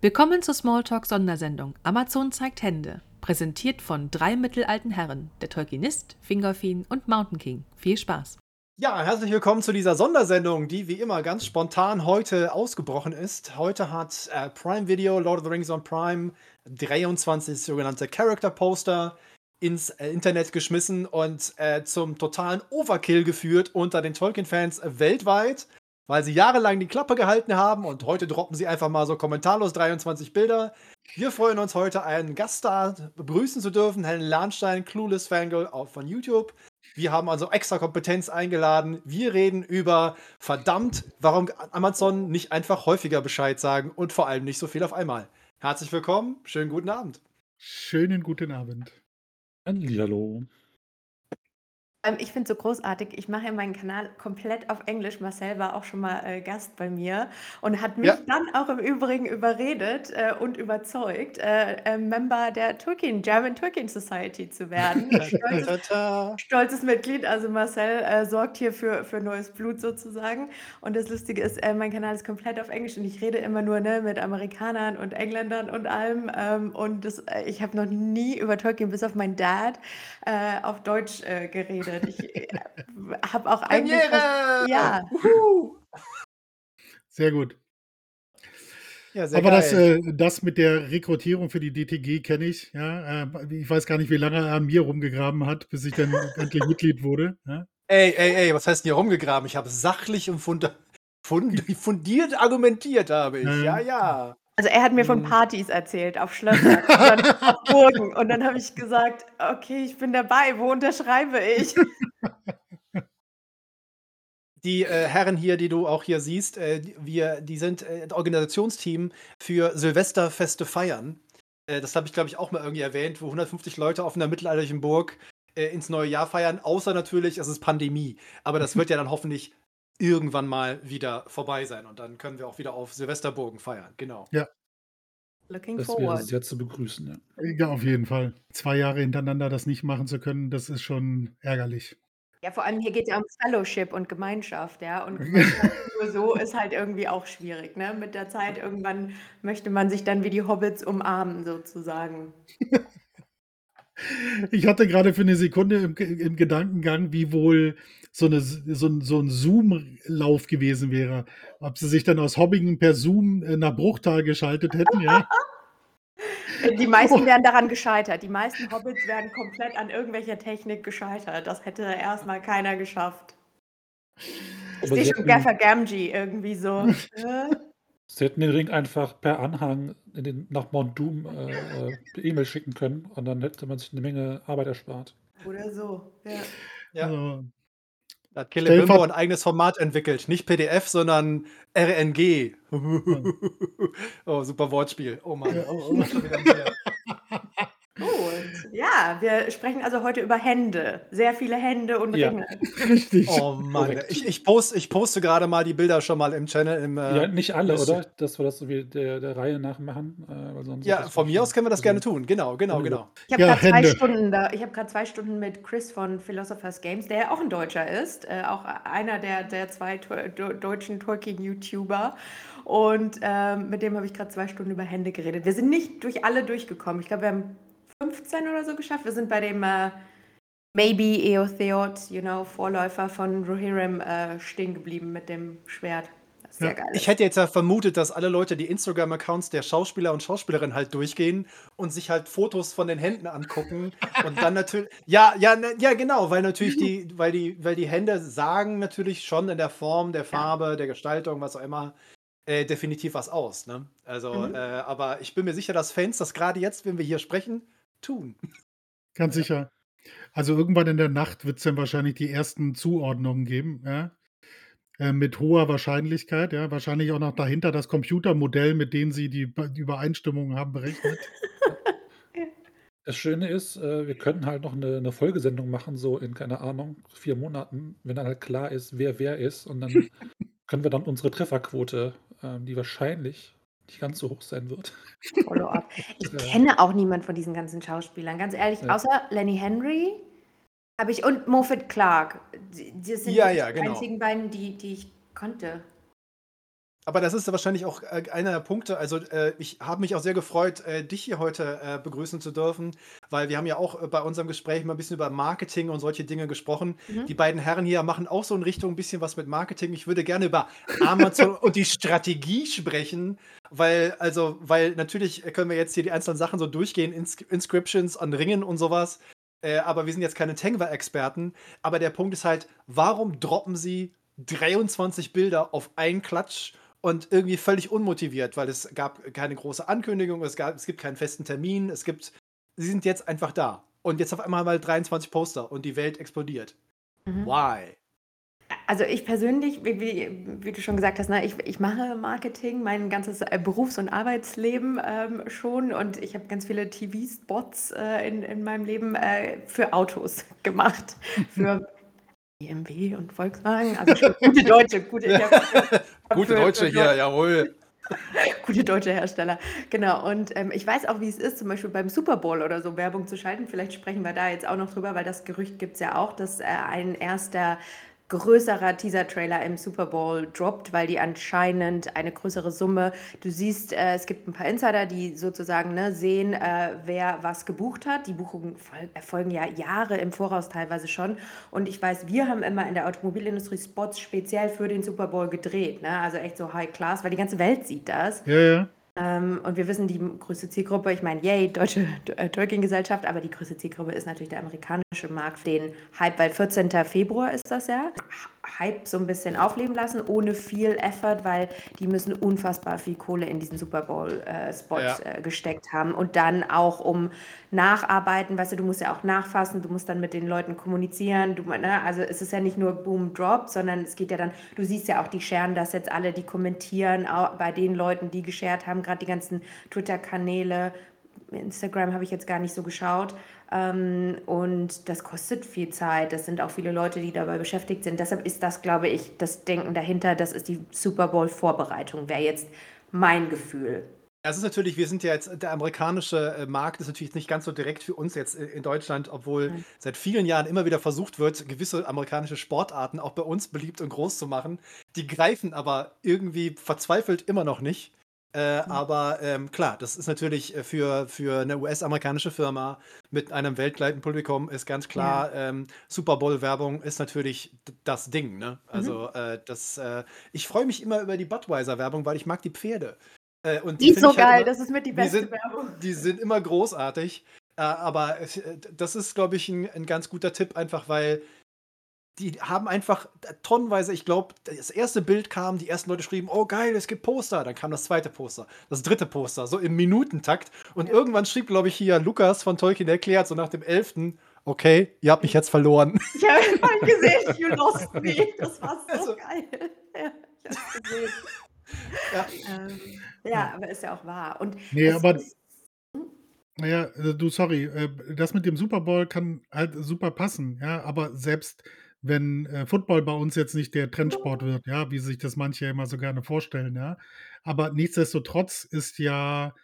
Willkommen zur Smalltalk-Sondersendung Amazon zeigt Hände. Präsentiert von drei mittelalten Herren, der Tolkienist, Fingerfin und Mountain King. Viel Spaß! Ja, herzlich willkommen zu dieser Sondersendung, die wie immer ganz spontan heute ausgebrochen ist. Heute hat äh, Prime Video Lord of the Rings on Prime 23 sogenannte Character Poster ins äh, Internet geschmissen und äh, zum totalen Overkill geführt unter den Tolkien-Fans weltweit weil sie jahrelang die Klappe gehalten haben und heute droppen sie einfach mal so kommentarlos 23 Bilder. Wir freuen uns heute, einen Gaststar begrüßen zu dürfen, Helen Lahnstein, Clueless Fangirl von YouTube. Wir haben also extra Kompetenz eingeladen. Wir reden über verdammt, warum Amazon nicht einfach häufiger Bescheid sagen und vor allem nicht so viel auf einmal. Herzlich willkommen, schönen guten Abend. Schönen guten Abend. Hallo. Ähm, ich finde es so großartig. Ich mache ja meinen Kanal komplett auf Englisch. Marcel war auch schon mal äh, Gast bei mir und hat mich Ja. dann auch im Übrigen überredet äh, und überzeugt, äh, äh, Member der Tolkien, German Tolkien Society zu werden. Stolzes, stolzes Mitglied. Also Marcel äh, sorgt hier für, für neues Blut sozusagen. Und das Lustige ist, äh, mein Kanal ist komplett auf Englisch und ich rede immer nur ne, mit Amerikanern und Engländern und allem. Ähm, und das, äh, ich habe noch nie über Tolkien, bis auf meinen Dad, auf Deutsch äh, geredet. Ich äh, habe auch eigentlich was, ja! Sehr gut. Ja, sehr Aber das, äh, das mit der Rekrutierung für die DTG kenne ich. Ja, äh, ich weiß gar nicht, wie lange er an mir rumgegraben hat, bis ich dann endlich Mitglied wurde. Ja. Ey, ey, ey, was heißt denn hier rumgegraben? Ich habe sachlich und funda fund fundiert argumentiert, habe ich. Ja, Ähm, ja. Also er hat mir von Hm. Partys erzählt, auf Schlössern auf Burgen. Und dann habe ich gesagt, okay, ich bin dabei, wo unterschreibe ich? Die äh, Herren hier, die du auch hier siehst, äh, die- wir, die sind äh, Organisationsteam für Silvesterfeste feiern. Äh, das habe ich, glaube ich, auch mal irgendwie erwähnt, wo 150 Leute auf einer mittelalterlichen Burg äh, ins neue Jahr feiern, außer natürlich, es ist Pandemie. Aber das wird ja dann hoffentlich irgendwann mal wieder vorbei sein und dann können wir auch wieder auf Silvesterburgen feiern. Genau. Looking Das wäre forward. sehr zu begrüßen, ja. ja, auf jeden Fall. Zwei Jahre hintereinander das nicht machen zu können, das ist schon ärgerlich. Ja, vor allem hier geht es ja um Fellowship und Gemeinschaft, ja. Und Gemeinschaft nur so ist halt irgendwie auch schwierig, ne? Mit der Zeit irgendwann möchte man sich dann wie die Hobbits umarmen, sozusagen. Ich hatte gerade für eine Sekunde im, im Gedankengang, wie wohl so, eine, so ein, so ein Zoom-Lauf gewesen wäre. Ob sie sich dann aus Hobbingen per Zoom äh, nach Bruchtal geschaltet hätten, ja. Die meisten wären daran gescheitert. Die meisten Hobbits wären komplett an irgendwelcher Technik gescheitert. Das hätte erstmal keiner geschafft. Ich sehe sie schon hätten- Gaffer Gamgee irgendwie so. äh, Sie hätten den Ring einfach per Anhang in den, nach Mount Doom äh, äh, per E-Mail schicken können und dann hätte man sich eine Menge Arbeit erspart. Oder so. Ja. Ja. Also, Da hat dir Bimbo ein eigenes Format entwickelt. Nicht PDF, sondern RNG. oh, super Wortspiel. Oh Mann. Oh, oh. Schon wieder mehr. Gut. Ja, wir sprechen also heute über Hände. Sehr viele Hände und Ja. Ringe. richtig. Oh Mann. Ich, ich, post, ich poste gerade mal die Bilder schon mal im Channel. Im, äh, ja, nicht alle, oder? Dass wir das so wie der, der Reihe nach machen. Äh, weil sonst Ja, von mir aus können wir das gerne tun. Genau, genau, genau. Ich habe Ja, gerade zwei. Stunden da, ich habe gerade zwei Stunden mit Chris von Philosophers Games, der ja auch ein Deutscher ist, äh, auch einer der, der zwei do, deutschen Tolkien-YouTuber. Und ähm, mit dem habe ich gerade zwei Stunden über Hände geredet. Wir sind nicht durch alle durchgekommen. Ich glaube, wir haben 15 oder so geschafft. Wir sind bei dem äh, Maybe Eotheod, you know, Vorläufer von Rohirrim äh, stehen geblieben mit dem Schwert. Ja. geil. Ich hätte jetzt ja vermutet, dass alle Leute die Instagram-Accounts der Schauspieler und Schauspielerinnen halt durchgehen und sich halt Fotos von den Händen angucken und dann natürlich ja ja ne, ja genau, weil natürlich die weil die weil die Hände sagen natürlich schon in der Form, der Farbe, der Gestaltung, was auch immer äh, definitiv was aus, ne? Also, Mhm. äh, aber ich bin mir sicher, dass Fans das gerade jetzt, wenn wir hier sprechen, tun. Ganz sicher. Also irgendwann in der Nacht wird es dann wahrscheinlich die ersten Zuordnungen geben, ja. Äh, mit hoher Wahrscheinlichkeit, ja. Wahrscheinlich auch noch dahinter das Computermodell, mit dem sie die, die Übereinstimmungen haben, berechnet. Das Schöne ist, äh, wir könnten halt noch eine, eine Folgesendung machen, so in, keine Ahnung, vier Monaten, wenn dann halt klar ist, wer wer ist. Und dann können wir dann unsere Trefferquote, ähm, die wahrscheinlich nicht ganz so hoch sein wird. Follow-up. Ich kenne auch niemand von diesen ganzen Schauspielern, ganz ehrlich, Ja. außer Lenny Henry habe ich und Moffat Clark. Die, die sind Ja, wirklich ja, die genau. einzigen beiden, die, die ich konnte. Aber das ist wahrscheinlich auch äh, einer der Punkte. Also, äh, ich habe mich auch sehr gefreut, äh, dich hier heute äh, begrüßen zu dürfen, weil wir haben ja auch äh, bei unserem Gespräch mal ein bisschen über Marketing und solche Dinge gesprochen. Mhm. Die beiden Herren hier machen auch so in Richtung ein bisschen was mit Marketing. Ich würde gerne über Amazon und die Strategie sprechen, weil, also, weil natürlich können wir jetzt hier die einzelnen Sachen so durchgehen, Ins Inscriptions an Ringen und sowas. Äh, aber wir sind jetzt keine Tengwa-Experten. Aber der Punkt ist halt, warum droppen sie 23 Bilder auf einen Klatsch und irgendwie völlig unmotiviert, weil es gab keine große Ankündigung, es, gab, es gibt keinen festen Termin, es gibt, sie sind jetzt einfach da. Und jetzt auf einmal mal 23 Poster und die Welt explodiert. Mhm. Why? Also ich persönlich, wie, wie, wie du schon gesagt hast, ne, ich, ich mache Marketing mein ganzes äh, Berufs- und Arbeitsleben ähm, schon und ich habe ganz viele TV-Spots äh, in, in meinem Leben äh, für Autos gemacht. Für BMW und Volkswagen, also gute Deutsche, gute, Gute Deutsche hier, jawohl. Gute deutsche Hersteller, genau. Und ähm, ich weiß auch, wie es ist, zum Beispiel beim Super Bowl oder so Werbung zu schalten. Vielleicht sprechen wir da jetzt auch noch drüber, weil das Gerücht gibt es ja auch, dass äh, ein erster größerer Teaser-Trailer im Super Bowl droppt, weil die anscheinend eine größere Summe, du siehst, äh, es gibt ein paar Insider, die sozusagen ne, sehen, äh, wer was gebucht hat. Die Buchungen fol- erfolgen ja Jahre im Voraus teilweise schon. Und ich weiß, wir haben immer in der Automobilindustrie Spots speziell für den Super Bowl gedreht. Ne? Also echt so High Class, weil die ganze Welt sieht das. Ja, ja. Ähm, und wir wissen, die größte Zielgruppe, ich meine, yay, deutsche äh, Tolkien-Gesellschaft, aber die größte Zielgruppe ist natürlich der amerikanische Markt, den Hype, weil 14. Februar ist das ja, Hype so ein bisschen aufleben lassen, ohne viel Effort, weil die müssen unfassbar viel Kohle in diesen Super Bowl-Spot Ja. äh, gesteckt haben und dann auch um nacharbeiten, weißt du, du musst ja auch nachfassen, du musst dann mit den Leuten kommunizieren, du, ne, also es ist ja nicht nur Boom, Drop, sondern es geht ja dann, du siehst ja auch, die scheren das jetzt alle, die kommentieren auch bei den Leuten, die geshared haben, gerade die ganzen Twitter-Kanäle, Instagram habe ich jetzt gar nicht so geschaut. Ähm, und das kostet viel Zeit. Das sind auch viele Leute, die dabei beschäftigt sind. Deshalb ist das, glaube ich, das Denken dahinter, das ist die Super Bowl-Vorbereitung, wäre jetzt mein Gefühl. Es ist natürlich, wir sind ja jetzt, der amerikanische äh, Markt ist natürlich nicht ganz so direkt für uns jetzt äh, in Deutschland, obwohl Mhm. seit vielen Jahren immer wieder versucht wird, gewisse amerikanische Sportarten auch bei uns beliebt und groß zu machen. Die greifen aber irgendwie verzweifelt immer noch nicht. Äh, aber ähm, klar, das ist natürlich äh, für, für eine US-amerikanische Firma mit einem weltweiten Publikum ist ganz klar, ähm, Super Bowl-Werbung ist natürlich das Ding. Ne? Also äh, das, äh, ich freue mich immer über die Budweiser-Werbung, weil ich mag die Pferde. Äh, und Die ist finde so halt geil, immer- das ist mit die die beste sind- Werbung. die sind immer großartig. Äh, aber das ist, glaube ich, ein, ein ganz guter Tipp, einfach weil die haben einfach tonnenweise, ich glaube, das erste Bild kam, die ersten Leute schrieben, oh geil, es gibt Poster. Dann kam das zweite Poster, das dritte Poster, so im Minutentakt. Und Ja. irgendwann schrieb, glaube ich, hier Lukas von Tolkien erklärt, so nach dem elften, okay, ihr habt mich jetzt verloren. Ich habe hab gesehen, you lost me. Das war so Also- geil. Ja, ich hab's gesehen. Ja. Ähm, ja, aber ist ja auch wahr. Und Nee, aber ist, Naja, äh, du, sorry, äh, das mit dem Super Bowl kann halt super passen, ja, aber selbst wenn äh, Football bei uns jetzt nicht der Trendsport wird, ja, wie sich das manche immer so gerne vorstellen, ja, aber nichtsdestotrotz ist ja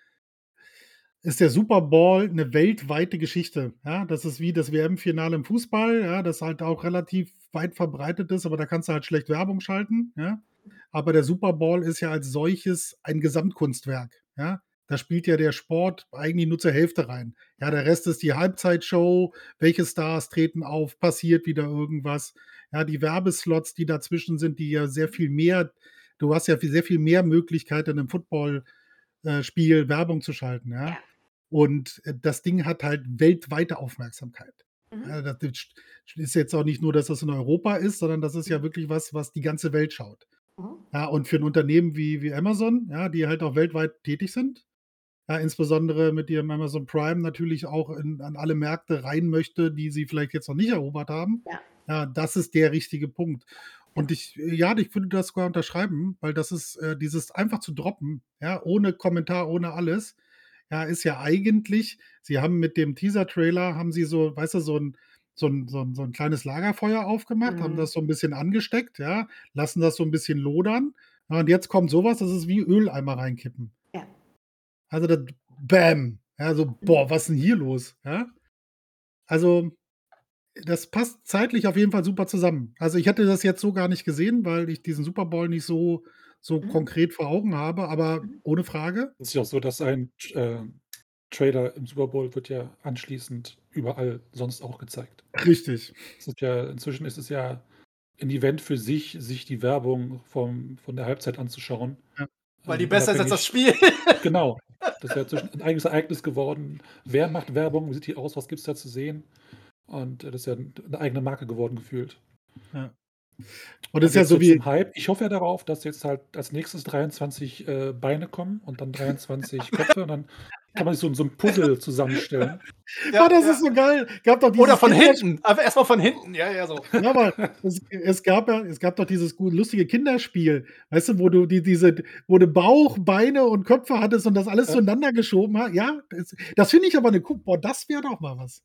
ist der Super Bowl eine weltweite Geschichte, ja. Das ist wie das WM-Finale im Fußball, ja, das halt auch relativ weit verbreitet ist, aber da kannst du halt schlecht Werbung schalten, ja. Aber der Super Bowl ist ja als solches ein Gesamtkunstwerk, ja. Da spielt ja der Sport eigentlich nur zur Hälfte rein. Ja, der Rest ist die Halbzeitshow, welche Stars treten auf, passiert wieder irgendwas. Ja, die Werbeslots, die dazwischen sind, die ja sehr viel mehr, du hast ja sehr viel mehr Möglichkeiten im Football-Spiel Werbung zu schalten, ja. Ja. Und äh, das Ding hat halt weltweite Aufmerksamkeit. mhm. Ja, das ist jetzt auch nicht nur, dass das in Europa ist, sondern das ist ja wirklich was, was die ganze Welt schaut. Mhm. Ja, und für ein Unternehmen wie, wie Amazon, ja, die halt auch weltweit tätig sind, ja, insbesondere mit ihrem Amazon Prime natürlich auch in, an alle Märkte rein möchte, die sie vielleicht jetzt noch nicht erobert haben. Ja. Ja, das ist der richtige Punkt. Und ich, ja, ich würde das sogar unterschreiben, weil das ist äh, dieses einfach zu droppen, ja, ohne Kommentar, ohne alles, ja, ist ja eigentlich, sie haben mit dem Teaser-Trailer, haben sie so, weißt du, so ein, so ein, so ein, so ein kleines Lagerfeuer aufgemacht, haben Mhm. das so ein bisschen angesteckt, ja, lassen das so ein bisschen lodern. Ja, und jetzt kommt sowas, das ist wie Öleimer reinkippen. Also das Bäm. Ja, so, boah, was ist denn hier los? Ja? Also, das passt zeitlich auf jeden Fall super zusammen. Also, ich hatte das jetzt so gar nicht gesehen, weil ich diesen Super Bowl nicht so, so Mhm. konkret vor Augen habe, aber Mhm. ohne Frage. Es ist ja auch so, dass ein äh, Trailer im Super Bowl wird ja anschließend überall sonst auch gezeigt. Richtig. Es ist ja, inzwischen ist es ja ein Event für sich, sich die Werbung vom, von der Halbzeit anzuschauen. Ja. Weil die Ähm, besser ist als das Spiel. Genau. Das ist ja inzwischen ein eigenes Ereignis geworden. Wer macht Werbung? Wie sieht die aus? Was gibt es da zu sehen? Und äh, das ist ja eine eigene Marke geworden gefühlt. Und das ist ja so wie, Hype. Ich hoffe ja darauf, dass jetzt halt als nächstes 23 äh, Beine kommen und dann 23 Köpfe und dann kann man sich so, so ein Puzzle zusammenstellen. oh, das ist so geil. Gab doch Oder von Kinder- hinten. Aber erstmal von hinten. Ja, ja, so. Ja, aber es, es gab ja, es gab doch dieses gut, lustige Kinderspiel, weißt du, wo du die, diese, wo du Bauch, Beine und Köpfe hattest und das alles Ja. zueinander geschoben hast. Ja, das, das finde ich aber eine. Boah, das wäre doch mal was.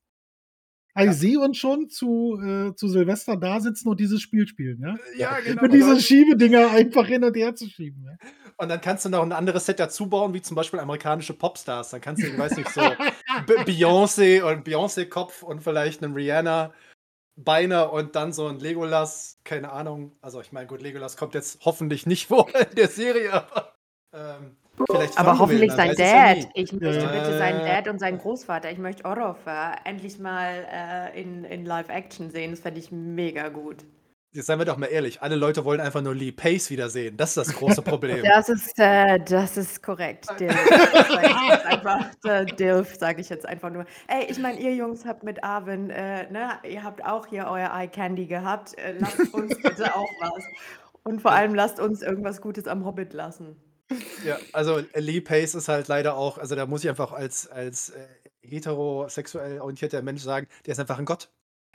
Ich sehe uns schon zu, äh, zu Silvester da sitzen und dieses Spiel spielen, ja? Ja, genau. Mit diesen Schiebedinger einfach hin und her zu schieben. Ja? Und dann kannst du noch ein anderes Set dazu bauen, wie zum Beispiel amerikanische Popstars. Dann kannst du, ich weiß nicht, so Beyoncé und Beyoncé-Kopf und vielleicht einen Rihanna. Beine und dann so ein Legolas, keine Ahnung. Also ich meine, gut, Legolas kommt jetzt hoffentlich nicht vor in der Serie, aber ähm, vielleicht Aber hoffentlich sein Dad. Ich möchte Ja. bitte seinen Äh. Dad und seinen Großvater. Ich möchte Orofer endlich mal äh, in, in Live-Action sehen. Das fände ich mega gut. Jetzt seien wir doch mal ehrlich, alle Leute wollen einfach nur Lee Pace wiedersehen. Das ist das große Problem. Das ist, äh, das ist korrekt. Dilf. Jetzt einfach, äh, Dilf, sage ich jetzt einfach nur. Ey, ich meine, ihr Jungs habt mit Arvin, äh, ne, ihr habt auch hier euer Eye Candy gehabt. Äh, lasst uns bitte auch was. Und vor allem lasst uns irgendwas Gutes am Hobbit lassen. Ja, also Lee Pace ist halt leider auch, also da muss ich einfach als, als äh, heterosexuell orientierter Mensch sagen, der ist einfach ein Gott.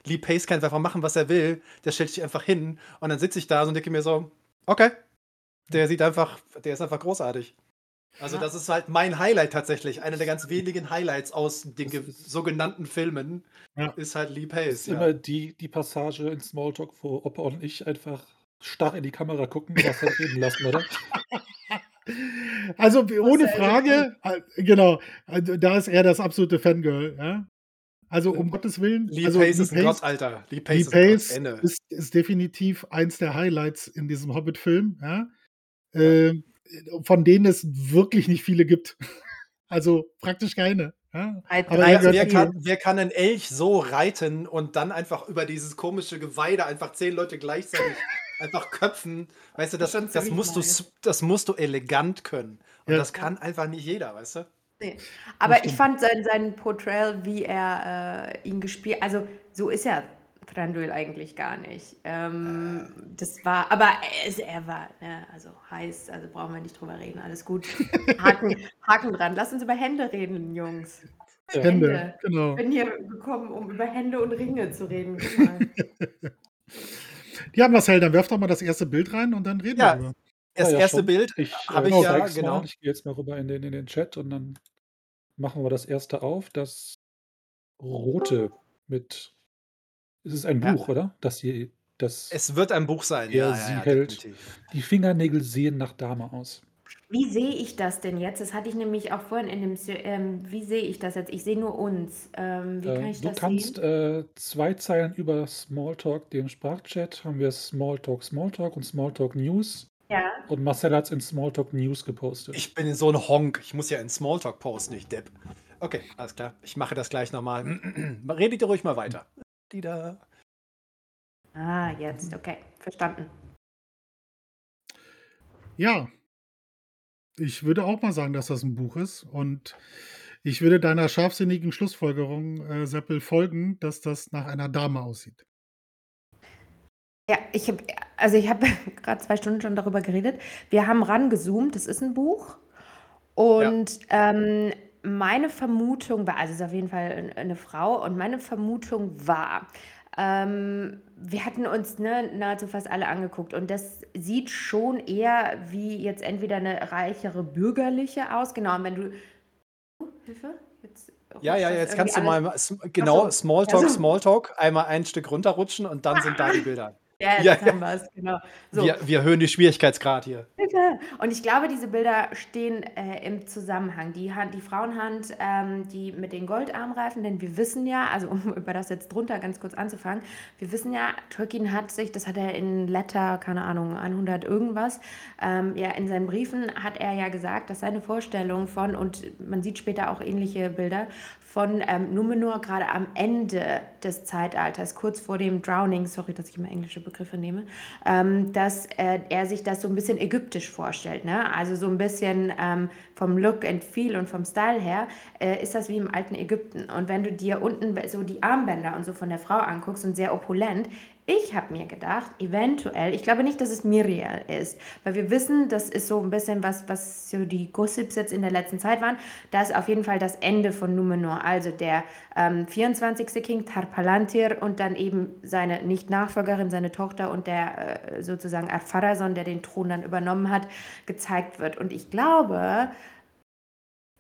Lee Pace kann einfach machen, was er will. Der stellt sich einfach hin und dann sitze ich da so und denke mir so, okay, der sieht einfach, der ist einfach großartig. Also Ja. das ist halt mein Highlight tatsächlich. Einer der ganz wenigen Highlights aus den Das sogenannten Filmen Ja. ist halt Lee Das Pace. ist Ja. immer die, die Passage in Smalltalk, wo Opa und ich einfach starr in die Kamera gucken und was halt reden lassen, oder? Also ohne ja Frage, äh, genau, also, da ist er das absolute Fangirl, ja. Also um Gottes Willen, Lee also Pace ist ein Pace- Gott, Alter. Lee Pace Lee ist ein Gott. Pace ist, ist definitiv eins der Highlights in diesem Hobbit-Film, ja. Ähm, von denen es wirklich nicht viele gibt. Also praktisch keine. Ja? Aber ja, Wer, kann, wer kann einen Elch so reiten und dann einfach über dieses komische Geweide einfach zehn Leute gleichzeitig einfach köpfen? Weißt du, das, das, ziemlich musst, du, das musst du elegant können. Und Ja. das kann einfach nicht jeder, weißt du? Nee. Aber ich fand sein, sein Portrayal, wie er äh, ihn gespielt also so ist ja Thranduil eigentlich gar nicht. Ähm, das war, aber es, er war, ne, also heiß, also brauchen wir nicht drüber reden, alles gut. Haken, Haken dran. Lass uns über Hände reden, Jungs. Ja. Hände, Hände. genau. Ich bin hier gekommen, um über Hände und Ringe zu reden. Guck mal. Ja, Marcel, dann werf doch mal das erste Bild rein und dann reden Ja. wir drüber. Das ja, erste schon. Bild Ich, habe äh, ich ja, zeig's genau. Mal. Ich gehe jetzt mal rüber in den, in den Chat und dann machen wir das erste auf. Das rote mit. Es ist ein Ja. Buch, oder? Das hier, das. Es wird ein Buch sein. Er Ja, sie ja, ja, hält. definitiv. Die Fingernägel sehen nach Dame aus. Wie sehe ich das denn jetzt? Das hatte ich nämlich auch vorhin in dem. Se- Ähm, wie sehe ich das jetzt? Ich sehe nur uns. Ähm, wie kann Äh, ich du das kannst sehen? äh, zwei Zeilen über Smalltalk, dem Sprachchat, haben wir Smalltalk Smalltalk und Smalltalk News. Ja. Und Marcel hat es in Smalltalk News gepostet. Ich bin so ein Honk. Ich muss ja in Smalltalk posten, nicht Depp. Okay, alles klar. Ich mache das gleich nochmal. Redet ihr ruhig mal weiter. Die da. Ah, jetzt. Okay, verstanden. Ja. Ich würde auch mal sagen, dass das ein Buch ist. Und ich würde deiner scharfsinnigen Schlussfolgerung, äh, Seppel, folgen, dass das nach einer Dame aussieht. Ja, ich habe, also ich habe gerade zwei Stunden schon darüber geredet. Wir haben rangezoomt, das ist ein Buch. Und ähm, meine Vermutung war, also es ist auf jeden Fall ein- eine Frau, und meine Vermutung war, ähm, wir hatten uns ne, nahezu fast alle angeguckt und das sieht schon eher wie jetzt entweder eine reichere bürgerliche aus. Genau, und wenn du. Oh, Hilfe? Jetzt Ja, ja, jetzt kannst du mal, genau. Smalltalk, Ja, so. Smalltalk, einmal ein Stück runterrutschen und dann sind da die Bilder. Ja, jetzt ja. haben wir es, genau. So. Wir, wir erhöhen die Schwierigkeitsgrad hier. Bitte. Und ich glaube, diese Bilder stehen äh, im Zusammenhang. Die, Hand, die Frauenhand, ähm, die mit den Goldarmreifen, denn wir wissen ja, also um über das jetzt drunter ganz kurz anzufangen, wir wissen ja, Tolkien hat sich, das hat er in Letter, keine Ahnung, 100 irgendwas, ähm, ja, in seinen Briefen hat er ja gesagt, dass seine Vorstellung von, und man sieht später auch ähnliche Bilder, von ähm, Numenor gerade am Ende des Zeitalters, kurz vor dem Drowning, sorry, dass ich immer englische Begriffe nehme, ähm, dass äh, er sich das so ein bisschen ägyptisch vorstellt. Ne? Also so ein bisschen ähm, vom Look and Feel und vom Style her äh, ist das wie im alten Ägypten. Und wenn du dir unten so die Armbänder und so von der Frau anguckst und sehr opulent, ich habe mir gedacht, eventuell, ich glaube nicht, dass es Miriel ist, weil wir wissen, das ist so ein bisschen was, was so die Gossips jetzt in der letzten Zeit waren. Das ist auf jeden Fall das Ende von Numenor, also der ähm, 24. King Tarpalantir und dann eben seine Nicht-Nachfolgerin, seine Tochter und der äh, sozusagen Ar-Pharazôn, der den Thron dann übernommen hat, gezeigt wird. Und ich glaube,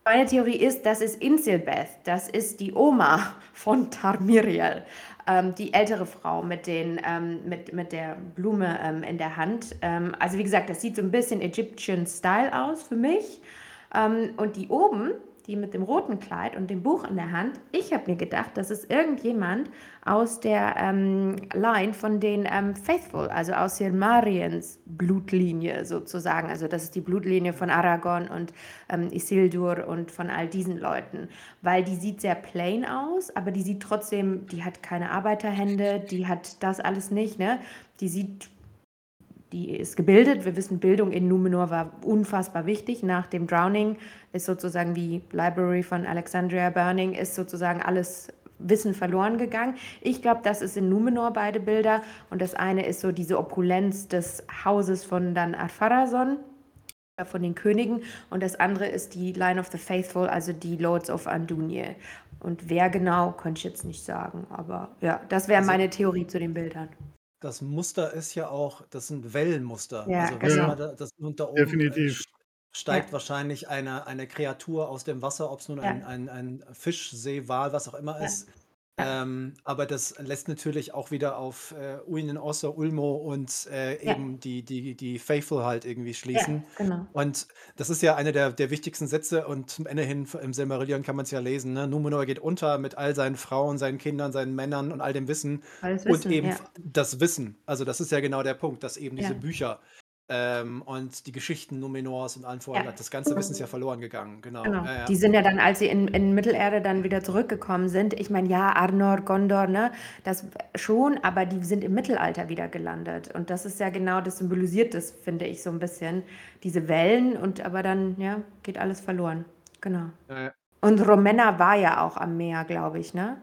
meine Theorie ist, das ist Insilbeth, das ist die Oma von Tarmiriel, ähm, die ältere Frau mit, den, ähm, mit, mit der Blume ähm, in der Hand. Ähm, also wie gesagt, das sieht so ein bisschen Egyptian Style aus für mich. Ähm, und die oben, die mit dem roten Kleid und dem Buch in der Hand, ich habe mir gedacht, das ist irgendjemand aus der ähm, Line von den ähm, Faithful, also aus Silmariens Blutlinie sozusagen. Also das ist die Blutlinie von Aragorn und ähm, Isildur und von all diesen Leuten. Weil die sieht sehr plain aus, aber die sieht trotzdem, die hat keine Arbeiterhände, die hat das alles nicht, ne? Die sieht die ist gebildet. Wir wissen, Bildung in Numenor war unfassbar wichtig. Nach dem Drowning ist sozusagen die Library von Alexandria Burning, ist sozusagen alles Wissen verloren gegangen. Ich glaube, das ist in Numenor beide Bilder. Und das eine ist so diese Opulenz des Hauses von dann Ar-Pharazôn, äh, von den Königen. Und das andere ist die Line of the Faithful, also die Lords of Andunil. Und wer genau, könnte ich jetzt nicht sagen. Aber ja, das wäre Also- meine Theorie zu den Bildern. Das Muster ist ja auch, das sind Wellenmuster. Ja, also genau. wenn man da, das da oben Definitiv. äh, steigt Ja. wahrscheinlich eine, eine Kreatur aus dem Wasser, ob es nun Ja. ein, ein, ein Fisch, See, Wal, was auch immer Ja. ist. Ähm, aber das lässt natürlich auch wieder auf äh, Uinen, Ossa, Ulmo und äh, Ja. eben die, die, die Faithful halt irgendwie schließen. Ja, genau. Und das ist ja einer der, der wichtigsten Sätze und zum Ende hin im Silmarillion kann man es ja lesen. Ne? Numenor geht unter mit all seinen Frauen, seinen Kindern, seinen Männern und all dem Wissen. Alles Und wissen, eben ja. f- das Wissen. Also das ist ja genau der Punkt, dass eben diese Ja. Bücher ähm, und die Geschichten Numenors und allen voran, Ja. das ganze Wissen ist ja verloren gegangen. Genau. Genau. Ja, ja. Die sind ja dann, als sie in, in Mittelerde dann wieder zurückgekommen sind, ich meine, ja, Arnor, Gondor, ne, das schon, aber die sind im Mittelalter wieder gelandet. Und das ist ja genau, das symbolisiert das, finde ich, so ein bisschen, diese Wellen und aber dann, ja, geht alles verloren. Genau. Ja, ja. Und Romenna war ja auch am Meer, glaube ich, ne?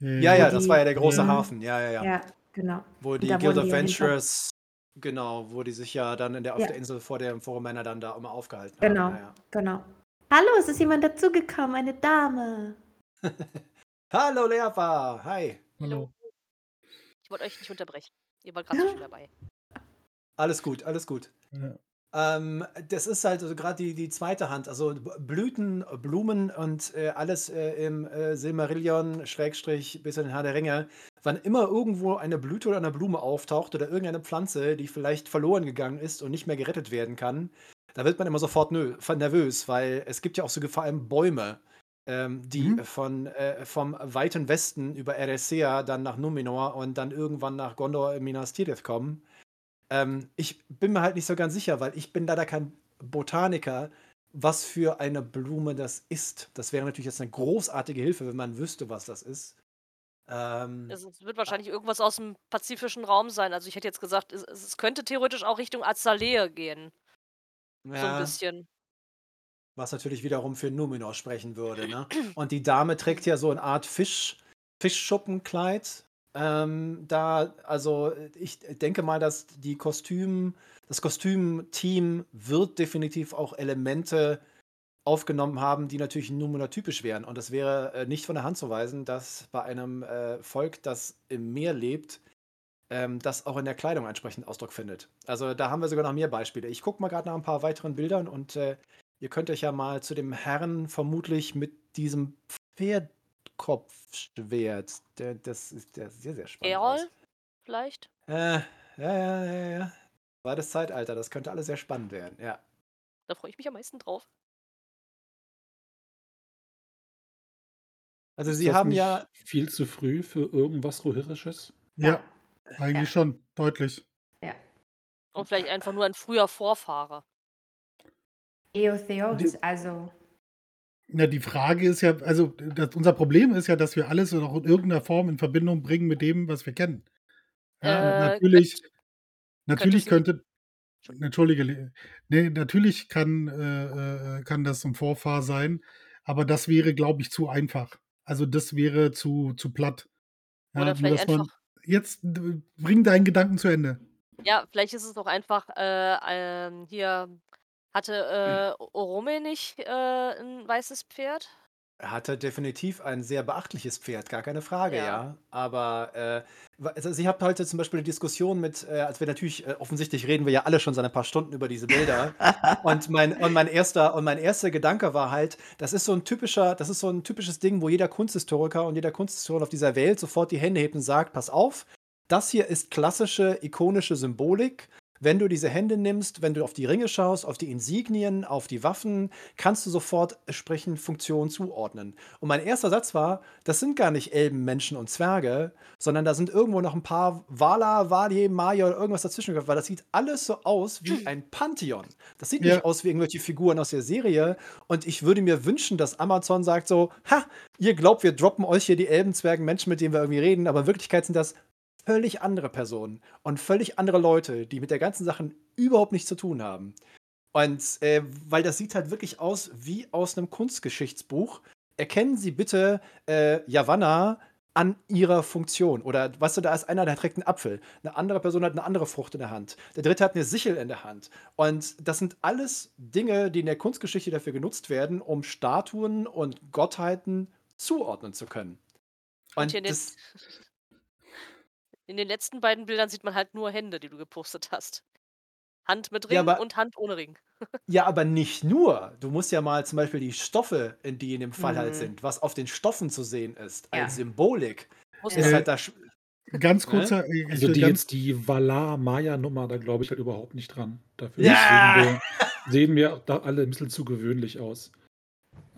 ja, ja, Wo das die- war ja der große Ja. Hafen. Ja, ja, ja. Ja, genau. Wo die Guild of ja Venturers, genau, wo die sich ja dann in der, auf Ja. der Insel vor dem Forum Männer dann da immer aufgehalten Genau. haben. Genau. Hallo, es ist jemand dazugekommen, eine Dame. Hallo Leapa, hi. Hallo. Ich wollte euch nicht unterbrechen. Ihr wart gerade so schön dabei. Alles gut, alles gut. Ja. Ähm, das ist halt also gerade die, die zweite Hand, also Blüten, Blumen und äh, alles äh, im äh, Silmarillion, Schrägstrich, bis in den Herr der Ringe, wann immer irgendwo eine Blüte oder eine Blume auftaucht oder irgendeine Pflanze, die vielleicht verloren gegangen ist und nicht mehr gerettet werden kann, da wird man immer sofort nervös, weil es gibt ja auch so vor allem Bäume, ähm, die Mhm. von, äh, vom weiten Westen über Eressëa dann nach Numenor und dann irgendwann nach Gondor in Minas Tirith kommen. Ähm, ich bin mir halt nicht so ganz sicher, weil ich bin leider kein Botaniker, was für eine Blume das ist. Das wäre natürlich jetzt eine großartige Hilfe, wenn man wüsste, was das ist. Ähm, Es es wird wahrscheinlich irgendwas aus dem pazifischen Raum sein. Also ich hätte jetzt gesagt, es, es könnte theoretisch auch Richtung Azalea gehen. So ein ja, bisschen. was natürlich wiederum für Numenor sprechen würde. Ne? Und die Dame trägt ja so eine Art Fisch, Fischschuppenkleid. Ähm, da, also ich denke mal, dass die Kostüm, das Kostümteam wird definitiv auch Elemente aufgenommen haben, die natürlich Numenor typisch wären. Und es wäre äh, nicht von der Hand zu weisen, dass bei einem äh, Volk, das im Meer lebt, ähm, das auch in der Kleidung entsprechend Ausdruck findet. Also da haben wir sogar noch mehr Beispiele. Ich gucke mal gerade nach ein paar weiteren Bildern und äh, ihr könnt euch ja mal zu dem Herrn vermutlich mit diesem Pferdkopfschwert, der, das ist der sehr, sehr spannend. aus. Errol? Vielleicht? Äh, ja, ja, ja, ja. Zweites Zeitalter, das könnte alles sehr spannend werden, ja. Da freue ich mich am meisten drauf. Also Ist sie das haben nicht ja viel zu früh für irgendwas Rohirisches? Ja, Ja. eigentlich schon, deutlich. Ja. Und vielleicht einfach nur ein früher Vorfahre. Eotheos, also. Na, die Frage ist ja, also das, unser Problem ist ja, dass wir alles noch in irgendeiner Form in Verbindung bringen mit dem, was wir kennen. Ja, Äh, natürlich, könnt, natürlich könnte entschuldige, nee, natürlich kann, äh, äh, kann das ein Vorfahr sein, aber das wäre, glaube ich, zu einfach. Also das wäre zu, zu platt. Ja, oder nur vielleicht man, einfach, jetzt bring deinen Gedanken zu Ende. ja, vielleicht ist es auch einfach, äh, hier hatte äh, Orome nicht äh, ein weißes Pferd? Er hatte definitiv ein sehr beachtliches Pferd, gar keine Frage, Ja. ja. Aber äh, also ich habe heute zum Beispiel eine Diskussion mit, äh, als wir natürlich, äh, offensichtlich reden wir ja alle schon seit ein paar Stunden über diese Bilder. und, mein, und, mein erster, und mein erster Gedanke war halt, das ist so ein typischer, das ist so ein typisches Ding, wo jeder Kunsthistoriker und jeder Kunsthistoriker auf dieser Welt sofort die Hände hebt und sagt, pass auf, das hier ist klassische, ikonische Symbolik. Wenn du diese Hände nimmst, wenn du auf die Ringe schaust, auf die Insignien, auf die Waffen, kannst du sofort entsprechend Funktionen zuordnen. Und mein erster Satz war, das sind gar nicht Elben, Menschen und Zwerge, sondern da sind irgendwo noch ein paar Wala, Wali, Maya oder irgendwas dazwischen, weil das sieht alles so aus wie ein Pantheon. Das sieht Ja. nicht aus wie irgendwelche Figuren aus der Serie. Und ich würde mir wünschen, dass Amazon sagt so, ha, ihr glaubt, wir droppen euch hier die Elben, Zwergen, Menschen, mit denen wir irgendwie reden, aber in Wirklichkeit sind das völlig andere Personen und völlig andere Leute, die mit der ganzen Sache überhaupt nichts zu tun haben. Und äh, weil das sieht halt wirklich aus wie aus einem Kunstgeschichtsbuch. Erkennen Sie bitte äh, Yavanna an ihrer Funktion. Oder weißt du, da ist einer, der trägt einen Apfel. Eine andere Person hat eine andere Frucht in der Hand. Der dritte hat eine Sichel in der Hand. Und das sind alles Dinge, die in der Kunstgeschichte dafür genutzt werden, um Statuen und Gottheiten zuordnen zu können. Und das, in den letzten beiden Bildern sieht man halt nur Hände, die du gepostet hast. Hand mit Ring Ja, aber- und Hand ohne Ring. Ja, aber nicht nur. Du musst ja mal zum Beispiel die Stoffe, in die in dem Fall halt Mhm. sind, was auf den Stoffen zu sehen ist, Ja. als Symbolik, Muss ist Äh, halt das. Ganz Ne? kurzer, äh, Also die ganz, jetzt die Valar-Maya-Nummer, da glaube ich halt überhaupt nicht dran. Dafür Ja! sehen, wir, sehen wir da alle ein bisschen zu gewöhnlich aus.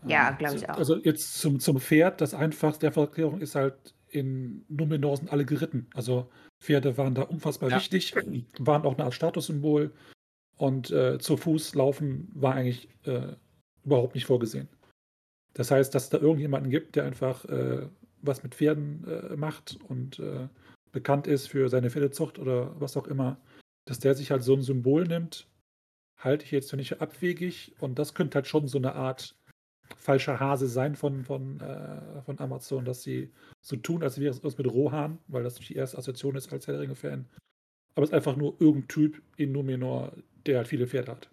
Ja, Ähm, glaub ich auch. Also jetzt zum, zum Pferd, das einfachste der Erklärung ist halt, in Numenor sind alle geritten. Also Pferde waren da unfassbar Ja. wichtig, waren auch eine Art Statussymbol und äh, zu Fuß laufen war eigentlich äh, überhaupt nicht vorgesehen. Das heißt, dass es da irgendjemanden gibt, der einfach äh, was mit Pferden äh, macht und äh, bekannt ist für seine Pferdezucht oder was auch immer, dass der sich halt so ein Symbol nimmt, halte ich jetzt für nicht abwegig und das könnte halt schon so eine Art falscher Hase sein von, von, äh, von Amazon, dass sie so tun, als wäre es was mit Rohan, weil das die erste Assoziation ist als Herr der Ringe-Fan. Aber es ist einfach nur irgendein Typ in Numenor, der halt viele Pferde hat.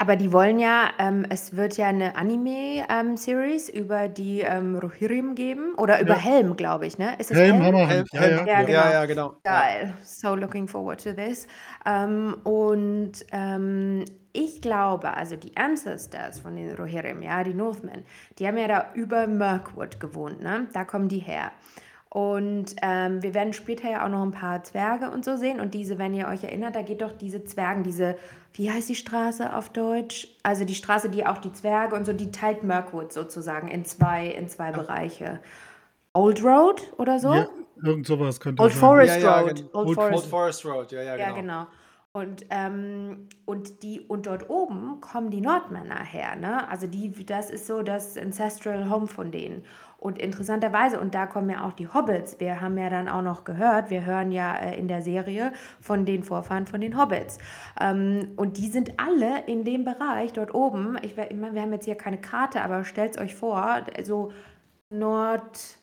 Aber die wollen ja, ähm, es wird ja eine Anime-Series über die ähm, Rohirrim geben. Oder über Ja. Helm, glaube ich, ne? Ist es Helm, Helm? Ja, Helm- ja. Ja, genau. ja, ja, genau. Ja. Geil. So looking forward to this. Ähm, und ähm, ich glaube, also die Ancestors von den Rohirrim, ja, die Northmen, die haben ja da über Mirkwood gewohnt, ne? Da kommen die her. Und ähm, wir werden später ja auch noch ein paar Zwerge und so sehen. Und diese, wenn ihr euch erinnert, da geht doch diese Zwergen, diese, wie heißt die Straße auf Deutsch? Also die Straße, die auch die Zwerge und so, die teilt Mirkwood sozusagen in zwei, in zwei Bereiche. Old Road oder so? Ja, irgend sowas könnte Old sein. Forest Ja, ja, Road. Old Old Forest. Forest Road, ja, ja, Ja, genau. Und, ähm, und, die, und dort oben kommen die Nordmänner her. Ne? Also die, das ist so das Ancestral Home von denen. Und interessanterweise, und da kommen ja auch die Hobbits. Wir haben ja dann auch noch gehört, wir hören ja äh, in der Serie von den Vorfahren von den Hobbits. Ähm, und die sind alle in dem Bereich dort oben. Ich, wir haben jetzt hier keine Karte, aber stellt euch vor, so Nord.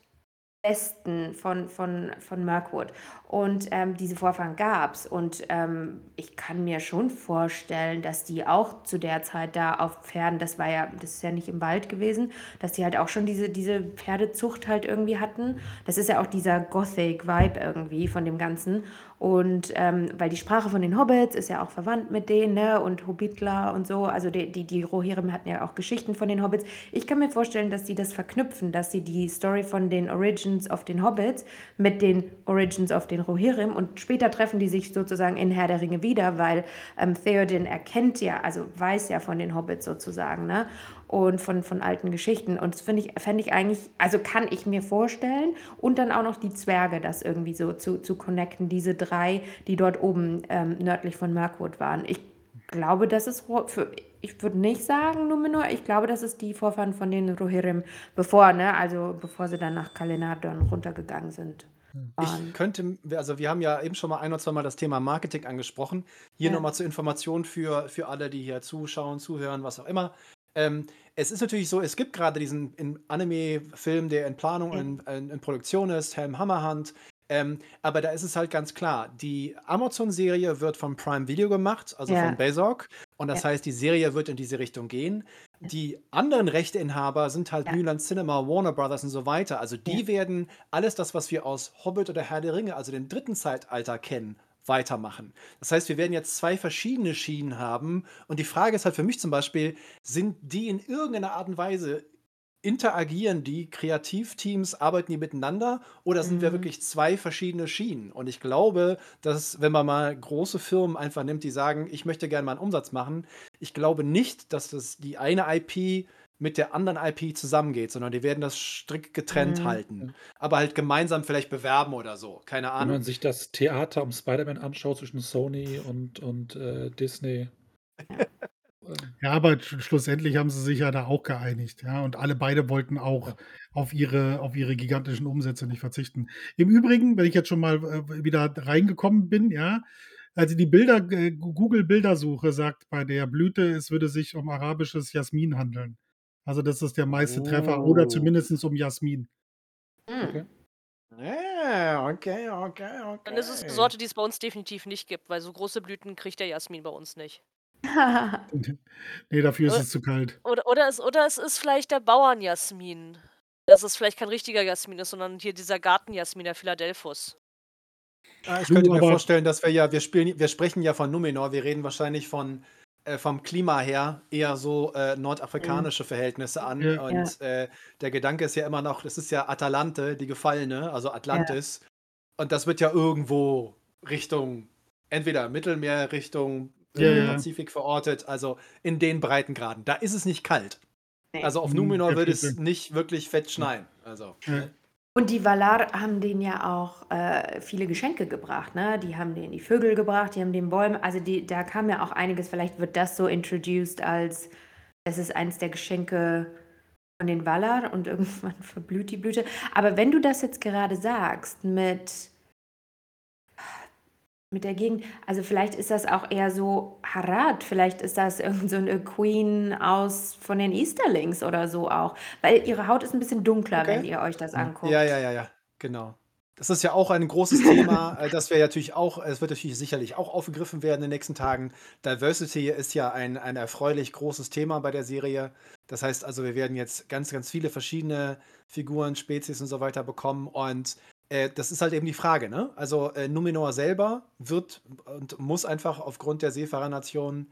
Westen von, von, von Mirkwood. Und ähm, diese Vorfahren gab es. Und ähm, ich kann mir schon vorstellen, dass die auch zu der Zeit da auf Pferden, das war ja, das ist ja nicht im Wald gewesen, dass die halt auch schon diese, diese Pferdezucht halt irgendwie hatten. Das ist ja auch dieser Gothic-Vibe irgendwie von dem Ganzen. Und ähm, weil die Sprache von den Hobbits ist ja auch verwandt mit denen, ne? Und Hobbitler und so. Also die, die, die Rohirrim hatten ja auch Geschichten von den Hobbits. Ich kann mir vorstellen, dass sie das verknüpfen, dass sie die Story von den Origins of den Hobbits mit den Origins of den Rohirrim und später treffen die sich sozusagen in Herr der Ringe wieder, weil ähm, Theoden erkennt ja, also weiß ja von den Hobbits sozusagen, ne? Und von, von alten Geschichten. Und das finde ich, fände ich eigentlich, also kann ich mir vorstellen. Und dann auch noch die Zwerge, das irgendwie so zu, zu connecten, diese drei, die dort oben ähm, nördlich von Mirkwood waren. Ich glaube, das ist für, ich würde nicht sagen Numenor, ich glaube, das ist die Vorfahren von den Rohirrim, bevor, ne, also bevor sie dann nach Kalinadon runtergegangen sind. Ich könnte, also wir haben ja eben schon mal ein oder zwei Mal das Thema Marketing angesprochen. Hier ja. nochmal zur Information für, für alle, die hier zuschauen, zuhören, was auch immer. Ähm, es ist natürlich so, es gibt gerade diesen Anime-Film, der in Planung, ja. in, in, in, Produktion ist, Helm Hammerhand. Ähm, aber da ist es halt ganz klar, die Amazon-Serie wird von Prime Video gemacht, also ja. von Bezog. Und das ja. heißt, die Serie wird in diese Richtung gehen. Die anderen Rechteinhaber sind halt ja. Nyland Cinema, Warner Brothers und so weiter. Also die werden alles das, was wir aus Hobbit oder Herr der Ringe, also dem dritten Zeitalter kennen, weitermachen. Das heißt, wir werden jetzt zwei verschiedene Schienen haben. Und die Frage ist halt für mich zum Beispiel, sind die in irgendeiner Art und Weise interagieren die Kreativteams, arbeiten die miteinander oder sind wir mhm. wirklich zwei verschiedene Schienen? Und ich glaube, dass wenn man mal große Firmen einfach nimmt, die sagen, ich möchte gerne mal einen Umsatz machen, ich glaube nicht, dass das die eine IP mit der anderen IP zusammengeht, sondern die werden das strikt getrennt mhm. halten. Aber halt gemeinsam vielleicht bewerben oder so. Keine Ahnung. Wenn man sich das Theater um Spider-Man anschaut zwischen Sony und, und äh, Disney. Ja, aber schlussendlich haben sie sich ja da auch geeinigt, ja, und alle beide wollten auch Ja. auf ihre auf ihre gigantischen Umsätze nicht verzichten. Im Übrigen, wenn ich jetzt schon mal, äh, wieder reingekommen bin, ja, also die Bilder äh, Google-Bildersuche sagt bei der Blüte, es würde sich um arabisches Jasmin handeln. Also, das ist der meiste Treffer oder Oh. zumindest um Jasmin. Hm. Okay. Ja, okay, okay, Dann ist es eine Sorte, die es bei uns definitiv nicht gibt, weil so große Blüten kriegt der Jasmin bei uns nicht. Ne, dafür ist es zu kalt. Oder oder es oder es ist vielleicht der Bauernjasmin. Dass es vielleicht kein richtiger Jasmin ist, sondern hier dieser Gartenjasmin, der Philadelphus. Ah, ich könnte mir vorstellen, dass wir ja wir spielen wir sprechen ja von Numenor, wir reden wahrscheinlich von äh, vom Klima her eher so, äh, Mhm. nordafrikanische Verhältnisse an Ja. und, äh, der Gedanke ist ja immer noch, das ist ja Atalante, die Gefallene, also Ja. Atlantis. Und das wird ja irgendwo Richtung entweder Mittelmeer, Richtung ja, im ja. Pazifik verortet, also in den Breitengraden. Da ist es nicht kalt. Also auf hm, Numenor würde es nicht wirklich fett schneien. Also. Und die Valar haben denen ja auch äh, viele Geschenke gebracht, ne? Die haben denen die Vögel gebracht, die haben den Bäume, also die, da kam ja auch einiges, vielleicht wird das so introduced als, es ist eins der Geschenke von den Valar und irgendwann verblüht die Blüte. Aber wenn du das jetzt gerade sagst mit mit der Gegend. Also vielleicht ist das auch eher so Harad, vielleicht ist das irgend so eine Queen aus von den Easterlings oder so auch. Weil ihre Haut ist ein bisschen dunkler, wenn ihr euch das anguckt. Ja, ja, ja, ja, genau. Das ist ja auch ein großes Thema, äh, das wir natürlich auch, es wird natürlich sicherlich auch aufgegriffen werden in den nächsten Tagen. Diversity ist ja ein, ein erfreulich großes Thema bei der Serie. Das heißt also, wir werden jetzt ganz, ganz viele verschiedene Figuren, Spezies und so weiter bekommen. Und äh, das ist halt eben die Frage, ne? Also äh, Numenor selber wird und muss einfach aufgrund der Seefahrernation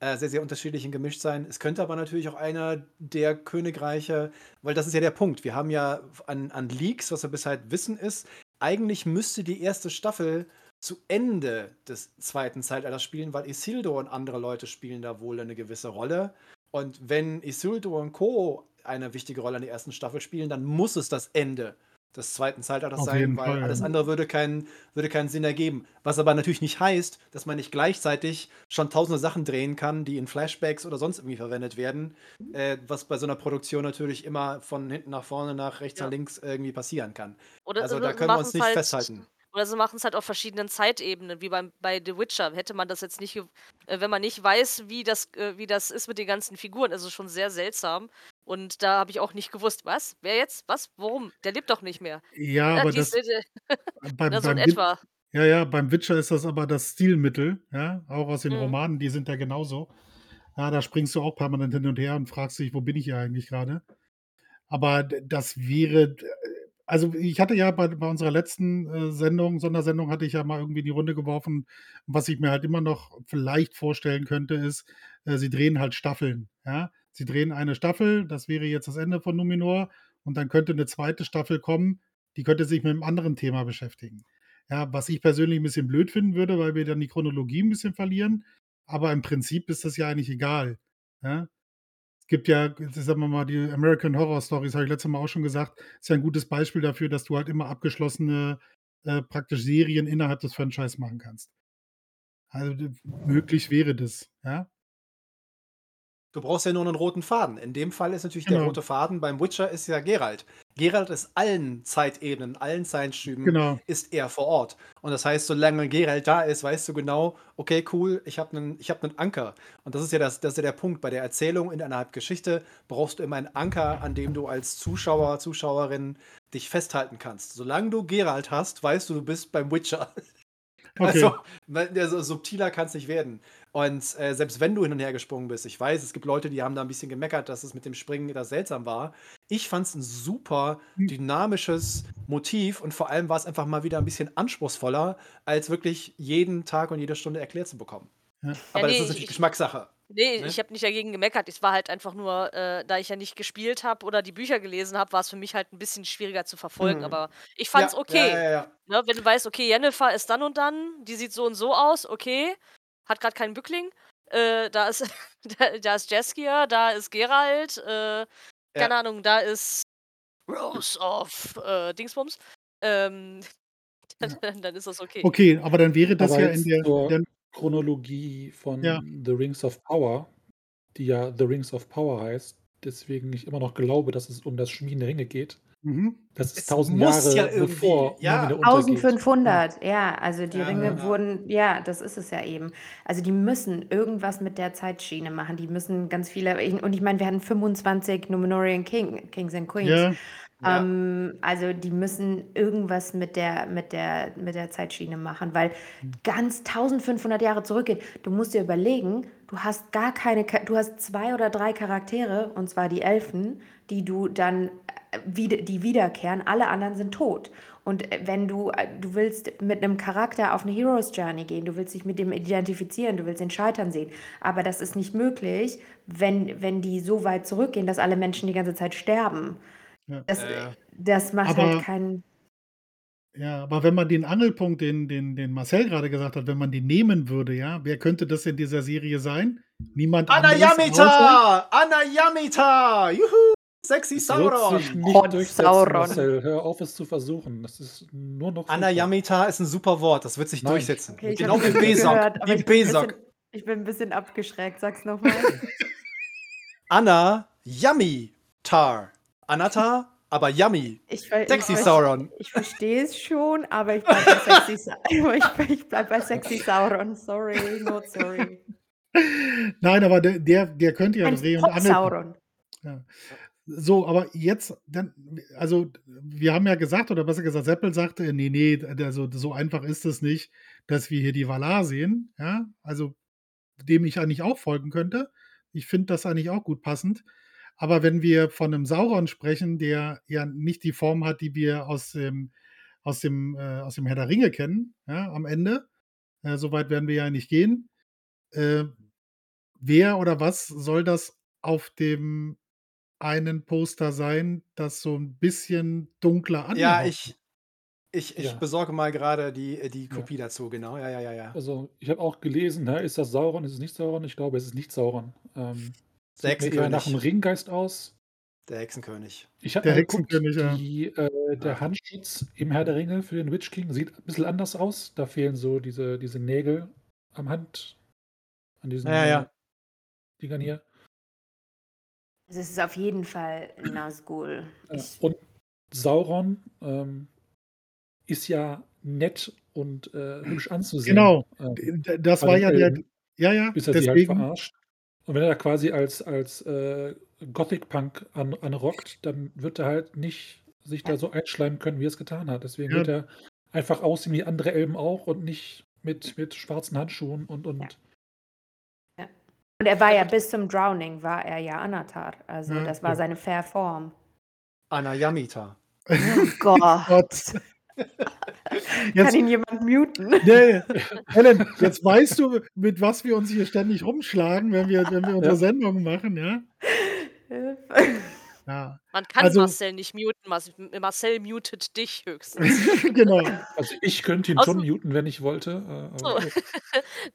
äh, sehr, sehr unterschiedlich und gemischt sein. Es könnte aber natürlich auch einer der Königreiche, weil das ist ja der Punkt. Wir haben ja an, an Leaks, was wir bisher halt wissen, ist, eigentlich müsste die erste Staffel zu Ende des zweiten Zeitalters spielen, weil Isildur und andere Leute spielen da wohl eine gewisse Rolle. Und wenn Isildur und Co. eine wichtige Rolle in der ersten Staffel spielen, dann muss es das Ende des zweiten Zeitalters sein, weil Fall, alles ja. andere würde, kein, würde keinen Sinn ergeben. Was aber natürlich nicht heißt, dass man nicht gleichzeitig schon tausende Sachen drehen kann, die in Flashbacks oder sonst irgendwie verwendet werden, äh, was bei so einer Produktion natürlich immer von hinten nach vorne, nach rechts ja. nach links irgendwie passieren kann. Oder, also da können wir uns nicht halt, festhalten. Oder sie machen es halt auf verschiedenen Zeitebenen, wie beim, bei The Witcher. Hätte man das jetzt nicht, äh, wenn man nicht weiß, wie das, äh, wie das ist mit den ganzen Figuren, ist es schon sehr seltsam. Und da habe ich auch nicht gewusst, was? Wer jetzt? Was? Warum? Der lebt doch nicht mehr. Ja, aber das, beim, Na, so in beim etwa. Ja, ja, beim Witcher ist das aber das Stilmittel, ja, auch aus den Mhm. Romanen, die sind ja genauso. Ja, da springst du auch permanent hin und her und fragst dich: „Wo bin ich hier eigentlich gerade? Aber das wäre also, ich hatte ja bei bei unserer letzten, äh, Sendung Sondersendung hatte ich ja mal irgendwie in die Runde geworfen. Was ich mir halt immer noch vielleicht vorstellen könnte, ist, äh, sie drehen halt Staffeln, ja? Sie drehen eine Staffel, das wäre jetzt das Ende von Numenor und dann könnte eine zweite Staffel kommen, die könnte sich mit einem anderen Thema beschäftigen. Ja, was ich persönlich ein bisschen blöd finden würde, weil wir dann die Chronologie ein bisschen verlieren. Aber im Prinzip ist das ja eigentlich egal. Ja? Es gibt ja, sagen wir mal, die American Horror Stories, habe ich letztes Mal auch schon gesagt, ist ja ein gutes Beispiel dafür, dass du halt immer abgeschlossene äh, praktisch Serien innerhalb des Franchise machen kannst. Also möglich wäre das, ja. Du brauchst ja nur einen roten Faden. In dem Fall ist natürlich genau. der rote Faden beim Witcher ist ja Geralt. Geralt ist allen Zeitebenen, allen Zeitschüben genau. ist er vor Ort. Und das heißt, solange Geralt da ist, weißt du genau, okay, cool, ich habe einen hab Anker. Und das ist ja das, das ist ja der Punkt. Bei der Erzählung in einer Geschichte brauchst du immer einen Anker, an dem du als Zuschauer, Zuschauerin dich festhalten kannst. Solange du Geralt hast, weißt du, du bist beim Witcher. Okay. Also, subtiler kann es nicht werden. Und äh, selbst wenn du hin und her gesprungen bist, ich weiß, es gibt Leute, die haben da ein bisschen gemeckert, dass es mit dem Springen das seltsam war. Ich fand es ein super hm. dynamisches Motiv und vor allem war es einfach mal wieder ein bisschen anspruchsvoller, als wirklich jeden Tag und jede Stunde erklärt zu bekommen. Ja. Aber ja, nee, das ist natürlich ich, Geschmackssache. Nee, ne? ich habe nicht dagegen gemeckert. Es war halt einfach nur, äh, da ich ja nicht gespielt habe oder die Bücher gelesen habe, war es für mich halt ein bisschen schwieriger zu verfolgen. Mhm. Aber ich fand es ja, okay. Ne, wenn du weißt, okay, Jennifer ist dann und dann, die sieht so und so aus, okay hat gerade keinen Bückling. Äh, da ist da, da ist Jaskier, da ist Gerald, äh, keine ja. Ahnung, da ist Rose of äh, Dingsbums. Ähm, dann, dann, ist das okay. Okay, aber dann wäre das aber ja in der, der Chronologie von ja. The Rings of Power, die ja The Rings of Power heißt, deswegen ich immer noch glaube, dass es um das Schmieden der Ringe geht. Mhm. Das ist tausend Jahre ja bevor ja. 1500, ja, also die ja, Ringe ja. wurden, ja, das ist es ja eben. Also die müssen irgendwas mit der Zeitschiene machen, die müssen ganz viele, und ich meine, wir hatten 25 Numenorian King, Kings and Queens. Ähm, also die müssen irgendwas mit der, mit der, mit der Zeitschiene machen, weil ganz 1500 Jahre zurückgehen. Du musst dir überlegen, du hast gar keine, du hast zwei oder drei Charaktere, und zwar die Elfen, die du dann die wiederkehren, alle anderen sind tot. Und äh, wenn du, äh, du willst mit einem Charakter auf eine Hero's Journey gehen, du willst dich mit dem identifizieren, du willst den Scheitern sehen. Aber das ist nicht möglich, wenn, wenn die so weit zurückgehen, dass alle Menschen die ganze Zeit sterben. Ja. Das, äh. das macht halt aber, halt keinen. Ja, aber wenn man den Angelpunkt, den, den, den Marcel gerade gesagt hat, wenn man den nehmen würde, ja, wer könnte das in dieser Serie sein? Niemand Anna Yamita! Anna Yamita! Juhu! Sexy Sauron! Nicht Sauron. Marcel. Hör auf, es zu versuchen. Das ist nur noch. Anna Yamita ist ein super Wort. Das wird sich Nein. durchsetzen. Okay, genau wie Besok. Wie Besok. Ich bin ein bisschen abgeschreckt. Sag's nochmal. Anna Yummy Tar. Anata, aber Yummy. Ich, Sexy ich, Sauron. Ich, ich verstehe es schon, aber ich bleibe bei Sexy ich, ich bleib bei Sexy Sauron. Sorry, not sorry. Nein, aber der, der, der könnte ja Dreh und Angel. Sauron. Ja. So, aber jetzt, dann, also wir haben ja gesagt, oder besser gesagt, Seppel sagte, nee, nee, also so einfach ist es nicht, dass wir hier die Valar sehen, ja, also dem ich eigentlich auch folgen könnte. Ich finde das eigentlich auch gut passend. Aber wenn wir von einem Sauron sprechen, der ja nicht die Form hat, die wir aus dem, aus dem, äh, aus dem Herr der Ringe kennen, ja, am Ende, äh, so weit werden wir ja nicht gehen. Äh, wer oder was soll das auf dem einen Poster sein, das so ein bisschen dunkler anhaucht. Ja, ich ich ich Ja. besorge mal gerade die äh, die Ja. Kopie dazu, genau. Ja, ja, ja, ja. Also, ich habe auch gelesen, ne, ist das Sauron, ist es nicht Sauron? Ich glaube, es ist nicht Sauron. Ähm, Der sieht mir eher nach einem Ringgeist aus. Der Hexenkönig. Ich habe geguckt, Hexenkönig, ja. die, äh, der Handschutz im Herr der Ringe für den Witch King sieht ein bisschen anders aus. Da fehlen so diese diese Nägel am Hand an diesen, Ja, ja. äh, Dingern hier. Also es ist auf jeden Fall Nazgul. Ja, und Sauron ähm, ist ja nett und äh, hübsch anzusehen. Genau, ähm, das war ja der. Ja, ja, bis er deswegen. sie halt verarscht. Und wenn er da quasi als, als äh, Gothic-Punk an, anrockt, dann wird er halt nicht sich da so einschleimen können, wie er es getan hat. Deswegen ja. wird er einfach aussehen wie andere Elben auch und nicht mit, mit schwarzen Handschuhen und, und ja. Und er war ja bis zum Drowning, war er ja Anatar. Also mhm. das war seine Fair Form. Anayamita. Oh Gott. Kann ihn jemand muten? Nee, Helen, jetzt weißt du, mit was wir uns hier ständig rumschlagen, wenn wir, wenn wir unsere ja. Sendungen machen, ja? Ja. Man kann Also Marcel nicht muten. Marcel mutet dich höchstens. Genau. Also, ich könnte ihn schon Außer muten, wenn ich wollte, äh, aber So.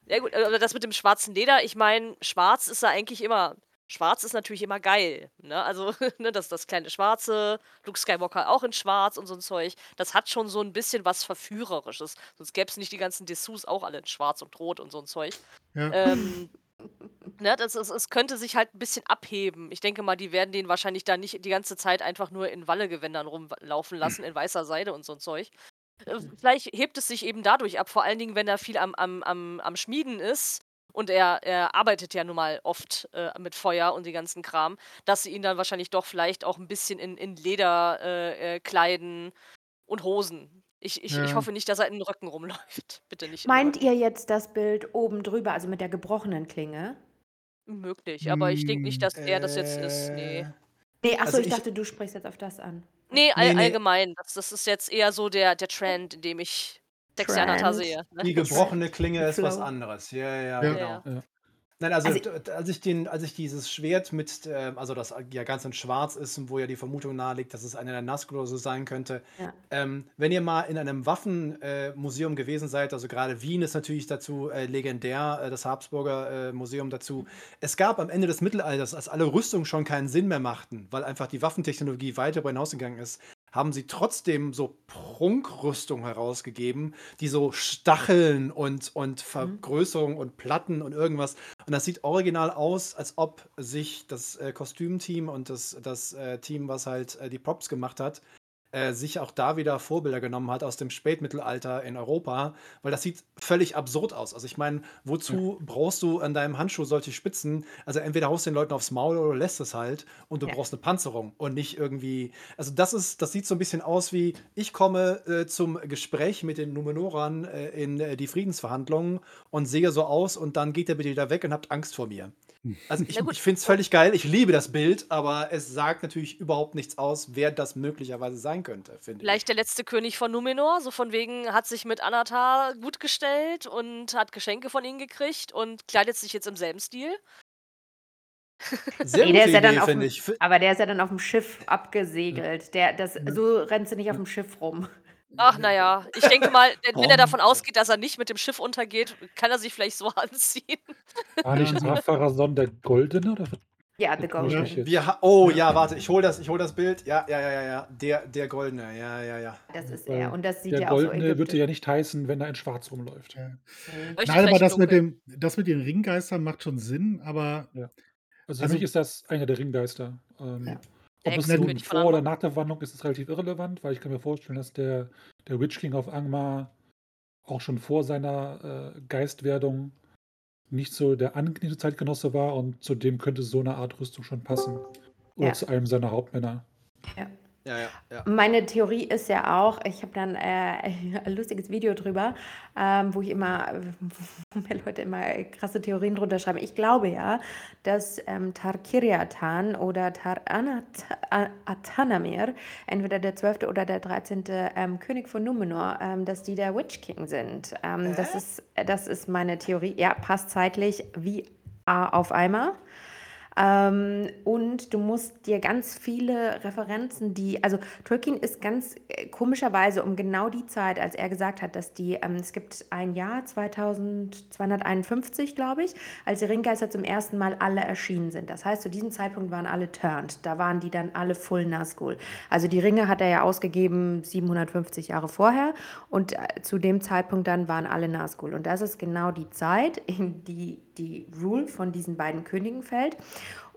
Ja gut, aber das mit dem schwarzen Leder, ich meine, schwarz ist ja eigentlich immer schwarz ist natürlich immer geil, ne? Also, ne, das das kleine Schwarze, Luke Skywalker auch in schwarz und so 'n Zeug. Das hat schon so 'n bisschen was Verführerisches. Sonst gäb's nicht die ganzen Dessous auch alle in schwarz und rot und so 'n Zeug. Ja. Ähm, ne, das es es könnte sich halt 'n bisschen abheben. Ich denke mal, die werden den wahrscheinlich da nicht die ganze Zeit einfach nur in Wallengewändern rumlaufen lassen, in weißer Seide und so 'n Zeug. Äh, vielleicht hebt es sich eben dadurch ab, vor allen Dingen, wenn er viel am am am am Schmieden ist und er er arbeitet ja nun mal oft, äh, mit Feuer und den ganzen Kram, dass sie ihn dann wahrscheinlich doch vielleicht auch 'n bisschen in in Leder, äh, äh, kleiden und Hosen. Ich ich ich Ja. hoffe nicht, dass er in Röcken rumläuft. Bitte nicht in Meint ihr jetzt das Bild oben drüber, also mit der gebrochenen Klinge? Möglich, aber ich denke nicht, Hm. dass er das jetzt ist, ne. Äh, Ne, ach so, also ich ich dachte, du sprichst jetzt auf das an. Ne, Ne, all ne. allgemein. Das das ist jetzt eher so der der Trend, in dem ich Trend. sehe, ne? Die gebrochene Klinge ist was anderes. Ja, ja, ja, Ja. genau. Ja. Nein, also, Also d als ich den als ich dieses Schwert mit, äh also, das ja ganz in schwarz ist und wo ja die Vermutung naheliegt, dass es einer der Nazgul oder so sein könnte. Ja. Ähm, wenn ihr mal in einem Waffenmuseum äh, gewesen seid, also gerade Wien ist natürlich dazu äh, legendär, äh, das Habsburger äh, Museum dazu. Es gab am Ende des Mittelalters, als alle Rüstungen schon keinen Sinn mehr machten, weil einfach die Waffentechnologie weit darüber hinausgegangen ist, haben sie trotzdem so Prunkrüstung herausgegeben, die so Stacheln und und Mhm. Vergrößerung und Platten und irgendwas und das sieht original aus, als ob sich das, äh, Kostümteam und das das, äh, Team, was halt, äh, die Props gemacht hat, äh, sich auch da wieder Vorbilder genommen hat aus dem Spätmittelalter in Europa, weil das sieht völlig absurd aus. Also, ich meine, Ja. wozu brauchst du an deinem Handschuh solche Spitzen? Also, entweder haust du den Leuten aufs Maul oder lässt es halt und du Ja. brauchst 'ne Panzerung und nicht irgendwie also, das ist das sieht so 'n bisschen aus wie: Ich komme, äh, zum Gespräch mit den Numenorern, äh, in, äh, die Friedensverhandlungen und sehe so aus und dann geht ihr bitte wieder weg und habt Angst vor mir. Also, ich ich finde es völlig geil. Ich liebe das Bild, aber es sagt natürlich überhaupt nichts aus, wer das möglicherweise sein könnte, finde ich. Vielleicht der letzte König von Numenor, so von wegen hat sich mit Anatar gut gestellt und hat Geschenke von ihnen gekriegt und kleidet sich jetzt im selben Stil? Sehr Ne, der ist ja dann auf'm finde ich. Aber der ist ja dann auf'm Schiff abgesegelt. Der das Ja. so rennst du nicht auf'm Schiff rum. Ach, na ja, ich denke mal, wenn er davon ausgeht, dass er nicht mit dem Schiff untergeht, kann er sich vielleicht so anziehen. War nicht Ja, so Ar-Pharazôn der Goldene oder Ja, The Oder täusche ich Golden. mich jetzt? Wir oh Ja. warte, ich hole das ich hole das Bild. Ja, ja, ja, ja, ja. Der der Goldene. Ja, ja, ja. Das ist er und das sieht der ja auch so Goldene würde ja nicht heißen, wenn er in schwarz rumläuft. Ja. Mhm. Nein, aber das mit dem das mit den Ringgeistern macht schon Sinn, aber Ja. Also, für Also mich ist das einer der Ringgeister. Ähm, Ja. Ob es von vor oder nach der Wandlung ist, ist relativ irrelevant, weil ich kann mir vorstellen, dass der der Witch King auf Angmar auch schon vor seiner, äh, Geistwerdung nicht so der angenehme Zeitgenosse war und zu dem könnte so 'ne Art Rüstung schon passen. Oder Ja. zu einem seiner Hauptmänner. Ja. Ja, ja, ja. Meine Theorie ist ja auch ich habe dann, äh, ein lustiges Video drüber, ähm, wo ich immer wo mir Leute immer krasse Theorien drunter schreiben. Ich glaube ja, dass, ähm, Tar-Kiryatan oder A Atanamir, entweder der 12. oder der 13., ähm, König von Numenor, ähm, dass die der Witch King sind. Ähm, das ist das ist meine Theorie. Ja, passt zeitlich wie A auf Eimer. Ähm, und du musst dir ganz viele Referenzen, die also Tolkien ist ganz äh, komischerweise um genau die Zeit, als er gesagt hat, dass die ähm, es gibt ein Jahr, 2251, glaube ich, als die Ringgeister zum ersten Mal alle erschienen sind. Das heißt, zu diesem Zeitpunkt waren alle turned. Da waren die dann alle full Nazgul. Also die Ringe hat er ja ausgegeben 750 Jahre vorher und äh, zu dem Zeitpunkt dann waren alle Nazgul. Und das ist genau die Zeit, in die die Rule von diesen beiden Königen fällt.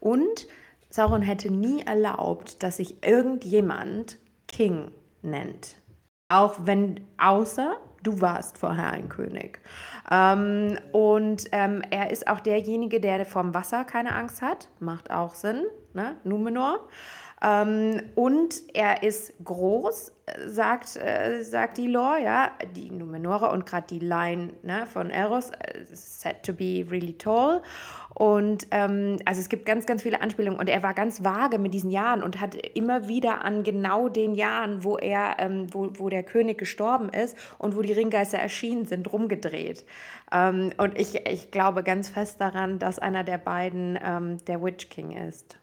Und Sauron hätte nie erlaubt, dass sich irgendjemand King nennt. Auch wenn, außer du warst vorher ein König. Ähm, und ähm, er ist auch derjenige, der vom Wasser keine Angst hat. Macht auch Sinn, ne? Numenor. Ähm, und er ist groß, sagt, äh, sagt die Lore, ja, die Numenorer und gerade die Line ne, von Eros, äh, said to be really tall. Und ähm, also es gibt ganz, ganz viele Anspielungen und er war ganz vage mit diesen Jahren und hat immer wieder an genau den Jahren, wo er, ähm, wo, wo der König gestorben ist und wo die Ringgeister erschienen sind, rumgedreht. Ähm, und ich, ich glaube ganz fest daran, dass einer der beiden ähm, der Witch King ist.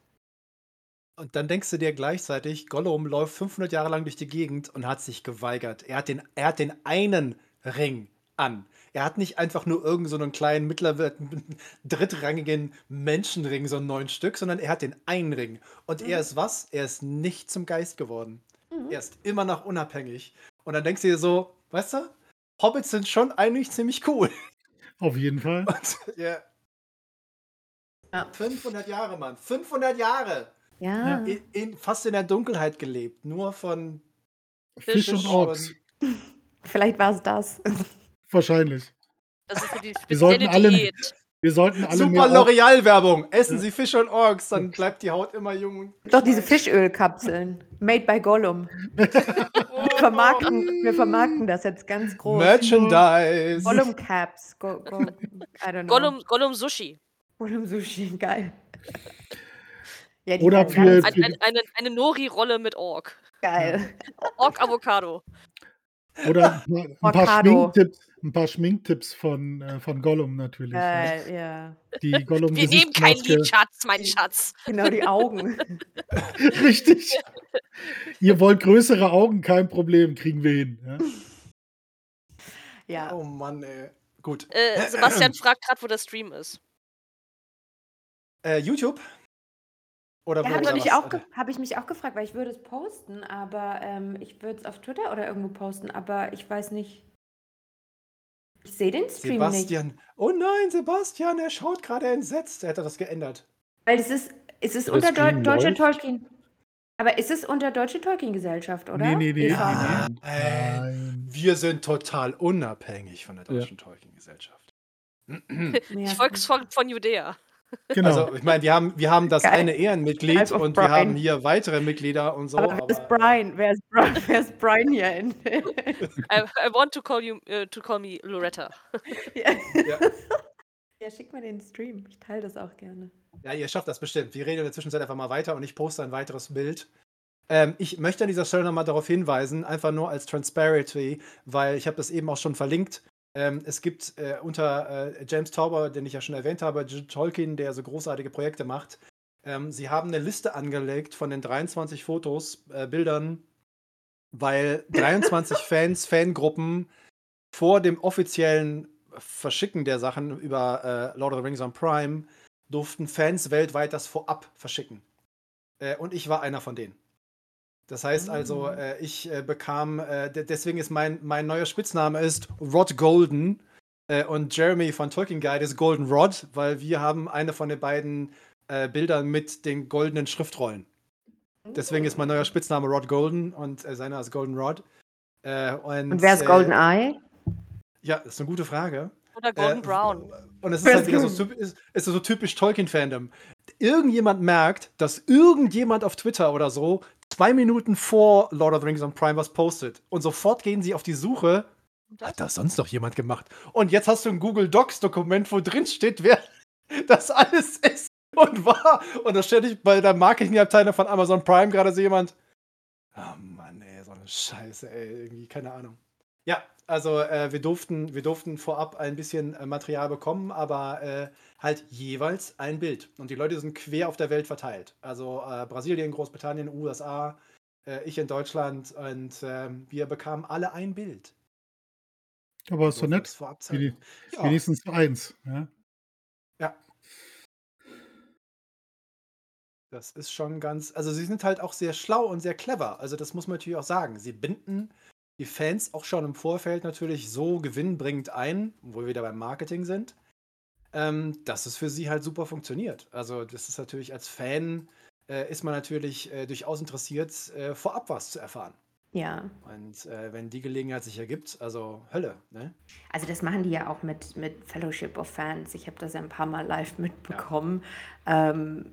Und dann denkst du dir gleichzeitig, Gollum läuft 500 Jahre lang durch die Gegend und hat sich geweigert. Er hat den, er hat den einen Ring an. Er hat nicht einfach nur irgendeinen so einen kleinen, mittlerweile drittrangigen Menschenring, so einen neuen Stück, sondern er hat den einen Ring. Und er ist was? Er ist nicht zum Geist geworden. Mhm. Er ist immer noch unabhängig. Und dann denkst du dir so, weißt du, Hobbits sind schon eigentlich ziemlich cool. Auf jeden Fall. Und, ja. Ja. 500 Jahre, Mann. 500 Jahre. Ja. In, in, fast in der Dunkelheit gelebt. Nur von Fisch und Orks. Vielleicht war es das. Wahrscheinlich. Das ist für die Wir sollten spezielle alle- Diät. Wir sollten alle Super L'Oreal-Werbung. Essen Sie Fisch und Orks, dann bleibt die Haut immer jung. und Doch diese. Fischölkapseln. Made by Gollum. Wir vermarkten, wir vermarkten das jetzt ganz groß. Merchandise. Gollum Caps. Go, go, I don't know. Gollum, Gollum Sushi. Gollum Sushi, geil. Ja, Oder für- Ein, ein, eine eine Nori-Rolle mit Ork. geil. Ork-Avocado. Oder ein paar. Schminktipps, ein paar Schminktipps von, äh, von Gollum natürlich. ja. Geil, ja. Die Gollum Wir nehmen kein Gesichtsmaske. Lied, Schatz, mein Schatz. Genau, die Augen. Richtig. Ihr wollt größere Augen, kein Problem, kriegen wir hin. Ja? Ja. Oh Mann, ey. Gut. Äh, Sebastian fragt gerade, wo der Stream ist. Äh, YouTube? Oder Ja, wo habe ich, mich was? auch hab ich mich auch gefragt, weil ich würde es posten, aber ähm, ich würde es auf Twitter oder irgendwo posten, aber ich weiß nicht. Ich sehe den Stream nicht. Sebastian. Oh nein, Sebastian, er schaut gerade entsetzt. Er hat das geändert. Weil es ist, es ist unter Deu Deutsche. Tolkien. Aber ist es unter Deutsche Tolkien-Gesellschaft, oder? Nee, nee, nee. Eva? nee, nee. Nein. wir sind total unabhängig von der Ja. deutschen Tolkien-Gesellschaft. Ja, Ich Volksvolk von Judäa. Genau. Also, ich meine, wir haben, wir haben das Geil. eine Ehrenmitglied und wir Brian. haben hier weitere Mitglieder und so. aber wer ist aber- Brian? Wer ist Brian, wer ist Brian hier? In I, I want to call you uh, to call me Loretta. ja. Ja. ja, schick mal den Stream. Ich teile das auch gerne. Ja, ihr schafft das bestimmt. Wir reden in der Zwischenzeit einfach mal weiter und ich poste ein weiteres Bild. Ähm, ich möchte an dieser Stelle nochmal darauf hinweisen, einfach nur als Transparency, weil ich habe das eben auch schon verlinkt. Ähm, es gibt äh, unter äh, James Tauber, den ich ja schon erwähnt habe, J. Tolkien, der so großartige Projekte macht. Ähm, sie haben eine Liste angelegt von den 23 Fotos, äh, Bildern, weil 23 Fans, Fangruppen vor dem offiziellen Verschicken der Sachen über äh, Lord of the Rings on Prime durften Fans weltweit das vorab verschicken. Äh, und ich war einer von denen. Das heißt also, Ah. äh, ich äh, bekam, äh, de- deswegen ist mein, mein neuer Spitzname ist Rod Golden äh, und Jeremy von Tolkien Guide ist Golden Rod, weil wir haben eine von den beiden äh, Bildern mit den goldenen Schriftrollen. Deswegen ist mein neuer Spitzname Rod Golden und äh, seiner ist Golden Rod. Äh, und, Und wer ist äh, Golden Eye? Ja, das ist eine gute Frage. Oder Golden Äh, Brown. Und es ist halt wieder so, ist, ist so typisch Tolkien-Fandom. Irgendjemand merkt, dass irgendjemand auf Twitter oder so zwei Minuten vor Lord of the Rings on Prime was postet. Und sofort gehen sie auf die Suche. Hat das sonst noch jemand gemacht? Und jetzt hast du ein Google Docs-Dokument, wo drin steht, wer das alles ist und war. Und da steht ich bei der Marketingabteilung von Amazon Prime gerade so jemand. Oh Mann, ey, so eine Scheiße, ey, irgendwie, keine Ahnung. Ja, also äh, wir, durften, wir durften vorab ein bisschen äh, Material bekommen, aber äh, halt jeweils ein Bild. Und die Leute sind quer auf der Welt verteilt. Also äh, Brasilien, Großbritannien, USA, äh, ich in Deutschland und ähm, wir bekamen alle ein Bild. Aber ist so Durften nett. zeigen. Ja, Wenigstens eins. Ja? ja. Das ist schon ganz. Also, sie sind halt auch sehr schlau und sehr clever. Also, das muss man natürlich auch sagen. Sie binden die Fans auch schon im Vorfeld natürlich so gewinnbringend ein, wo wir wieder beim Marketing sind, ähm, dass es für sie halt super funktioniert. Also, das ist natürlich als Fan, äh, ist man natürlich äh, durchaus interessiert, äh, vorab was zu erfahren. Ja. Und äh, wenn die Gelegenheit sich ergibt, also Hölle, ne? Also das machen die ja auch mit, mit Fellowship of Fans. Ich habe das ja ein paar Mal live mitbekommen. Ähm,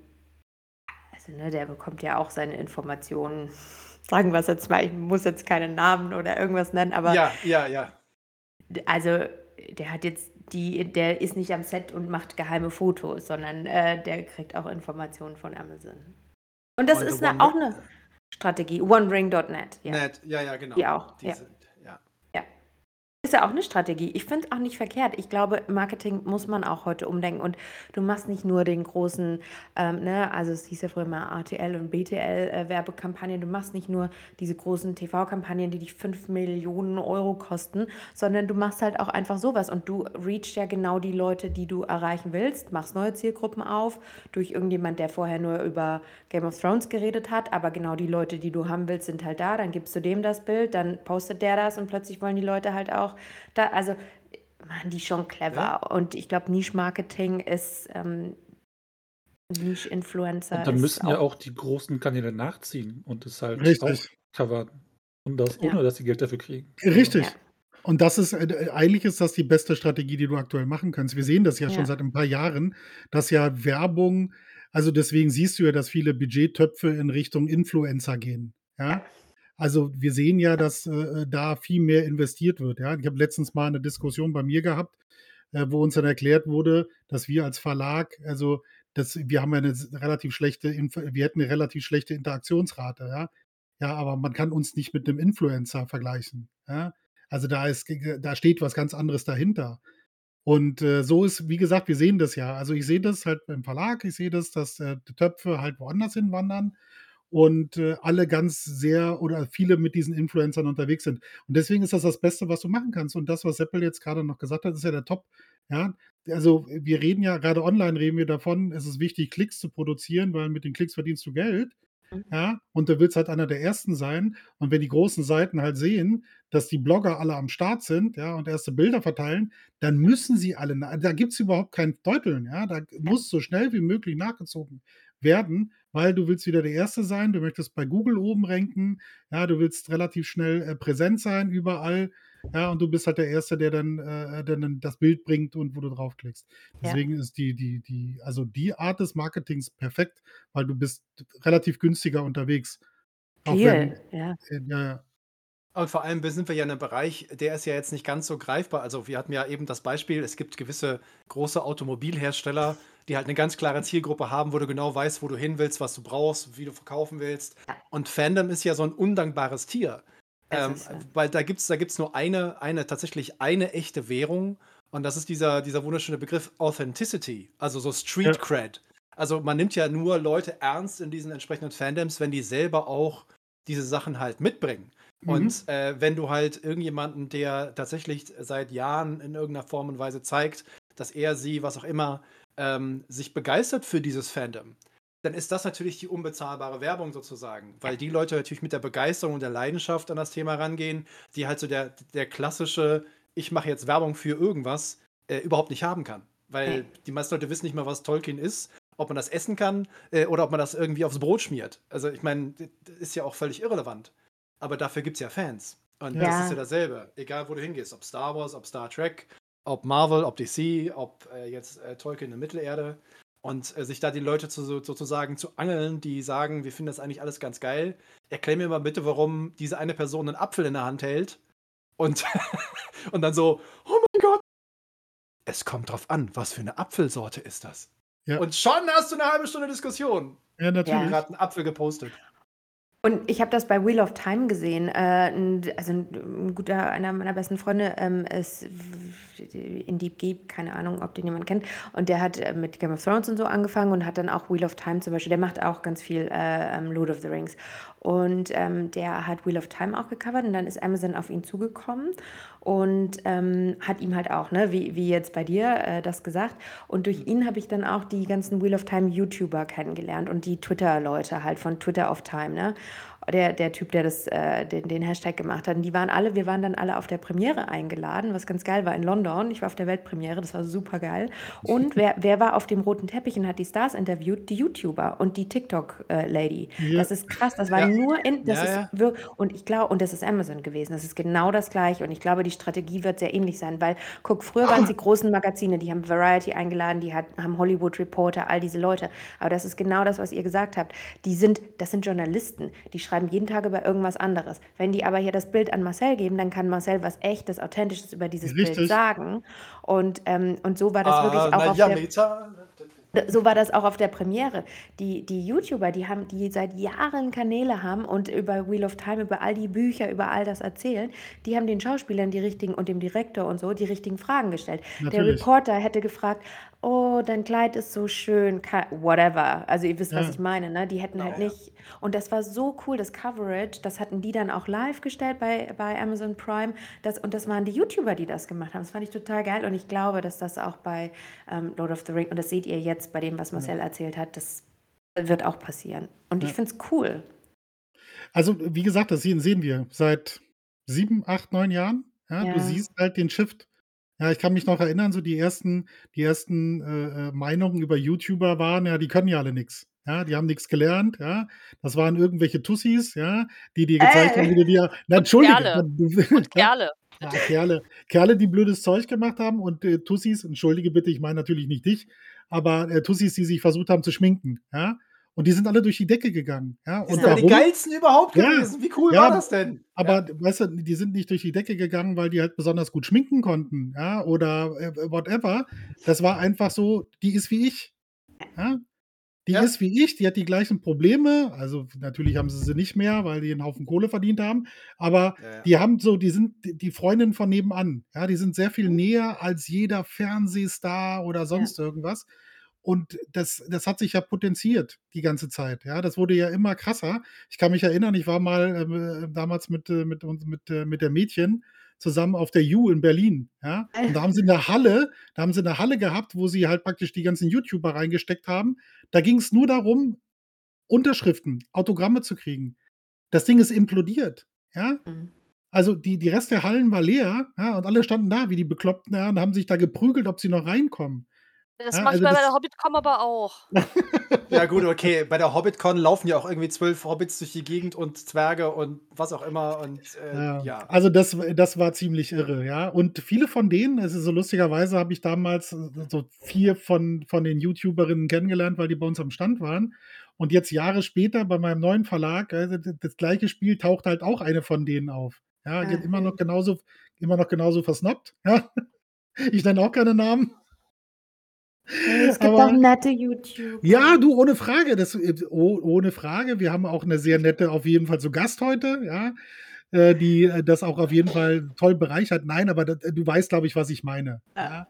also ne, der bekommt ja auch seine Informationen. Sagen wir es jetzt mal, ich muss jetzt keinen Namen oder irgendwas nennen, aber Ja, ja, ja. also der hat jetzt die, der ist nicht am Set und macht geheime Fotos, sondern äh, der kriegt auch Informationen von Amazon. Und das Und ist eine, auch eine Strategie. OneRing.net, ja. Nett, ja, ja, genau. Die auch, Die ja. Ja auch eine Strategie. Ich finde es auch nicht verkehrt. Ich glaube, Marketing muss man auch heute umdenken. Und du machst nicht nur den großen, ähm, ne, also es hieß ja früher mal ATL und BTL-Werbekampagnen, äh, du machst nicht nur diese großen TV-Kampagnen, die dich 5 Millionen Euro kosten, sondern du machst halt auch einfach sowas. Und du reachst ja genau die Leute, die du erreichen willst, machst neue Zielgruppen auf, durch irgendjemand, der vorher nur über Game of Thrones geredet hat, aber genau die Leute, die du haben willst, sind halt da, dann gibst du dem das Bild, dann postet der das und plötzlich wollen die Leute halt auch da, also machen die schon clever. Ja. Und ich glaube, Niche-Marketing ist ähm, Niche-Influencer. Und dann müssen ja auch die großen Kanäle nachziehen und es halt Richtig. auch covern. Und das, ohne ja. dass sie Geld dafür kriegen. Richtig. Ja. Und das ist, äh, eigentlich ist das die beste Strategie, die du aktuell machen kannst. Wir sehen das ja, ja. schon seit ein paar Jahren, dass ja Werbung, also deswegen siehst du ja, dass viele Budgettöpfe in Richtung Influencer gehen. Ja. Also wir sehen ja, dass äh, da viel mehr investiert wird. Ja? Ich habe letztens mal eine Diskussion bei mir gehabt, äh, wo uns dann erklärt wurde, dass wir als Verlag, also das, wir haben eine relativ schlechte, wir hätten eine relativ schlechte Interaktionsrate. Ja? ja, aber man kann uns nicht mit einem Influencer vergleichen. Ja? Also da ist, da steht was ganz anderes dahinter. Und äh, so ist, wie gesagt, wir sehen das ja. Also ich sehe das halt beim Verlag, ich sehe das, dass äh, die Töpfe halt woanders hinwandern und äh, alle ganz sehr oder viele mit diesen Influencern unterwegs sind. Und deswegen ist das das Beste, was du machen kannst. Und das, was Seppel jetzt gerade noch gesagt hat, ist ja der Top. Ja, also wir reden ja gerade online reden wir davon, es ist wichtig, Klicks zu produzieren, weil mit den Klicks verdienst du Geld. Mhm. Ja, und du willst halt einer der ersten sein. Und wenn die großen Seiten halt sehen, dass die Blogger alle am Start sind, ja, und erste Bilder verteilen, dann müssen sie alle, da gibt es überhaupt kein Deuteln, ja, da muss so schnell wie möglich nachgezogen werden, weil du willst wieder der Erste sein, du möchtest bei Google oben ranken, ja, du willst relativ schnell äh, präsent sein überall, ja, und du bist halt der Erste, der dann, äh, der dann das Bild bringt und wo du draufklickst. Deswegen ja. ist die, die, die, also die Art des Marketings perfekt, weil du bist relativ günstiger unterwegs. Viel, ja. Äh, ja. Und vor allem sind wir ja in einem Bereich, der ist ja jetzt nicht ganz so greifbar. Also wir hatten ja eben das Beispiel, es gibt gewisse große Automobilhersteller, die halt eine ganz klare Zielgruppe haben, wo du genau weißt, wo du hin willst, was du brauchst, wie du verkaufen willst. Und Fandom ist ja so ein undankbares Tier. Ähm. Weil da gibt es da gibt's nur eine, eine, tatsächlich eine echte Währung. Und das ist dieser, dieser wunderschöne Begriff Authenticity, also so Street Cred. Ja. Also man nimmt ja nur Leute ernst in diesen entsprechenden Fandoms, wenn die selber auch diese Sachen halt mitbringen. Mhm. Und äh, wenn du halt irgendjemanden, der tatsächlich seit Jahren in irgendeiner Form und Weise zeigt, dass er sie, was auch immer, ähm, sich begeistert für dieses Fandom, dann ist das natürlich die unbezahlbare Werbung sozusagen, weil die Leute natürlich mit der Begeisterung und der Leidenschaft an das Thema rangehen, die halt so der, der klassische, ich mache jetzt Werbung für irgendwas, äh, überhaupt nicht haben kann. Weil ja. die meisten Leute wissen nicht mal, was Tolkien ist, ob man das essen kann äh, oder ob man das irgendwie aufs Brot schmiert. Also ich meine, das ist ja auch völlig irrelevant. Aber dafür gibt es ja Fans. Und ja. das ist ja dasselbe. Egal, wo du hingehst. Ob Star Wars, ob Star Trek, ob Marvel, ob DC, ob äh, jetzt äh, Tolkien in Mittelerde. Und äh, sich da die Leute zu, sozusagen zu angeln, die sagen, wir finden das eigentlich alles ganz geil. Erklär mir mal bitte, warum diese eine Person einen Apfel in der Hand hält. Und, und dann so, oh mein Gott. Es kommt drauf an, was für eine Apfelsorte ist das? Ja. Und schon hast du eine halbe Stunde Diskussion. Ja, natürlich. Ich habe gerade einen Apfel gepostet. Und ich habe das bei Wheel of Time gesehen. Äh, also ein guter, einer meiner besten Freunde ähm, ist in Deep Deep, keine Ahnung, ob den jemand kennt. Und der hat äh, mit Game of Thrones und so angefangen und hat dann auch Wheel of Time zum Beispiel, der macht auch ganz viel äh, ähm, Lord of the Rings. Und ähm, der hat Wheel of Time auch gecovert und dann ist Amazon auf ihn zugekommen und ähm, hat ihm halt auch, ne, wie, wie jetzt bei dir, äh, das gesagt. Und durch ihn habe ich dann auch die ganzen Wheel of Time YouTuber kennengelernt und die Twitter-Leute halt von Twitter of Time, ne? Der, der Typ, der das, äh, den, den Hashtag gemacht hat. Und die waren alle, wir waren dann alle auf der Premiere eingeladen, was ganz geil war in London. Ich war auf der Weltpremiere, das war super geil. Und wer, wer war auf dem roten Teppich und hat die Stars interviewt? Die YouTuber und die TikTok-Lady. Ja. Das ist krass, das war ja. nur in, das ja, ist und ich glaube, und das ist Amazon gewesen, das ist genau das gleiche. Und ich glaube, die Strategie wird sehr ähnlich sein, weil, guck, früher waren sie großen Magazine, die haben Variety eingeladen, die hat, haben Hollywood Reporter, all diese Leute. Aber das ist genau das, was ihr gesagt habt. Die sind, das sind Journalisten, die schreiben schreiben jeden Tag über irgendwas anderes. Wenn die aber hier das Bild an Marcel geben, dann kann Marcel was Echtes, Authentisches über dieses Richtig. Bild sagen. Und, ähm, und so war das ah, wirklich auch auf ja, der... Meta. So war das auch auf der Premiere. Die, die YouTuber, die haben, die seit Jahren Kanäle haben und über Wheel of Time, über all die Bücher, über all das erzählen, die haben den Schauspielern die richtigen und dem Direktor und so die richtigen Fragen gestellt. Der Reporter hätte gefragt, oh, dein Kleid ist so schön, whatever. Also ihr wisst, was ich meine, ne? Die hätten halt nicht. Und das war so cool, das Coverage, das hatten die dann auch live gestellt bei, bei Amazon Prime. Das, und das waren die YouTuber, die das gemacht haben. Das fand ich total geil. Und ich glaube, dass das auch bei ähm, Lord of the Rings, und das seht ihr jetzt bei dem, was Marcel erzählt hat, das wird auch passieren. Und ich finde es cool. Also, wie gesagt, das sehen, sehen wir seit sieben, acht, neun Jahren. Ja, Du siehst halt den Shift. Ja, ich kann mich noch erinnern, so die ersten die ersten, äh, äh, Meinungen über YouTuber waren, ja, die können ja alle nichts. Ja, die haben nichts gelernt, ja. Das waren irgendwelche Tussis, ja, die dir gezeigt haben, wie du dir na, Kerle. Und Kerle. Ja, Kerle. Kerle, die blödes Zeug gemacht haben und, äh, Tussis entschuldige bitte, ich meine natürlich nicht dich, aber, äh, Tussis, die sich versucht haben zu schminken, ja. Und die sind alle durch die Decke gegangen. Ja? Sind aber die geilsten überhaupt ja, gewesen. Wie cool ja, war das denn? Aber ja. weißt du, die sind nicht durch die Decke gegangen, weil die halt besonders gut schminken konnten, ja, oder äh, whatever. Das war einfach so, die ist wie ich. Ja? Die ja. ist wie ich, die hat die gleichen Probleme. Also natürlich haben sie sie nicht mehr, weil die einen Haufen Kohle verdient haben. Aber ja, ja. die haben so, die sind die Freundin von nebenan. Ja, die sind sehr viel näher als jeder Fernsehstar oder sonst irgendwas. Und das, das hat sich ja potenziert die ganze Zeit. Ja, das wurde ja immer krasser. Ich kann mich erinnern, ich war mal ähm, äh, damals mit, äh, mit, mit, äh, mit der Mädchen zusammen auf der U in Berlin. Ja, und da haben sie eine Halle, da haben sie eine Halle gehabt, wo sie halt praktisch die ganzen YouTuber reingesteckt haben. Da ging es nur darum, Unterschriften, Autogramme zu kriegen. Das Ding ist implodiert. Ja, mhm. Also die, die Rest der Hallen war leer, ja, und alle standen da wie die Bekloppten ja, und haben sich da geprügelt, ob sie noch reinkommen. Das Ja, mache ich also bei der Hobbitcom aber auch. Ja, gut, okay. Bei der Hobbitcon laufen ja auch irgendwie zwölf Hobbits durch die Gegend und Zwerge und was auch immer. Und äh, Ja, ja. also das, das war ziemlich irre, ja. Und viele von denen, also so lustigerweise habe ich damals so vier von, von den YouTuberinnen kennengelernt, weil die bei uns am Stand waren. Und jetzt Jahre später bei meinem neuen Verlag, also das gleiche Spiel taucht halt auch eine von denen auf. Ja, die hat immer noch genauso, immer noch genauso versnappt. Ja. Ich nenne auch keine Namen. Es gibt Aber, auch nette YouTube. Ja, du, ohne Frage. Das, äh, oh, ohne Frage. Wir haben auch eine sehr nette, auf jeden Fall zu Gast heute, ja, äh, die äh, das auch auf jeden Fall toll bereichert. Nein, aber das, du weißt, glaube ich, was ich meine. Ja.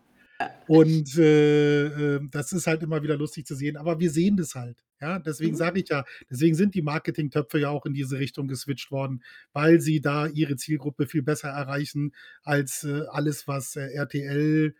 Und äh, das ist halt immer wieder lustig zu sehen. Aber wir sehen das halt. Ja, deswegen mhm. sage ich ja, deswegen sind die Marketingtöpfe ja auch in diese Richtung geswitcht worden, weil sie da ihre Zielgruppe viel besser erreichen als äh, alles, was äh, RTL,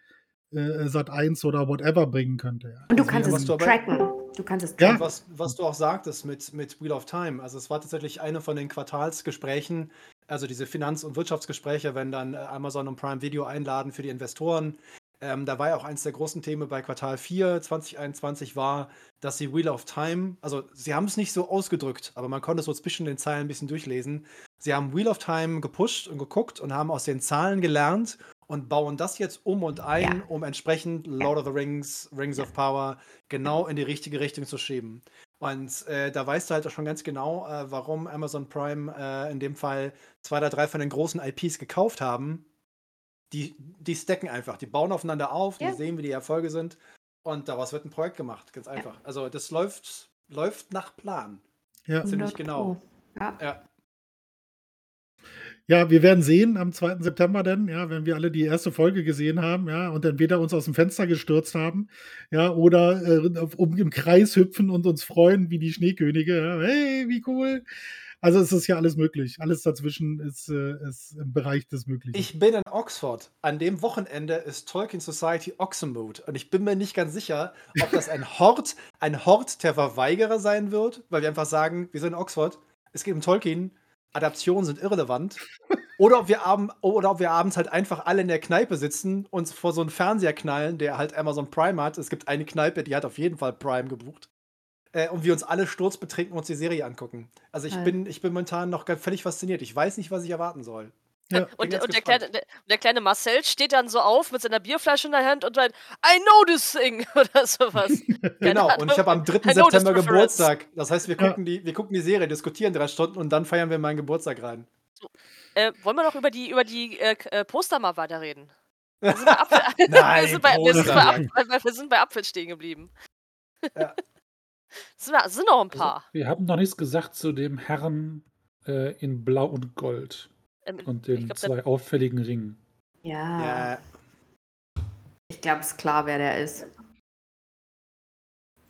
äh, Sat 1 oder whatever bringen könnte. Ja. Und du kannst es du tracken. Du kannst es tracken. Ja. Was, was du auch sagtest mit, mit Wheel of Time. Also es war tatsächlich eine von den Quartalsgesprächen, also diese Finanz- und Wirtschaftsgespräche, wenn dann äh, Amazon und Prime Video einladen für die Investoren. Ähm, da war ja auch eins der großen Themen bei Quartal 4 2021 war, dass sie Wheel of Time, also sie haben es nicht so ausgedrückt, aber man konnte so zwischen den Zeilen ein bisschen durchlesen. Sie haben Wheel of Time gepusht und geguckt und haben aus den Zahlen gelernt und bauen das jetzt um und ein, ja. um entsprechend Lord of the Rings, Rings ja. of Power genau in die richtige Richtung zu schieben. Und äh, da weißt du halt auch schon ganz genau, äh, warum Amazon Prime äh, in dem Fall zwei oder drei von den großen IPs gekauft haben. Die, die stacken einfach, die bauen aufeinander auf, ja. die sehen, wie die Erfolge sind. Und daraus wird ein Projekt gemacht, ganz einfach. Also das läuft, läuft nach Plan. Ja. Ziemlich genau. Ja. ja. Ja, wir werden sehen am 2. September dann, ja, wenn wir alle die erste Folge gesehen haben, ja, und entweder uns aus dem Fenster gestürzt haben, ja, oder äh, um, im Kreis hüpfen und uns freuen wie die Schneekönige. Ja. Hey, wie cool. Also es ist ja alles möglich. Alles dazwischen ist, äh, ist im Bereich des Möglichen. Ich bin in Oxford. An dem Wochenende ist Tolkien Society Oxenmood. Und ich bin mir nicht ganz sicher, ob das ein Hort, ein Hort der Verweigerer sein wird, weil wir einfach sagen, wir sind in Oxford. Es geht um Tolkien Adaptionen sind irrelevant. Oder ob, wir abend, oder ob wir abends halt einfach alle in der Kneipe sitzen, uns vor so einen Fernseher knallen, der halt Amazon Prime hat. Es gibt eine Kneipe, die hat auf jeden Fall Prime gebucht. Äh, und wir uns alle sturzbetrinken und uns die Serie angucken. Also ich, bin, ich bin momentan noch völlig fasziniert. Ich weiß nicht, was ich erwarten soll. Ja. Und, und der, kleine, der, der, kleine, Marcel steht dann so auf mit seiner Bierflasche in der Hand und sagt, I know this thing oder sowas. genau, und ich habe am 3. September Geburtstag. Das heißt, wir gucken, ja. die, wir gucken die Serie, diskutieren drei Stunden und dann feiern wir meinen Geburtstag rein. So, äh, wollen wir noch über die, über die äh, äh Poster mal weiterreden? Wir sind bei, Apfel, Nein, wir sind bei, wir sind bei, Apfel, wir sind bei Apfel stehen geblieben. Ja. sind, sind noch ein Also, paar. wir haben noch nichts gesagt zu dem Herrn äh, in Blau und Gold Ähm, und den glaub, zwei auffälligen Ringen. Ja, Ja, ich glaube, es ist klar, wer der ist.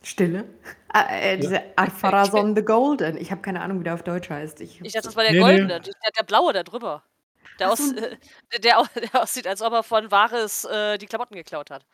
Stille? Ah, äh, diese Farazon the Golden. Ich habe keine Ahnung, wie der auf Deutsch heißt. Ich, Ich dachte, das war der Nee, nee. goldene, der, der blaue da drüber. Der, aus, äh, der, der aussieht, als ob er von Wahres äh, die Klamotten geklaut hat.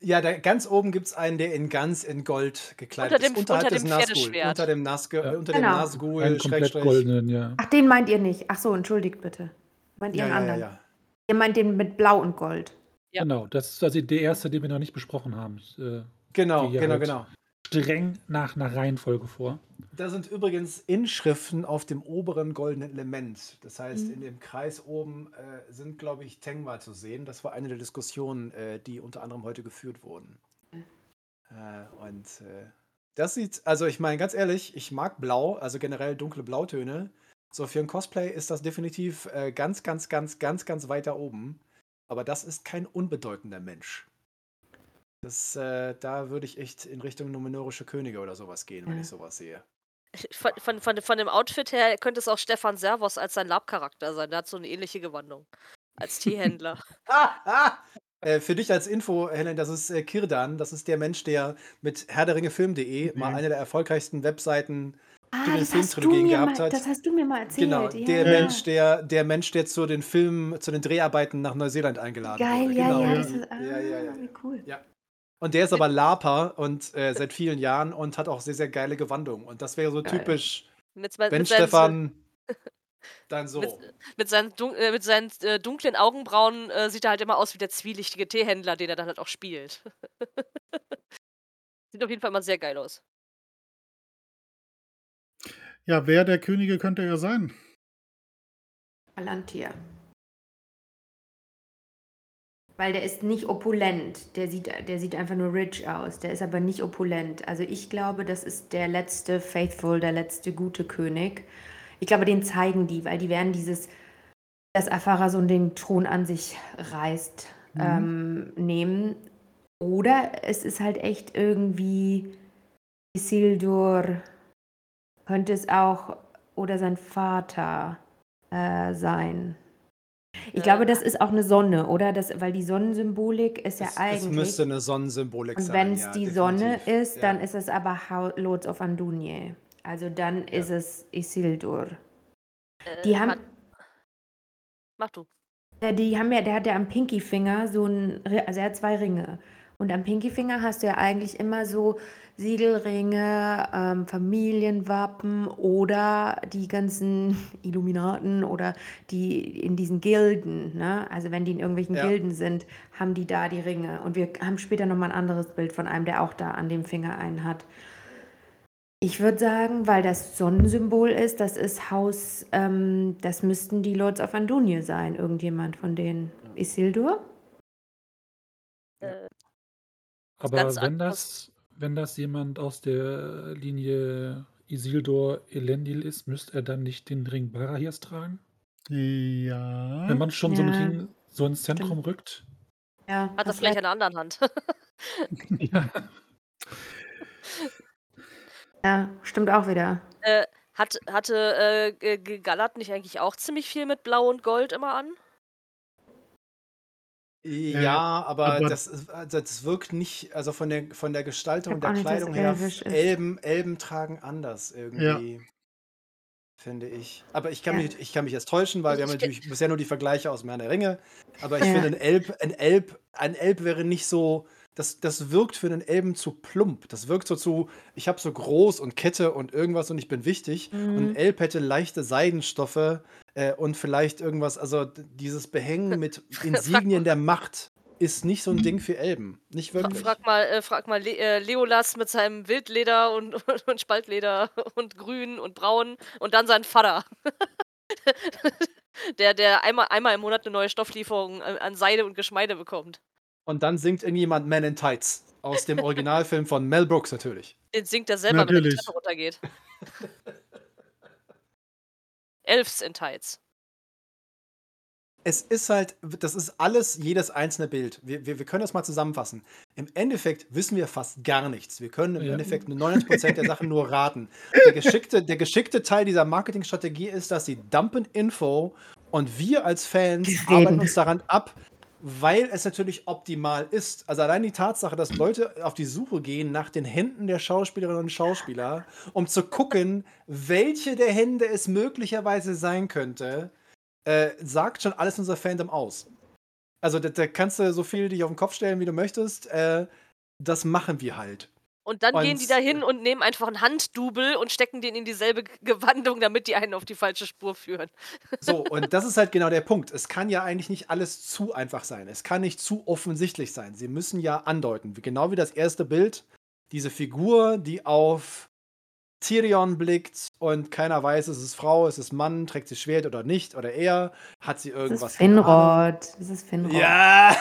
Ja da, ganz oben gibt es einen, der in ganz in Gold gekleidet Unter dem- ist. Unterhalb unter des dem. Pferdeschwert. Unter dem, Nazgul, Ja. unter Genau. dem Nazgul, Einen komplett Schrägstrich. goldenen, ja. Ach, den meint ihr nicht. Ach so, entschuldigt bitte. Meint ihr Ja, einen ja, ja, anderen? ja. Ihr meint den mit Blau und Gold. Ja. Genau, das ist also der erste, den wir noch nicht besprochen haben. Äh, Genau, genau, halt- genau. Streng nach einer Reihenfolge vor. Da sind übrigens Inschriften auf dem oberen goldenen Element. Das heißt, Mhm. in dem Kreis oben äh, sind, glaube ich, Tengwa zu sehen. Das war eine der Diskussionen, äh, die unter anderem heute geführt wurden. Äh, und äh, das sieht, also ich meine, ganz ehrlich, ich mag Blau, also generell dunkle Blautöne. So für ein Cosplay ist das definitiv äh, ganz, ganz, ganz, ganz, ganz weiter oben. Aber das ist kein unbedeutender Mensch. Das, äh, da würde ich echt in Richtung numenorische Könige oder sowas gehen, wenn Ja. ich sowas sehe. Von, von, von, von dem Outfit her könnte es auch Stefan Servos als sein Lab-Charakter sein. Der hat so eine ähnliche Gewandung. Als Teehändler. Ah, ah. Äh, für dich als Info, Helen, das ist äh, Kirdan. Das ist der Mensch, der mit herrderinge-film.de mal Mhm. eine der erfolgreichsten Webseiten Ah, den das hast, du Filmtrilogien mir gehabt mal, hat. das hast du mir mal erzählt. Genau, ja, der ja. Mensch, der, der Mensch, der zu den Filmen, zu den Dreharbeiten nach Neuseeland eingeladen Geil, wurde. ja, genau. ja, ja. das ist, ah, Ja, ja, ja. wie cool. Ja. Und der ist aber Laper und äh, seit vielen Jahren und hat auch sehr, sehr geile Gewandung. Und das wäre so Geil. typisch, Mit, mit, wenn mit seinen, Stefan dann so. Mit, mit seinen, dun äh, mit seinen äh, dunklen Augenbrauen äh, sieht er halt immer aus wie der zwielichtige Teehändler, den er dann halt auch spielt. Sieht auf jeden Fall immer sehr geil aus. Ja, wer der Könige könnte er sein? Palantir. Weil der ist nicht opulent. Der sieht, der sieht einfach nur rich aus. Der ist aber nicht opulent. Also ich glaube, das ist der letzte Faithful, der letzte gute König. Ich glaube, den zeigen die, weil die werden dieses, dass Afarason den Thron an sich reißt, Mhm. ähm, nehmen. Oder es ist halt echt irgendwie Isildur, könnte es auch, oder sein Vater äh, sein. Ich Äh, glaube, das ist auch eine Sonne, oder? Das, weil die Sonnensymbolik ist ja es, es eigentlich. müsste eine Sonnensymbolik und sein. wenn es ja, die Sonne definitiv. ist, Ja. dann ist es aber Hau- Lords of Andunje. Also dann Ja. ist es Isildur. Äh, Die haben, hat- Mach du. die haben ja, der hat ja am Pinkyfinger so ein, Ri- also er hat zwei Ringe. Und am Pinkyfinger hast du ja eigentlich immer so Siegelringe, ähm, Familienwappen oder die ganzen Illuminaten oder die in diesen Gilden, ne? Also wenn die in irgendwelchen Ja. Gilden sind, haben die da die Ringe. Und wir haben später nochmal ein anderes Bild von einem, der auch da an dem Finger einen hat. Ich würde sagen, weil das Sonnensymbol ist, das ist Haus, ähm, das müssten die Lords of Andunje sein, irgendjemand von denen. Isildur? Äh, Aber ganz wenn das, wenn das jemand aus der Linie Isildur Elendil ist, müsste er dann nicht den Ring Barahirs tragen? Ja. Wenn man schon so einen Ja, Ring so ins Zentrum rückt? Ja, hat er hast vielleicht in der anderen Hand. Ja. Ja, stimmt auch wieder. äh, hat, hatte äh, Galat nicht eigentlich auch ziemlich viel mit Blau und Gold immer an? Ja, aber, aber- das, das wirkt nicht, also von der, von der Gestaltung der Kleidung her. Elben, Elben tragen anders irgendwie, finde ich. Aber ich kann, Ja. mich, ich kann mich jetzt täuschen, weil wir haben Ich- natürlich bisher nur die Vergleiche aus Herrn der Ringe. Aber ich Ja. finde, ein Elb, ein Elb, ein Elb wäre nicht so, das, das wirkt für einen Elben zu plump. Das wirkt so zu, ich habe so groß und Kette und irgendwas und ich bin wichtig. Und ein Mhm. Elb hätte leichte Seidenstoffe äh, und vielleicht irgendwas, also dieses Behängen mit Insignien der Macht ist nicht so ein Ding für Elben. Nicht wirklich. frag mal, äh, frag mal Le äh, Leolas mit seinem Wildleder und, und Spaltleder und Grün und Braun und dann sein Vater. der der einmal, einmal im Monat eine neue Stofflieferung an, an Seide und Geschmeide bekommt. Und dann singt irgendjemand Man in Tights aus dem Originalfilm von Mel Brooks natürlich. Den singt er selber, wenn er die Natürlich. Treppe runtergeht. Elves in Tights. es ist halt, das ist alles jedes einzelne Bild. Wir, wir, wir können das mal zusammenfassen. Im Endeffekt wissen wir fast gar nichts. Wir können im ja. Endeffekt 90% der Sachen nur raten. Der geschickte, der geschickte Teil dieser Marketingstrategie ist, dass sie dumpen Info und wir als Fans arbeiten uns daran ab, weil es natürlich optimal ist. Also allein die Tatsache, dass Leute auf die Suche gehen nach den Händen der Schauspielerinnen und Schauspieler, um zu gucken, welche der Hände es möglicherweise sein könnte, äh, sagt schon alles unser Fandom aus. Also da, da, kannst du so viel dich auf den Kopf stellen, wie du möchtest. Äh, das machen wir halt. Und dann und, gehen die da hin und nehmen einfach einen Handdubel und stecken den in dieselbe Gewandung, damit die einen auf die falsche Spur führen. So, und das ist halt genau der Punkt. Es kann ja eigentlich nicht alles zu einfach sein. Es kann nicht zu offensichtlich sein. Sie müssen ja andeuten. Genau wie das erste Bild, diese Figur, die auf Tyrion blickt und keiner weiß, ist es Frau, ist es Mann, trägt sie Schwert oder nicht oder er, hat sie irgendwas. Das ist Finrod. Das ist Finrod. Ja!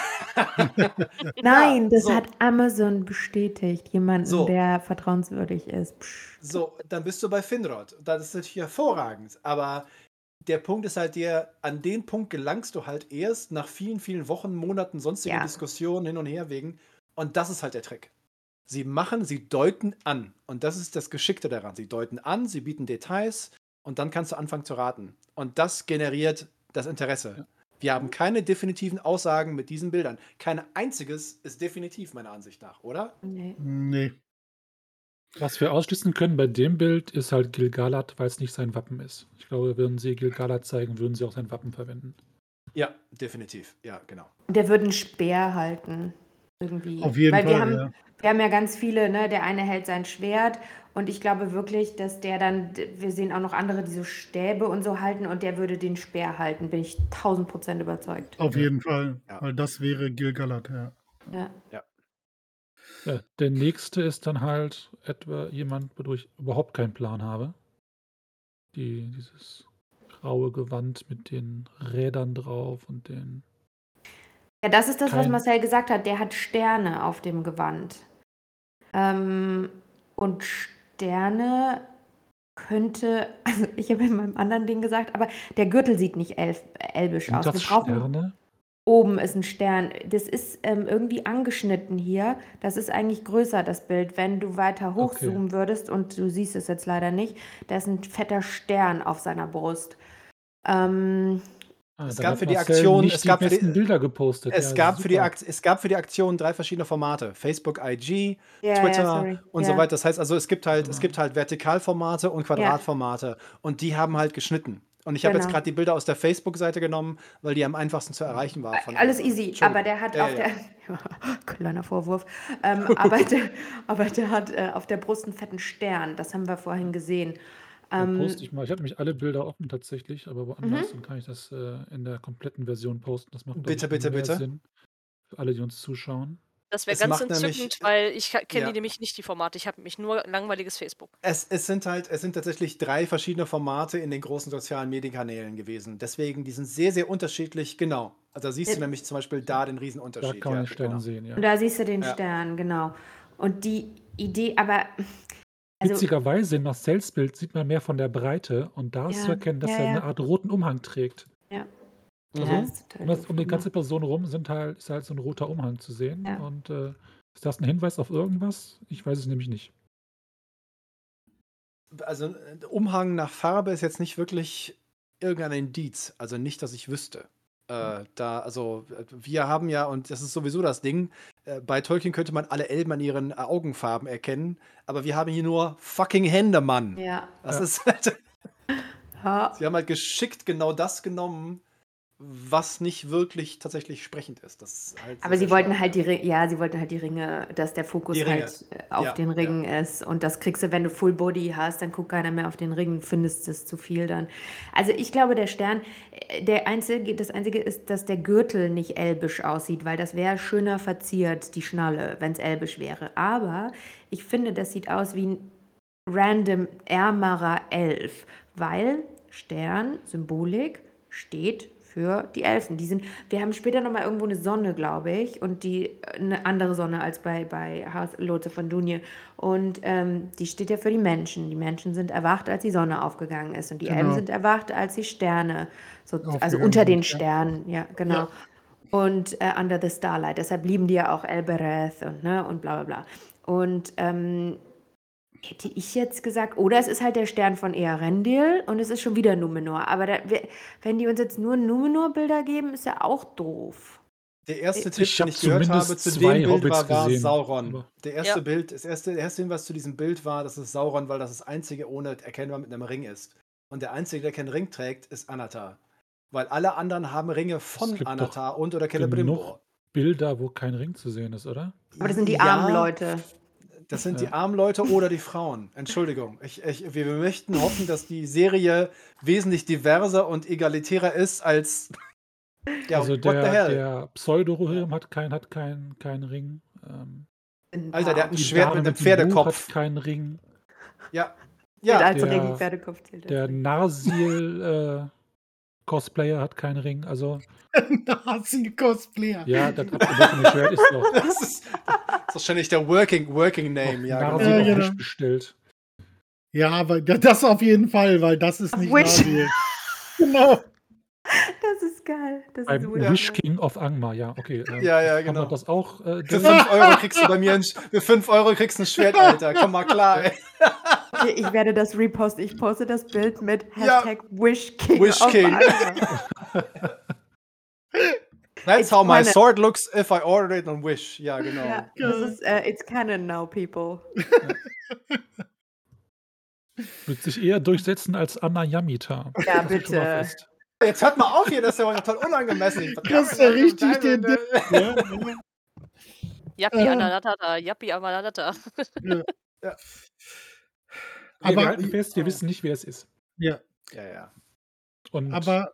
Nein, das so. hat Amazon bestätigt. Jemanden, so. der vertrauenswürdig ist. Psch. So, dann bist du bei Finrod. Das ist natürlich hervorragend. Aber der Punkt ist halt der, an den Punkt gelangst du halt erst nach vielen, vielen Wochen, Monaten, sonstigen ja. Diskussionen hin und her wegen. Und das ist halt der Trick. Sie machen, sie deuten an. Und das ist das Geschickte daran. Sie deuten an, sie bieten Details und dann kannst du anfangen zu raten. Und das generiert das Interesse. Ja. Wir haben keine definitiven Aussagen mit diesen Bildern. Kein einziges ist definitiv, meiner Ansicht nach, oder? Nee. Nee. Was wir ausschließen können bei dem Bild ist halt Gilgalad, weil es nicht sein Wappen ist. Ich glaube, würden sie Gilgalad zeigen, würden sie auch sein Wappen verwenden. Ja, definitiv. Ja, genau. Der würde einen Speer halten. Irgendwie. Auf jeden Weil Fall. Wir haben, ja. wir haben ja ganz viele, ne? Der eine hält sein Schwert und ich glaube wirklich, dass der dann, wir sehen auch noch andere, die so Stäbe und so halten und der würde den Speer halten, bin ich tausend Prozent überzeugt. Auf jeden Fall. Ja. Weil das wäre Gilgalad, ja. Ja. ja. Ja, der nächste ist dann halt etwa jemand, wodurch ich überhaupt keinen Plan habe. Die, dieses graue Gewand mit den Rädern drauf und den ja, das ist das, was Marcel gesagt hat. Der hat Sterne auf dem Gewand. Ähm, und Sterne könnte, also ich habe in meinem anderen Ding gesagt, aber der Gürtel sieht nicht elf, elbisch aus. Sind das Sterne? Oben ist ein Stern. Das ist ähm, irgendwie angeschnitten hier. Das ist eigentlich größer, das Bild. Wenn du weiter hochzoomen okay. würdest, und du siehst es jetzt leider nicht, da ist ein fetter Stern auf seiner Brust. Ähm, Ah, es gab für die Aktion, es gab für die Bilder gepostet. Es, ja, gab für die es gab für die Aktion drei verschiedene Formate: Facebook, IG, yeah, Twitter yeah, und yeah. so weiter. Das heißt also, es gibt halt, ja. es gibt halt Vertikalformate und Quadratformate und die haben halt geschnitten. Und ich habe genau. jetzt gerade die Bilder aus der Facebook-Seite genommen, weil die am einfachsten zu erreichen war. Alles easy, aber der hat auf der kleiner Vorwurf, ähm, aber, der, aber der hat äh, auf der Brust einen fetten Stern. Das haben wir vorhin gesehen. Ähm, poste ich mal. Ich habe nämlich alle Bilder offen tatsächlich, aber woanders, mhm. dann kann ich das äh, in der kompletten Version posten. Das macht bitte, bitte, bitte. Sinn für alle, die uns zuschauen. Das wäre ganz entzückend, nämlich, weil ich kenne ja. die nämlich nicht, die Formate. Ich habe nämlich nur langweiliges Facebook. Es, es, sind halt, es sind tatsächlich drei verschiedene Formate in den großen sozialen Medienkanälen gewesen. Deswegen, die sind sehr, sehr unterschiedlich. Genau. Also da siehst du nämlich zum Beispiel da den Riesenunterschied. Da kann man ja, den Stern genau. sehen, ja. Und da siehst du den ja. Stern, genau. Und die Idee, aber also, Witzigerweise in Marcells Bild sieht man mehr von der Breite und da ist zu erkennen, dass ja, er ja. eine Art roten Umhang trägt. Ja. Also, ja, um, das, um die ganze Person rum sind halt, ist halt so ein roter Umhang zu sehen. Ja. Und äh, ist das ein Hinweis auf irgendwas? Ich weiß es nämlich nicht. Also Umhang nach Farbe ist jetzt nicht wirklich irgendein Indiz. Also nicht, dass ich wüsste. Äh, da, also, wir haben ja, und das ist sowieso das Ding, äh, bei Tolkien könnte man alle Elben an ihren Augenfarben erkennen, aber wir haben hier nur fucking Hände, Mann. Ja. Das ja. ist halt. Sie haben halt geschickt genau das genommen, was nicht wirklich tatsächlich sprechend ist. Halt Aber sie wollten halt die Ringe, ja, sie wollten halt die Ringe, dass der Fokus halt äh, auf ja, den Ringen ja. ist. Und das kriegst du, wenn du Full Body hast, dann guckt keiner mehr auf den Ring, findest es zu viel dann. Also ich glaube, der Stern, äh, der einzige, das Einzige ist, dass der Gürtel nicht elbisch aussieht, weil das wäre schöner verziert, die Schnalle, wenn es elbisch wäre. Aber ich finde, das sieht aus wie ein random ärmerer Elf, weil Stern, Symbolik, steht für die Elfen. Die sind, wir haben später nochmal irgendwo eine Sonne, glaube ich, und die eine andere Sonne als bei, bei Haus Lotse von Dunje. Und ähm, die steht ja für die Menschen. Die Menschen sind erwacht, als die Sonne aufgegangen ist. Und die genau. Elfen sind erwacht, als die Sterne, so, also unter den Sternen, ja, genau. Ja. Und äh, Under the Starlight. Deshalb lieben die ja auch Elbereth und, ne, und bla bla bla. Und ähm, hätte ich jetzt gesagt, oder es ist halt der Stern von Earendil und es ist schon wieder Numenor. Aber da, wenn die uns jetzt nur Numenor-Bilder geben, ist ja auch doof. Der erste Tipp, den ich gehört habe zu dem Bild war, war Sauron. Der erste ja. Bild, das erste, der erste Hinweis zu diesem Bild war, dass es Sauron, weil das das einzige ohne erkennbar mit einem Ring ist. Und der einzige, der keinen Ring trägt, ist Anatar. Weil alle anderen haben Ringe von Anatar und oder Celebrimbor. Bilder, wo kein Ring zu sehen ist, oder? Aber das sind die ja, armen Leute. Das sind ja. die armen Leute oder die Frauen. Entschuldigung. Ich, ich, wir möchten hoffen, dass die Serie wesentlich diverser und egalitärer ist als. Ja, also der, der Pseudo-Rohirrim hat keinen hat kein, kein Ring. Ähm, Alter, der hat ein Schwert mit einem Pferdekopf. Hat keinen Ring. Ja. Ja, der, der Pferdekopf zählt. Der Narsil äh, Cosplayer hat keinen Ring. Also Nazi-Cosplayer. Ja, das abgebrochene Schwert ist doch. Das ist, das ist wahrscheinlich der Working, Working Name, ja. Nasi genau. ja, genau. bestellt. Ja, aber das auf jeden Fall, weil das ist nicht Nasi. genau. Das ist geil. Das Beim ist Wish King of Angmar, ja, okay. Äh, ja, ja, genau. das auch. Äh, für 5 Euro kriegst du bei mir ein, für 5 Euro kriegst ein Schwert, Alter. Komm mal klar, ey. Okay, ich werde das reposten. Ich poste das Bild mit Hashtag ja. Wish King. Wish King. That's how my sword looks if I ordered it on Wish. Ja, genau. Ja, das ist, uh, it's canon now, people. Wird sich eher durchsetzen als Anna Yamita. Ja, bitte. Jetzt hört mal auf hier, das ist ja total unangemessen. Das ist ja richtig den ja, Yappi äh. Ananatata, Yappi Amanatata. Ja. ja. Aber wir halten fest, wir wissen nicht, wer es ist. Ja. Ja, ja. Und aber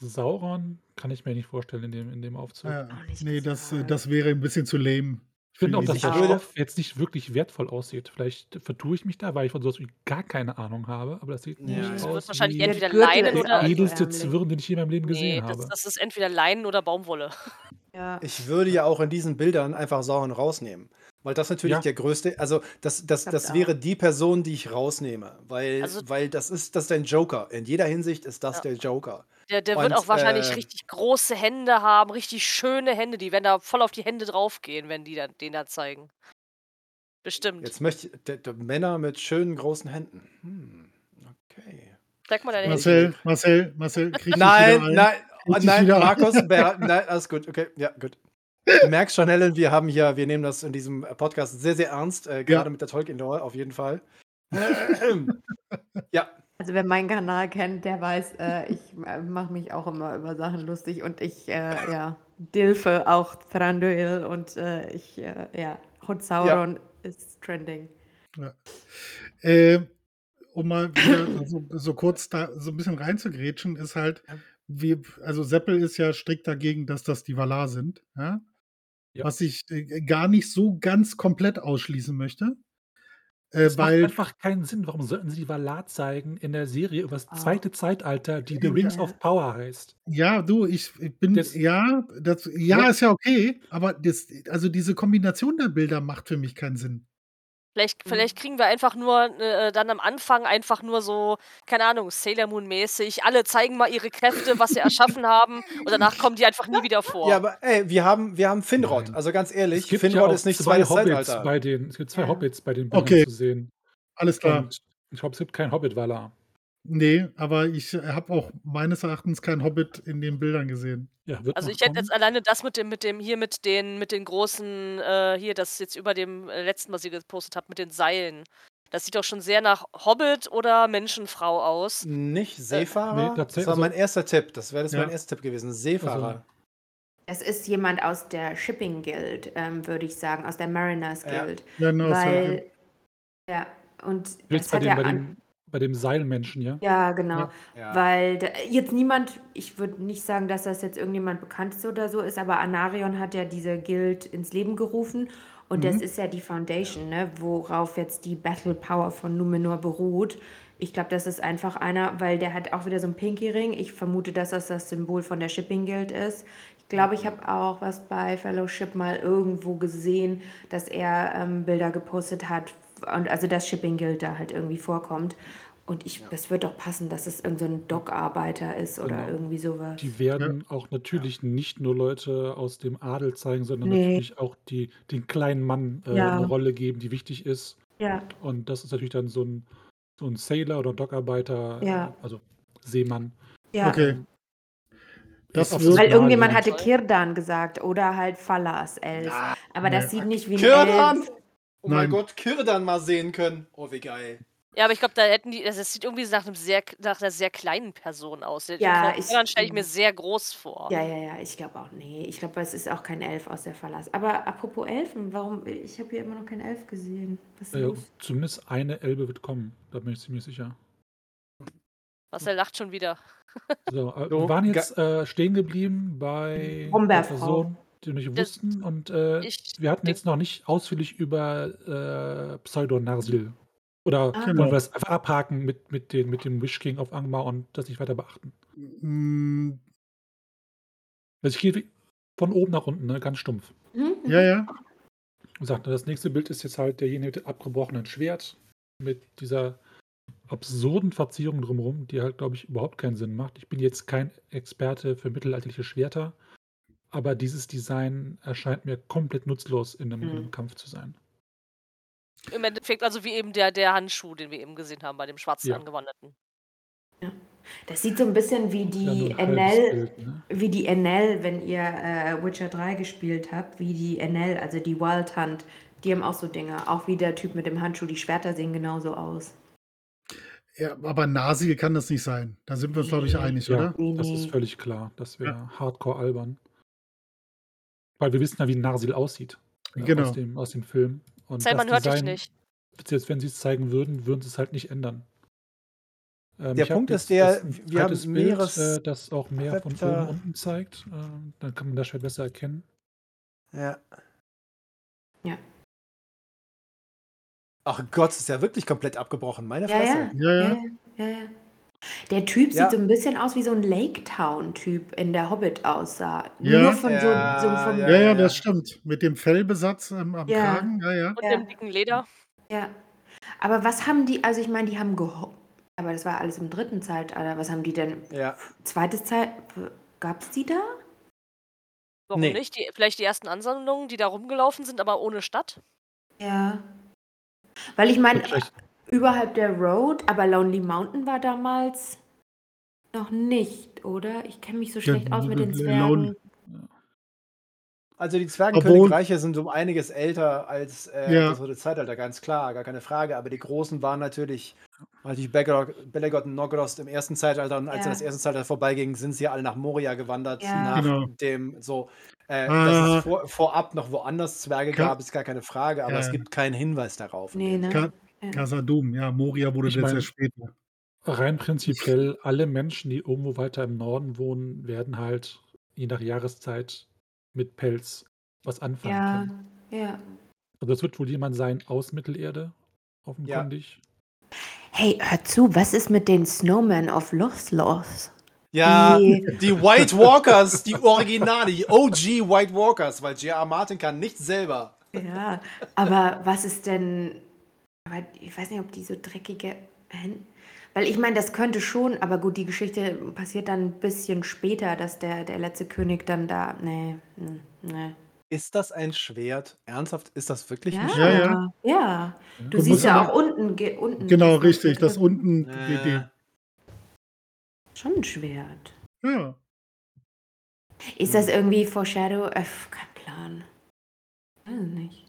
Sauron kann ich mir nicht vorstellen in dem, in dem Aufzug. Ja, nee, das, äh, das wäre ein bisschen zu lame. Ich finde auch, dass der Stoff jetzt nicht wirklich wertvoll aussieht. Vielleicht vertue ich mich da, weil ich von sowas gar keine Ahnung habe. Aber das sieht ja. nicht das aus wahrscheinlich wie entweder Leinen oder der edelste Zwirn, den ich je in meinem Leben gesehen nee, das, habe. Das ist entweder Leinen oder Baumwolle. Ja. Ich würde ja auch in diesen Bildern einfach Sauron rausnehmen. Weil das natürlich ja. der größte, also das, das, das wäre die Person, die ich rausnehme. Weil, also, weil das ist das ist dein Joker. In jeder Hinsicht ist das ja. der Joker. Der, der wird auch wahrscheinlich äh, richtig große Hände haben, richtig schöne Hände. Die werden da voll auf die Hände draufgehen, wenn die da, den da zeigen. Bestimmt. Jetzt möchte ich Männer mit schönen großen Händen. Hm, okay. Sag mal deine Marcel, Hände. Marcel, Marcel, krieg Nein, nein, oh, nein, Markus, nein, alles gut, okay, ja, gut. Du merkst schon, Helen, wir haben hier, wir nehmen das in diesem Podcast sehr, sehr ernst, äh, gerade ja. mit der Tolkien-Lore auf jeden Fall. ja. Also wer meinen Kanal kennt, der weiß, äh, ich äh, mache mich auch immer über Sachen lustig und ich, äh, ja, Dilfe auch Thranduil und äh, ich, äh, ja, Hund Sauron ja. ist trending. Ja. Äh, um mal wieder so, so, kurz da so ein bisschen reinzugrätschen, ist halt, wie, also Seppel ist ja strikt dagegen, dass das die Valar sind. Ja? Ja. Was ich äh, gar nicht so ganz komplett ausschließen möchte. Äh, das weil, macht einfach keinen Sinn. Warum sollten sie die Valar zeigen in der Serie über das ah. zweite Zeitalter, die The Rings of Power heißt? Ja, du, ich, ich bin, das, ja, das, ja, ist ja okay, aber das, also diese Kombination der Bilder macht für mich keinen Sinn. Vielleicht, mhm. vielleicht kriegen wir einfach nur äh, dann am Anfang einfach nur so, keine Ahnung, Sailor Moon mäßig. Alle zeigen mal ihre Kräfte, was sie erschaffen haben und danach kommen die einfach nie wieder vor. Ja, aber ey, wir haben, wir haben Finrod. Also ganz ehrlich, Finrod ja ist nicht zwei Hobbits bei den, Es gibt zwei Hobbits bei den Bildern okay. zu sehen. Alles klar. Und ich glaube, es gibt keinen Hobbit-Valar. Nee, aber ich habe auch meines Erachtens keinen Hobbit in den Bildern gesehen. Ja, also ich hätte jetzt alleine das mit dem, mit dem, hier mit den, mit den großen, äh, hier, das jetzt über dem äh, letzten, was ihr gepostet habt, mit den Seilen. Das sieht doch schon sehr nach Hobbit oder Menschenfrau aus. Nicht äh, Seefahrer? Nee, das war also, mein erster Tipp. Das wäre das ja. mein erster Tipp gewesen. Seefahrer. Also. Es ist jemand aus der Shipping Guild, ähm, würde ich sagen, aus der Mariners Guild. Ja, ja no, weil, ja, und das hat ja an, bei dem Seilmenschen, ja? Ja, genau. Ja. Weil da, jetzt niemand, ich würde nicht sagen, dass das jetzt irgendjemand bekannt ist oder so ist, aber Anarion hat ja diese Guild ins Leben gerufen und mhm. das ist ja die Foundation, ne, worauf jetzt die Battle Power von Numenor beruht. Ich glaube, das ist einfach einer, weil der hat auch wieder so 'n Pinky-Ring. Ich vermute, dass das das Symbol von der Shipping Guild ist. Ich glaube, ich habe auch was bei Fellowship mal irgendwo gesehen, dass er, ähm, Bilder gepostet hat und also, dass Shipping Guild da halt irgendwie vorkommt. Und ich das wird doch passen, dass es irgend so Dockarbeiter ist oder Genau. irgendwie sowas. Die Ja. werden auch natürlich nicht nur Leute aus dem Adel zeigen, sondern Ne. natürlich auch die den kleinen Mann, äh, Ja. 'ne Rolle geben, die wichtig ist. Ja. Und das ist natürlich dann so 'n so 'n Sailor oder Dockarbeiter, Ja. äh, also Seemann. Ja. Okay. Ähm, Das ist auf wird- sich Weil irgendjemand hatte. Kirdan gesagt oder halt Fallas Elf. Ja. Aber das sieht nicht wie 'n Kirdan! Elf Oh mein Nein. Gott, Kirdan mal sehen können. Oh, wie geil. Ja, aber ich glaube, da hätten die also, es sieht irgendwie nach 'nem sehr nach 'ner sehr kleinen Person aus. Ja, den ich Kirdan stelle ich mir sehr groß vor. Ja, ja, ja, ich glaube auch ne, ich glaube, es ist auch kein Elf aus der Fallas. Aber apropos Elfen, warum ich habe hier immer noch keinen Elf gesehen. Was Äh, zumindest eine Elbe wird kommen, da bin ich ziemlich sicher. Marcel lacht schon wieder. So, äh, So, wir waren jetzt, äh, stehen geblieben bei der. Person, die wir nicht Das wussten und, äh, ich wir hatten jetzt noch nicht ausführlich über, äh, Pseudo-Narsil oder Ah. wollen Genau. wir das einfach abhaken mit mit den mit dem Witch King of Angmar und das nicht weiter beachten? Hm, Also, ich gehe von oben nach unten, ne, ganz stumpf. Mhm, ja, mhm. ja. Und sagt, das nächste Bild ist jetzt halt derjenige mit dem abgebrochenen Schwert mit dieser absurden Verzierung drumherum, die halt, glaube ich, überhaupt keinen Sinn macht. Ich bin jetzt kein Experte für mittelalterliche Schwerter, aber dieses Design erscheint mir komplett nutzlos in 'nem in 'nem Mhm. Kampf zu sein. Im Endeffekt also wie eben der der Handschuh, den wir eben gesehen haben bei dem schwarzen Ja. Angewanderten. Ja. Das sieht so 'n bisschen wie Ja, die 'n halbes Enel Bild, ne? wie die Enel, wenn ihr, äh, Witcher 3 gespielt habt, wie die Enel, also die Wild Hunt, die haben auch so Dinger. Auch wie der Typ mit dem Handschuh, die Schwerter sehen genauso aus. Ja, aber Nasil kann das nicht sein. Da sind wir uns, glaube ich, einig, Ja, oder? Das ist völlig klar. Das Ja. wäre hardcore albern. Weil wir wissen ja, wie 'n Narsil aussieht, äh, aus Genau. dem aus dem Film. Und man hört dich Design nicht. selbst wenn sie's zeigen würden, würden sie's halt nicht ändern. Ähm, Der Punkt ist der, wir haben Bild, Meeres äh, das auch mehr von oben unten zeigt. Ähm, dann kann man das Schwert besser erkennen. Ja. Ja. Ach Gott, ist ja wirklich komplett abgebrochen. Meine Ja, Fresse. ja. Ja, Ja, ja. ja, ja, ja. Der Typ Ja. sieht so 'n bisschen aus wie so 'n Lake Town-Typ in der Hobbit aussah. Ja. Nur von so so Ja, ja, Ja, ja, ja. das stimmt. Mit dem Fellbesatz, ähm, am Ja. Kragen. Ja, ja. Und Ja. dem dicken Leder. Ja. Aber was haben die also, ich meine, die haben geho aber das war alles im dritten Zeitalter. Was haben die denn Ja. zweites Zeit gab's die da? Warum Ne. nicht? Die vielleicht die ersten Ansammlungen, die da rumgelaufen sind, aber ohne Stadt? Ja. Weil ich meine, Vielleicht überhalb der Road, aber Lonely Mountain war damals noch nicht, oder? Ich kenne mich so Ja, schlecht aus mit den Zwergen. Also die Zwergenkönigreiche sind um einiges älter als äh, Ja. das dritte Zeitalter, ganz klar, gar keine Frage. Aber die großen waren natürlich, natürlich Belegot und Nogrost im ersten Zeitalter. Und als dann Ja. das erste Zeitalter vorbeiging, sind sie alle nach Moria gewandert. Ja. Nach Genau. dem, so, äh, dass Ah. es vor, vorab noch woanders Zwerge Ka gab, ist gar keine Frage. Aber Ja, es ja. gibt keinen Hinweis darauf. in Ne. Ka Ja. Ja, Moria wurde Ich sehr meine später. rein prinzipiell alle Menschen, die irgendwo weiter im Norden wohnen, werden halt je nach Jahreszeit mit Pelz was anfangen Ja, können. ja. Also, das wird wohl jemand sein aus Mittelerde, Ja. offenkundig. Hey, hör zu, was ist mit den Snowmen of Loslos? Ja, Die die White Walkers, die Originale, die OG White Walkers, weil J.R. Martin kann nicht selber. Ja, aber was ist denn aber ich weiß nicht, ob die so dreckige Hände weil ich meine, das könnte schon, aber gut, die Geschichte passiert dann 'n bisschen später, dass der der letzte König dann da ne, hm, ne. Ist das ein Schwert? Ernsthaft, ist das wirklich ein Ja, Schwert? Ja, ja. ja. Du Du siehst ja auch unten ge unten Genau, richtig, das unten die die Äh, Schon 'n Schwert. ja. Ist das irgendwie Foreshadow? Äh, kein Plan. Weiß nicht.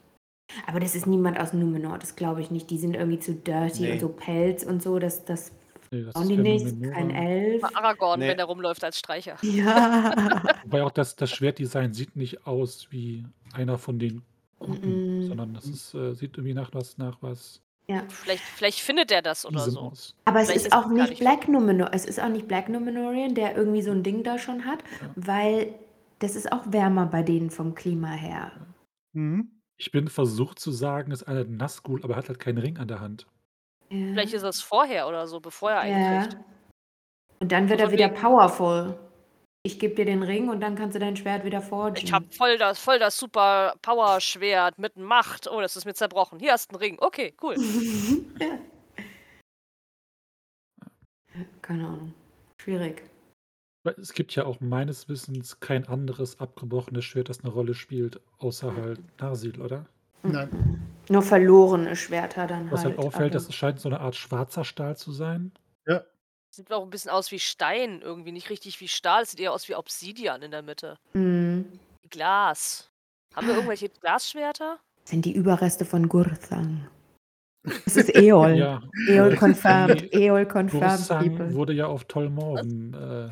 Aber das ist niemand aus Numenor, das glaube ich nicht. Die sind irgendwie zu dirty und Ne. so Pelz und so, das das Ne, das brauchen ist nicht. Ist kein. Elf. Aragorn, Ne. wenn der rumläuft als Streicher. Ja. Wobei auch das das Schwertdesign sieht nicht aus wie einer von den Guten, Mhm. sondern das ist, äh sieht irgendwie nach was nach was Ja. Vielleicht vielleicht findet er das oder so. aus. Aber es ist ist auch nicht Black Numenor es ist auch nicht Black Numenorian, der irgendwie so 'n Ding da schon hat, Ja. weil das ist auch wärmer bei denen vom Klima her. Mhm. Ich bin versucht zu sagen, ist einer Nazgul, aber er hat halt keinen Ring an der Hand. Ja. Vielleicht ist das vorher oder so, bevor er einkriegt. Ja. Und dann wird so er wieder powerful. Ich gebe dir den Ring und dann kannst du dein Schwert wieder forgen. Ich habe voll das, voll das super Power-Schwert mit Macht. Oh, das ist mir zerbrochen. Hier hast du einen Ring. Okay, cool. ja. Keine Ahnung. Schwierig. Es gibt ja auch meines Wissens kein anderes abgebrochenes Schwert, das eine Rolle spielt, außer halt Narsil, oder? Nein. Nur verlorene Schwerter dann Was halt. halt auffällt, das scheint so eine Art schwarzer Stahl zu sein. Ja. Sieht auch ein bisschen aus wie Stein irgendwie, nicht richtig wie Stahl. Es sieht eher aus wie Obsidian in der Mitte. Mhm. Glas. Haben wir irgendwelche Glasschwerter? Das sind die Überreste von Gurthang. Das ist Eol. ja. Eol confirmed. Eol confirmed. Gurthang wurde ja auf Tolmorgen äh,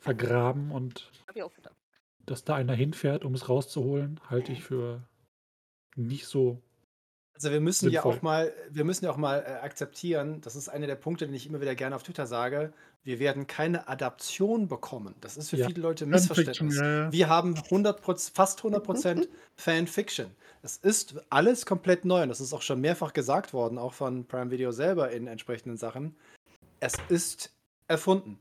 vergraben und dass da einer hinfährt, um es rauszuholen, halte ich für nicht so also wir müssen ja auch mal, wir müssen ja auch mal äh, akzeptieren, das ist einer der Punkte, den ich immer wieder gerne auf Twitter sage, wir werden keine Adaption bekommen. Das ist für ja. viele Leute Missverständnis. Ja. Wir haben 100%, fast 100% Fanfiction. Es ist alles komplett neu und das ist auch schon mehrfach gesagt worden, auch von Prime Video selber in entsprechenden Sachen. Es ist erfunden.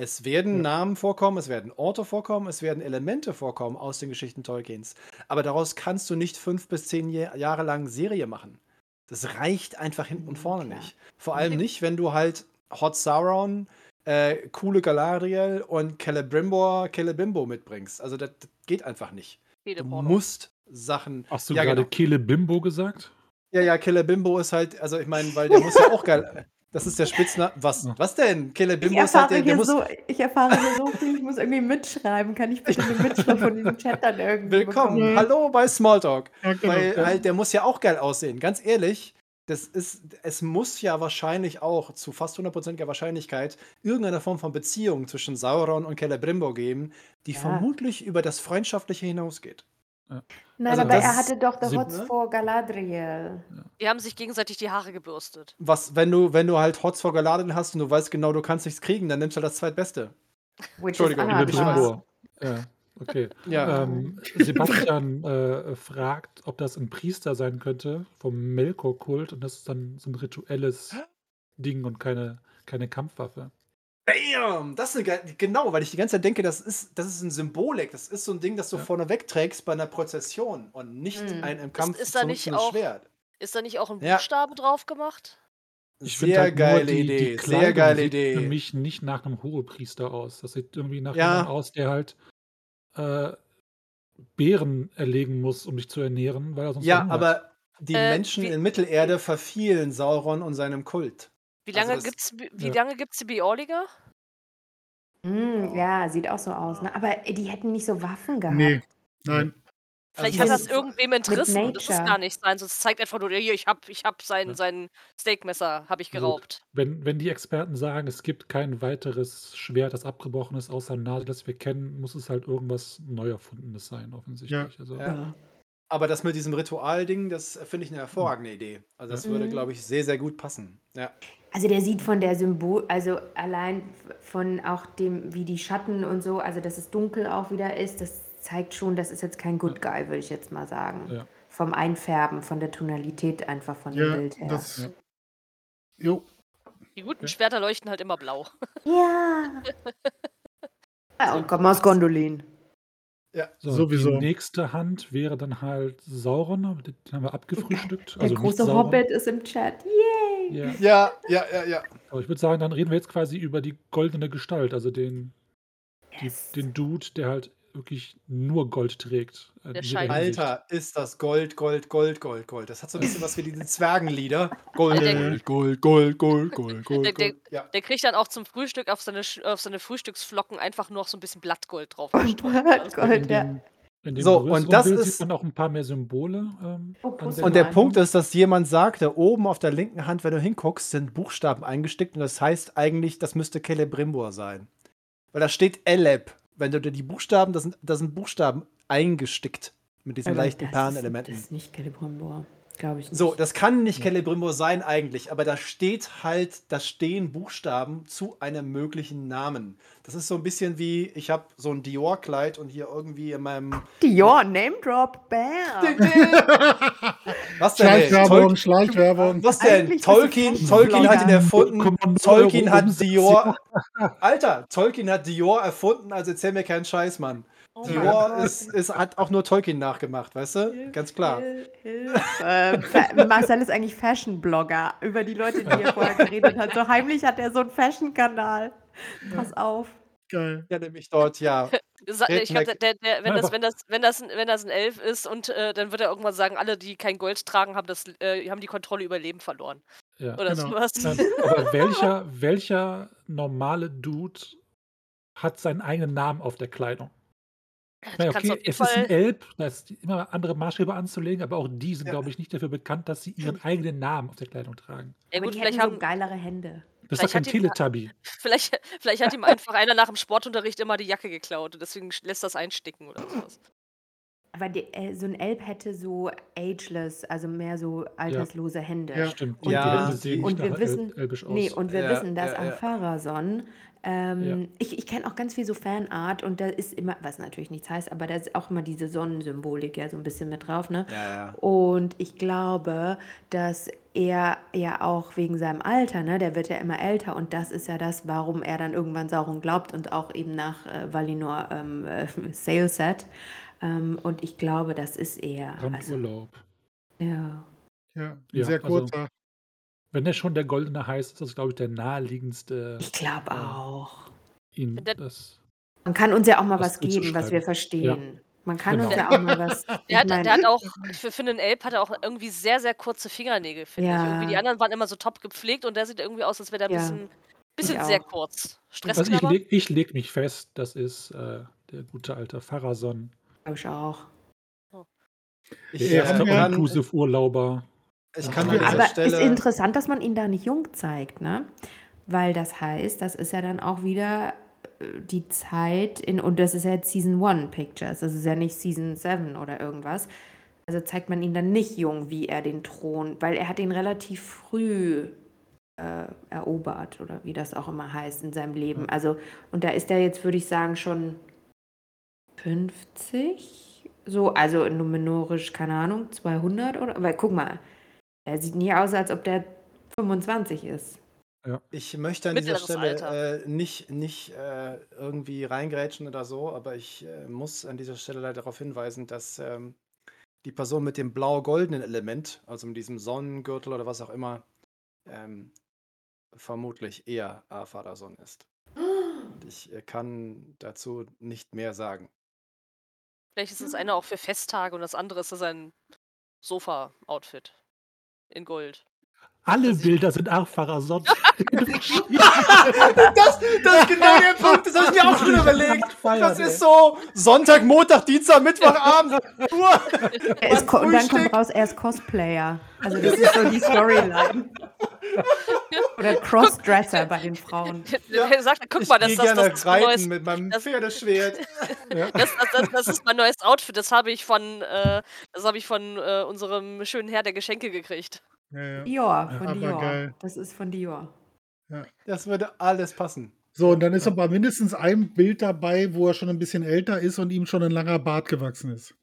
Es werden ja. Namen vorkommen, es werden Orte vorkommen, es werden Elemente vorkommen aus den Geschichten Tolkiens. Aber daraus kannst du nicht fünf bis zehn Jahre lang Serie machen. Das reicht einfach hinten und vorne Klar. nicht. Vor allem nicht, wenn du halt Hot Sauron, äh, coole Galadriel und Celebrimbor, Celebimbo mitbringst. Also das, das geht einfach nicht. Du musst Sachen. Hast du ja, gerade genau. Celebimbo gesagt? Ja, ja, Celebimbo ist halt, also ich meine, weil der muss ja auch geil. Das ist der Spitzname. Was, was denn? Kelebimbo ist halt der, der muss. So, ich erfahre hier so viel, ich muss irgendwie mitschreiben. Kann ich bitte eine Mitschrift von diesem Chat dann irgendwie Willkommen, bekommen? Hallo bei Smalltalk. Ja, genau, Weil ja. halt, der muss ja auch geil aussehen. Ganz ehrlich, das ist, es muss ja wahrscheinlich auch zu fast hundertprozentiger Wahrscheinlichkeit irgendeine Form von Beziehung zwischen Sauron und Celebrimbo geben, die ja. vermutlich über das Freundschaftliche hinausgeht. Ja. Nein, also aber er hatte doch The Hots vor Galadriel. Die haben sich gegenseitig die Haare gebürstet. Was, wenn du, wenn du halt Hots vor Galadriel hast und du weißt genau, du kannst nichts kriegen, dann nimmst du halt das zweitbeste. Which Entschuldigung, ich bin Ja, okay. ja. Ähm, Sebastian äh, fragt, ob das ein Priester sein könnte vom Melkor-Kult und das ist dann so ein rituelles Ding und keine, keine Kampfwaffe. Bam! Das ist eine, genau, weil ich die ganze Zeit denke, das ist, das ist ein Symbolik. Das ist so ein Ding, das du ja. vorne wegträgst bei einer Prozession und nicht hm. ein im Kampf ist, ist da nicht auch, Schwert. Ist da nicht auch ein Buchstabe ja. drauf gemacht? Ich sehr halt geile die, Idee, die sehr geile Idee. Für mich nicht nach einem Hohepriester aus. Das sieht irgendwie nach ja. jemandem aus, der halt äh, Bären erlegen muss, um dich zu ernähren, weil er sonst Ja, aber die äh, Menschen in Mittelerde verfielen Sauron und seinem Kult. Wie lange also gibt's wie ja. lange gibt's die Bioliger? Mm, ja, sieht auch so aus. Ne? Aber die hätten nicht so Waffen gehabt. Nee, nein. Vielleicht also hat das irgendwem Interesse. Das ist gar nicht sein. Es zeigt einfach nur, hier, ich habe ich hab sein, ja. sein Steakmesser habe ich geraubt. Wenn, wenn die Experten sagen, es gibt kein weiteres Schwert, das abgebrochen ist, außer Nadel, das wir kennen, muss es halt irgendwas neu erfundenes sein, offensichtlich. Ja. Also, ja. Aber das mit diesem Ritual-Ding, das finde ich eine hervorragende Idee. Also das mhm. würde, glaube ich, sehr, sehr gut passen. Ja. Also der sieht von der Symbol, also allein von auch dem, wie die Schatten und so, also dass es dunkel auch wieder ist, das zeigt schon, das ist jetzt kein Good Guy, würde ich jetzt mal sagen. Ja. Vom Einfärben, von der Tonalität einfach von dem Bild her. Das, ja. Jo. Die guten Schwerter leuchten halt immer blau. Ja. ja und kommen aus Gondolin. Ja, so, sowieso. Die nächste Hand wäre dann halt Sauron, den haben wir abgefrühstückt. Der also große Hobbit ist im Chat. Yay! Yeah. Ja, ja, ja, ja. Aber ich würde sagen, dann reden wir jetzt quasi über die goldene Gestalt, also den, yes. die, den Dude, der halt wirklich nur Gold trägt. Äh, Alter, ist das Gold, Gold, Gold, Gold, Gold. Das hat so ein bisschen was wie diese Zwergenlieder. Gold, Gold, Gold, Gold, Gold, Gold, Gold. Der, der, ja. der, kriegt dann auch zum Frühstück auf seine, auf seine Frühstücksflocken einfach nur noch so ein bisschen Blattgold drauf. Blattgold, ja. so, und das Bild ist. sieht man auch ein paar mehr Symbole. Ähm, oh, und der Punkt ist, dass jemand sagt, da oben auf der linken Hand, wenn du hinguckst, sind Buchstaben eingestickt und das heißt eigentlich, das müsste Celebrimbor sein. Weil da steht Eleb wenn du dir die Buchstaben, das sind, das sind Buchstaben eingestickt mit diesen aber leichten Perlenelementen. Das ist nicht Celebrimbor, glaube ich nicht. So, das kann nicht ja. Celebrimbor sein eigentlich, aber da steht halt, da stehen Buchstaben zu einem möglichen Namen. Das ist so ein bisschen wie, ich habe so ein Dior-Kleid und hier irgendwie in meinem... Dior, Name Drop, bam! Was denn? Schleichwerbung, Schleichwerbung. Was denn? Tolkien, Tolkien hat ihn erfunden. Tolkien hat Dior. Alter, Tolkien hat Dior erfunden, also erzähl mir keinen Scheiß, Mann. Oh Dior ist, ist, hat auch nur Tolkien nachgemacht, weißt du? Hilf, Ganz klar. Hilf, hilf. äh, Marcel ist eigentlich Fashion-Blogger über die Leute, die er vorher geredet hat. So heimlich hat er so einen Fashion-Kanal. Pass auf. Geil. Ja, nämlich dort, ja. ich glaub, der, der, wenn, das, wenn, das, wenn, das ein, wenn das ein Elf ist und äh, dann wird er irgendwann sagen, alle, die kein Gold tragen, haben, das, äh, haben die Kontrolle über Leben verloren. Ja, Oder genau. sowas. aber welcher, welcher normale Dude hat seinen eigenen Namen auf der Kleidung? Ja, okay, es ist ein Elb, da ist immer andere Maßstäbe anzulegen, aber auch die sind, ja. glaube ich, nicht dafür bekannt, dass sie ihren eigenen Namen auf der Kleidung tragen. Ja, gut, vielleicht haben so geilere Hände. Das ist doch kein Teletubby. Vielleicht, vielleicht hat ihm einfach einer nach dem Sportunterricht immer die Jacke geklaut und deswegen lässt das einsticken oder sowas. Aber die, äh, so ein Elb hätte so ageless, also mehr so alterslose Hände. Ja, stimmt. Und, ja, die, und wir wissen, nee, und wir ja, wissen, dass ja, ja. am Pharason ähm, ja. Ich, ich kenne auch ganz viel so Fanart und da ist immer, was natürlich nichts heißt, aber da ist auch immer diese Sonnensymbolik ja so ein bisschen mit drauf, ne? Ja, ja. Und ich glaube, dass er ja auch wegen seinem Alter, ne, der wird ja immer älter und das ist ja das, warum er dann irgendwann Sauron glaubt und auch eben nach äh, Valinor ähm, äh, Sail Set. Ähm, und ich glaube, das ist eher. Also, Urlaub. Ja. Ja, ja sehr also kurzer. Also, wenn er schon der Goldene heißt, ist das, glaube ich, der naheliegendste. Ich glaube äh, auch. Ihn das, Man kann uns ja auch mal was geben, was wir verstehen. Ja. Man kann genau. uns ja auch mal was. Der hat, der hat auch, für, für einen Elb hat er auch irgendwie sehr, sehr kurze Fingernägel, finde ja. ich. Irgendwie die anderen waren immer so top gepflegt und der sieht irgendwie aus, als wäre der ein ja. bisschen, bisschen sehr kurz. also ich lege ich leg mich fest, das ist äh, der gute alte Pharason. Ich auch. Der erste All-Inclusive-Urlauber. Ich kann an Aber Stelle ist interessant, dass man ihn da nicht jung zeigt, ne? Weil das heißt, das ist ja dann auch wieder äh, die Zeit in, und das ist ja jetzt Season 1 Pictures, das ist ja nicht Season 7 oder irgendwas. Also zeigt man ihn dann nicht jung, wie er den Thron, weil er hat ihn relativ früh äh, erobert oder wie das auch immer heißt in seinem Leben. Also, und da ist er jetzt, würde ich sagen, schon 50, so, also numenorisch, keine Ahnung, 200 oder, weil guck mal, er sieht nie aus, als ob der 25 ist. Ja. Ich möchte an Mittleres dieser Stelle äh, nicht, nicht äh, irgendwie reingrätschen oder so, aber ich äh, muss an dieser Stelle leider darauf hinweisen, dass ähm, die Person mit dem blau-goldenen Element, also mit diesem Sonnengürtel oder was auch immer, ähm, vermutlich eher Avadason ist. Und ich äh, kann dazu nicht mehr sagen. Vielleicht ist das eine auch für Festtage und das andere ist ein Sofa-Outfit in Gold. Alle Bilder sind Arfacher sonst. das, das ist genau der Punkt, das habe ich mir auch schon überlegt. Das ist so Sonntag, Montag, Dienstag, Mittwochabend. Ist, und dann kommt raus, er ist Cosplayer. Also das ist so die Storyline. Oder Crossdresser bei den Frauen. Ja. Er sagt, guck mal, das, das, das, das, neues, mit meinem das, Pferdeschwert. Ja. Das, das, das, ist mein neues Outfit. Das habe ich von, äh, das habe ich von äh, unserem schönen Herr der Geschenke gekriegt. Ja, ja. Dior, von ja, Dior. Geil. Das ist von Dior. Ja. Das würde alles passen. So, und dann ist aber mindestens ein Bild dabei, wo er schon ein bisschen älter ist und ihm schon ein langer Bart gewachsen ist.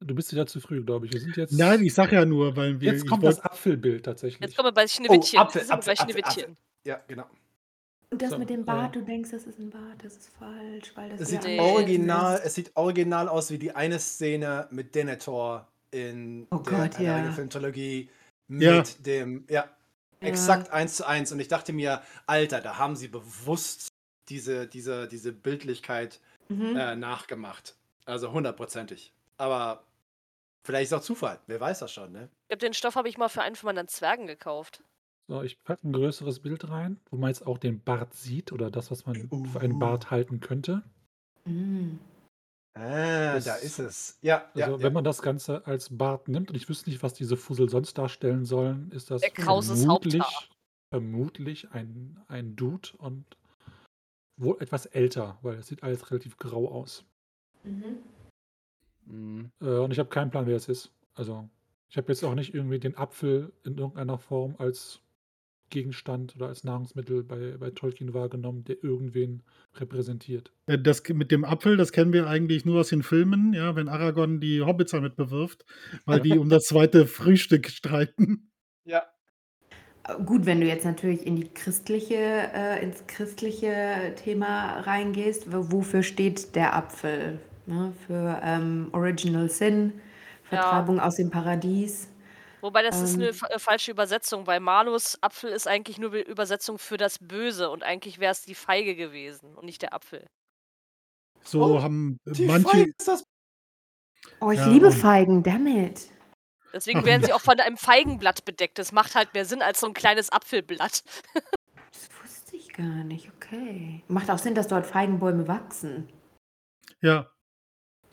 Du bist wieder zu früh, glaube ich. Wir sind jetzt. Nein, ich sag ja nur, weil wir. Jetzt kommt das Apfelbild tatsächlich. Jetzt kommen wir bei Schneewittchen. Oh, Apfel, Apfel, bei Schneewittchen. Ja, genau. Und das so, mit dem Bart, äh, du denkst, das ist ein Bart, das ist falsch, weil das es sieht original, es sieht original aus wie die eine Szene mit Denethor in oh der Gott, ja. Filmtrilogie mit ja. dem, ja, exakt eins zu eins. Und ich dachte mir, Alter, da haben sie bewusst diese, diese, diese Bildlichkeit mhm. äh, nachgemacht. Also hundertprozentig. Aber vielleicht ist auch Zufall. Wer weiß das schon, ne? Ich glaube, den Stoff habe ich mal für einen von meinen Zwergen gekauft. So, ich packe ein größeres Bild rein, wo man jetzt auch den Bart sieht oder das, was man uh. für einen Bart halten könnte. Mhm. Ah, das, da ist es. Ja, also ja, wenn man das Ganze als Bart nimmt, und ich wüsste nicht, was diese Fussel sonst darstellen sollen, ist das vermutlich, vermutlich ein, ein Dude und wohl etwas älter, weil es sieht alles relativ grau aus. Mhm. Mhm. Äh, und ich habe keinen Plan, wer es ist. Also, ich habe jetzt auch nicht irgendwie den Apfel in irgendeiner Form als Gegenstand oder als Nahrungsmittel bei, bei Tolkien wahrgenommen, der irgendwen repräsentiert. Äh, das mit dem Apfel, das kennen wir eigentlich nur aus den Filmen, ja, wenn Aragorn die Hobbits damit bewirft, weil die um das zweite Frühstück streiten. Ja. Gut, wenn du jetzt natürlich in die christliche, äh, ins christliche Thema reingehst, wofür steht der Apfel? Ne? Für ähm, Original Sin, Vertreibung ja. aus dem Paradies. Wobei das ähm, ist eine äh, falsche Übersetzung, weil Malus Apfel ist eigentlich nur Übersetzung für das Böse und eigentlich wäre es die Feige gewesen und nicht der Apfel. So oh, haben manche. Oh, ich ja, liebe Feigen, damit. Deswegen Ach, werden sie auch von einem Feigenblatt bedeckt. Das macht halt mehr Sinn als so ein kleines Apfelblatt. das wusste ich gar nicht, okay. Macht auch Sinn, dass dort Feigenbäume wachsen. Ja.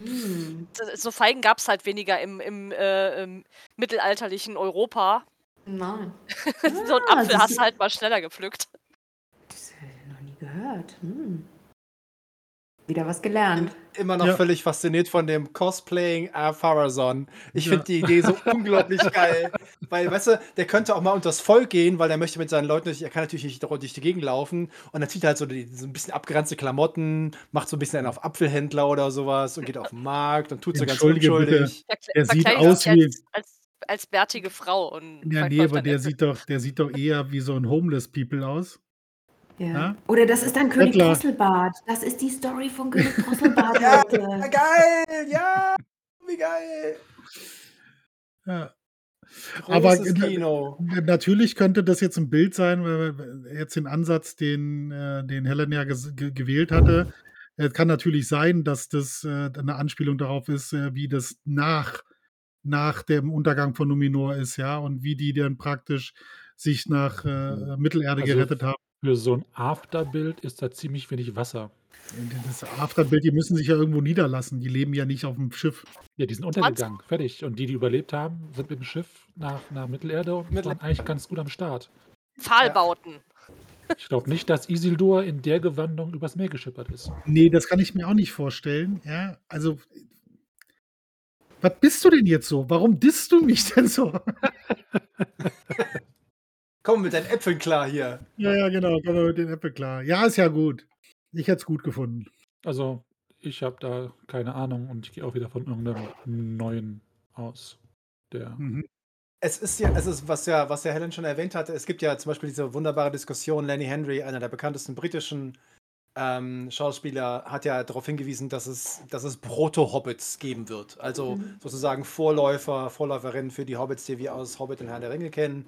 Hm. So Feigen gab es halt weniger im, im, äh, im mittelalterlichen Europa. Nein. so ein ah, Apfel hast du halt mal schneller gepflückt. Das habe ich noch nie gehört. Hm. Wieder was gelernt. Immer noch ja. völlig fasziniert von dem Cosplaying äh, Farazon. Ich ja. finde die Idee so unglaublich geil. Weil, weißt du, der könnte auch mal unters Volk gehen, weil der möchte mit seinen Leuten, er kann natürlich nicht durch die Gegend laufen. Und dann zieht er halt so, die, so ein bisschen abgeranzte Klamotten, macht so ein bisschen einen auf Apfelhändler oder sowas und geht auf den Markt und tut so ganz unschuldig. Der, sieht aus wie. Als, als, als bärtige Frau. Und ja, nee, aber der sieht, doch, der sieht doch eher wie so ein Homeless People aus. Ja. Ja? Oder das ist dann König Bettler. Drosselbart. Das ist die Story von König Drosselbart. ja, geil, ja, wie geil. Ja. Aber Kino. natürlich könnte das jetzt ein Bild sein, weil jetzt den Ansatz, den, äh, den Helen ja gewählt hatte. Es kann natürlich sein, dass das äh, eine Anspielung darauf ist, äh, wie das nach, nach dem Untergang von Numinor ist, ja, und wie die dann praktisch sich nach äh, Mittelerde also, gerettet haben. Für so ein Afterbild ist da ziemlich wenig Wasser. Das Afterbild, die müssen sich ja irgendwo niederlassen. Die leben ja nicht auf dem Schiff. Ja, die sind untergegangen. Fertig. Und die, die überlebt haben, sind mit dem Schiff nach, nach Mittelerde und Mittel waren eigentlich ganz gut am Start. Pfahlbauten. Ich glaube nicht, dass Isildur in der Gewandung übers Meer geschippert ist. Nee, das kann ich mir auch nicht vorstellen. Ja, also. Was bist du denn jetzt so? Warum disst du mich denn so? Komm mit deinen Äpfeln klar hier. Ja, ja, genau. Komm mit den Äpfeln klar. Ja, ist ja gut. Ich hätte es gut gefunden. Also, ich habe da keine Ahnung und ich gehe auch wieder von irgendeinem neuen aus. Der mhm. Es ist ja, es ist, was ja, was ja Helen schon erwähnt hatte, es gibt ja zum Beispiel diese wunderbare Diskussion, Lenny Henry, einer der bekanntesten britischen ähm, Schauspieler, hat ja darauf hingewiesen, dass es, dass es Proto-Hobbits geben wird. Also mhm. sozusagen Vorläufer, Vorläuferinnen für die Hobbits, die wir aus Hobbit und Herr der Ringe kennen.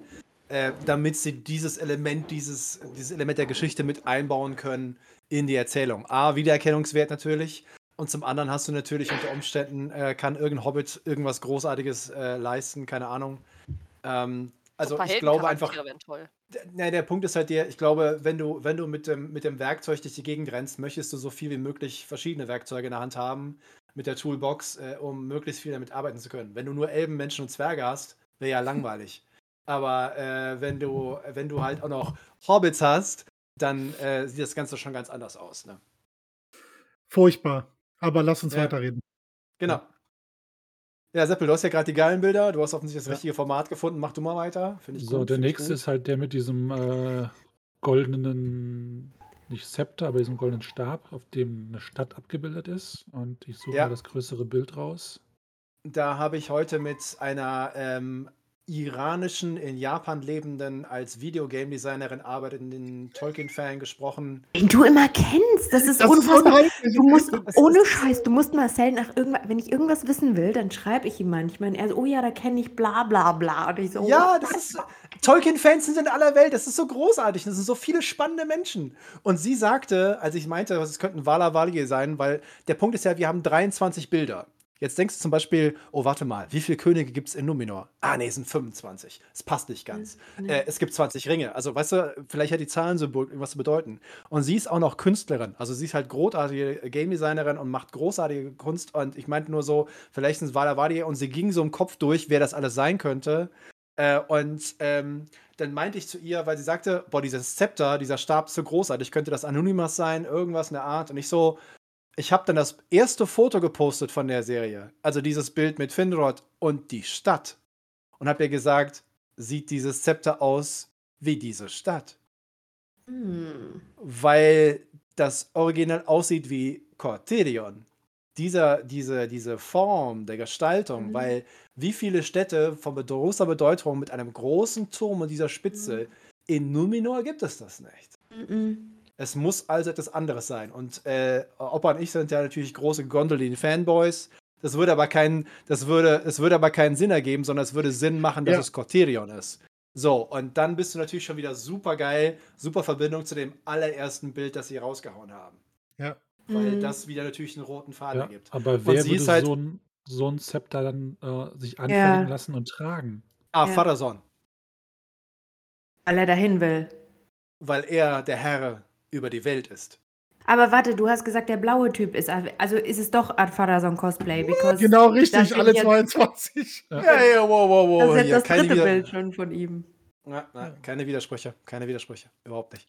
Äh, damit sie dieses Element, dieses, dieses Element der Geschichte mit einbauen können in die Erzählung. A, Wiedererkennungswert natürlich. Und zum anderen hast du natürlich unter Umständen, äh, kann irgendein Hobbit irgendwas Großartiges äh, leisten, keine Ahnung. Ähm, also ich glaube einfach. Ne, der Punkt ist halt der, ich glaube, wenn du, wenn du mit dem, mit dem Werkzeug durch die Gegend rennst, möchtest du so viel wie möglich verschiedene Werkzeuge in der Hand haben mit der Toolbox, äh, um möglichst viel damit arbeiten zu können. Wenn du nur Elben, Menschen und Zwerge hast, wäre ja langweilig. Aber äh, wenn, du, wenn du halt auch noch Hobbits hast, dann äh, sieht das Ganze schon ganz anders aus. Ne? Furchtbar. Aber lass uns ja. weiterreden. Genau. Ja, Seppel, du hast ja gerade die geilen Bilder. Du hast offensichtlich das ja. richtige Format gefunden. Mach du mal weiter. Ich so, gut, der nächste ist halt der mit diesem äh, goldenen, nicht Zepter, aber diesem goldenen Stab, auf dem eine Stadt abgebildet ist. Und ich suche ja. mal das größere Bild raus. Da habe ich heute mit einer ähm, iranischen, in Japan lebenden, als Videogame-Designerin arbeitenden Tolkien-Fan gesprochen. Den du immer kennst, das ist das unfassbar. Ist du musst, ohne Scheiß, du musst Marcel nach irgendwas, wenn ich irgendwas wissen will, dann schreibe ich ihm manchmal. Er so, oh ja, da kenne ich bla bla bla. Und ich so, ja, das ist, Tolkien-Fans sind in aller Welt, das ist so großartig, das sind so viele spannende Menschen. Und sie sagte, als ich meinte, es könnten Wala Walie sein, weil der Punkt ist ja, wir haben 23 Bilder. Jetzt denkst du zum Beispiel, oh, warte mal, wie viele Könige gibt es in Numenor? Ah, nee, es sind 25. Es passt nicht ganz. Mhm. Äh, es gibt 20 Ringe. Also, weißt du, vielleicht hat die Zahlensymbol irgendwas zu bedeuten. Und sie ist auch noch Künstlerin. Also, sie ist halt großartige Game Designerin und macht großartige Kunst. Und ich meinte nur so, vielleicht sind es Wada Wadi und sie ging so im Kopf durch, wer das alles sein könnte. Äh, und ähm, dann meinte ich zu ihr, weil sie sagte, boah, dieses Zepter, dieser Stab ist so großartig, könnte das Anonymous sein, irgendwas in der Art. Und ich so, ich habe dann das erste Foto gepostet von der Serie, also dieses Bild mit Finrod und die Stadt. Und habe ihr gesagt, sieht dieses Zepter aus wie diese Stadt. Hm. Weil das Original aussieht wie Cortirion. Dieser, diese, diese Form der Gestaltung, Mhm. weil wie viele Städte von großer Bedeutung mit einem großen Turm und dieser Spitze, in Numenor gibt es das nicht. Mhm. Es muss also etwas anderes sein. Und äh, Opa und ich sind ja natürlich große Gondolin-Fanboys. Das würde aber keinen, das würde, es würde aber keinen Sinn ergeben, sondern es würde Sinn machen, dass Ja. es Cortirion ist. So, und dann bist du natürlich schon wieder super geil, super Verbindung zu dem allerersten Bild, das sie rausgehauen haben. Ja. Weil Mhm. das wieder natürlich einen roten Faden Ja, ergibt. aber wer sie würde ist halt- so ein, so ein Zepter dann äh, sich anfertigen lassen und tragen? Ah, Ja. Pharason, Weil er dahin will. weil er der Herr über die Welt ist. Aber warte, du hast gesagt, der blaue Typ ist. Also ist es doch Adfarason Cosplay? Because Genau richtig, alle ich jetzt- 22. Ja. Ja, ja, wow, wow, wow. Das ist hier, das keine, dritte Wider Bild schon von ihm. ja, na, keine Widersprüche, keine Widersprüche, überhaupt nicht.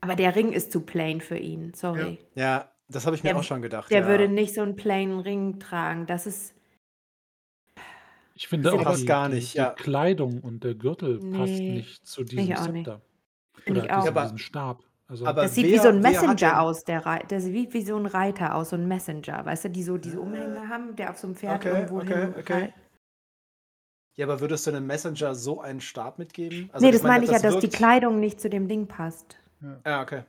Aber der Ring ist zu plain für ihn. Sorry. Ja, das habe ich mir Der- auch schon gedacht. Der ja. würde nicht so einen plainen Ring tragen. Das ist. Ich finde Das auch passt die, gar nicht, die ja. Kleidung und der Gürtel passt Nee, nicht zu diesem. Zepter. Finde Oder ich auch. Aber- diesem Stab. Also, aber- Das sieht wer- wie so ein Messenger denn- aus, der Rei das sieht wie so ein Reiter aus, so ein Messenger, weißt du, die so diese Umhänge haben, der auf so einem Pferd Okay, irgendwo okay, hin okay. rei- Ja, aber würdest du einem Messenger so einen Stab mitgeben? nee, das meine ich ja, das dass die Kleidung nicht zu dem Ding passt. Ja, okay.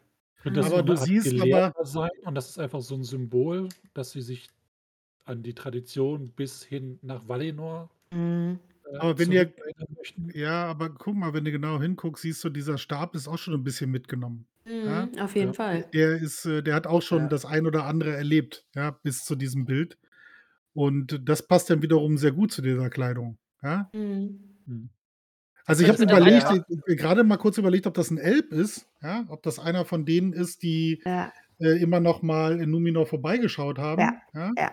könnte das Aber du siehst Gelehrter sein und das ist einfach so ein Symbol, dass sie sich an die Tradition bis hin nach Valinor Mhm. äh, Aber wenn ihr-. Ja, aber guck mal, wenn du genau hinguckst, siehst du, dieser Stab ist auch schon ein bisschen mitgenommen. Mhm, auf jeden Ja. Fall. Der ist, äh, der hat auch schon Ja. das ein oder andere erlebt, ja, bis zu diesem Bild. Und das passt dann wiederum sehr gut zu dieser Kleidung. Ja? Mhm. Hm. Also ich habe könnte überlegt, gerade mal kurz überlegt, ob das ein Elb ist, ja, ob das einer von denen ist, die Ja, äh, immer noch mal in Numenor vorbeigeschaut haben, Ja. ja, ja,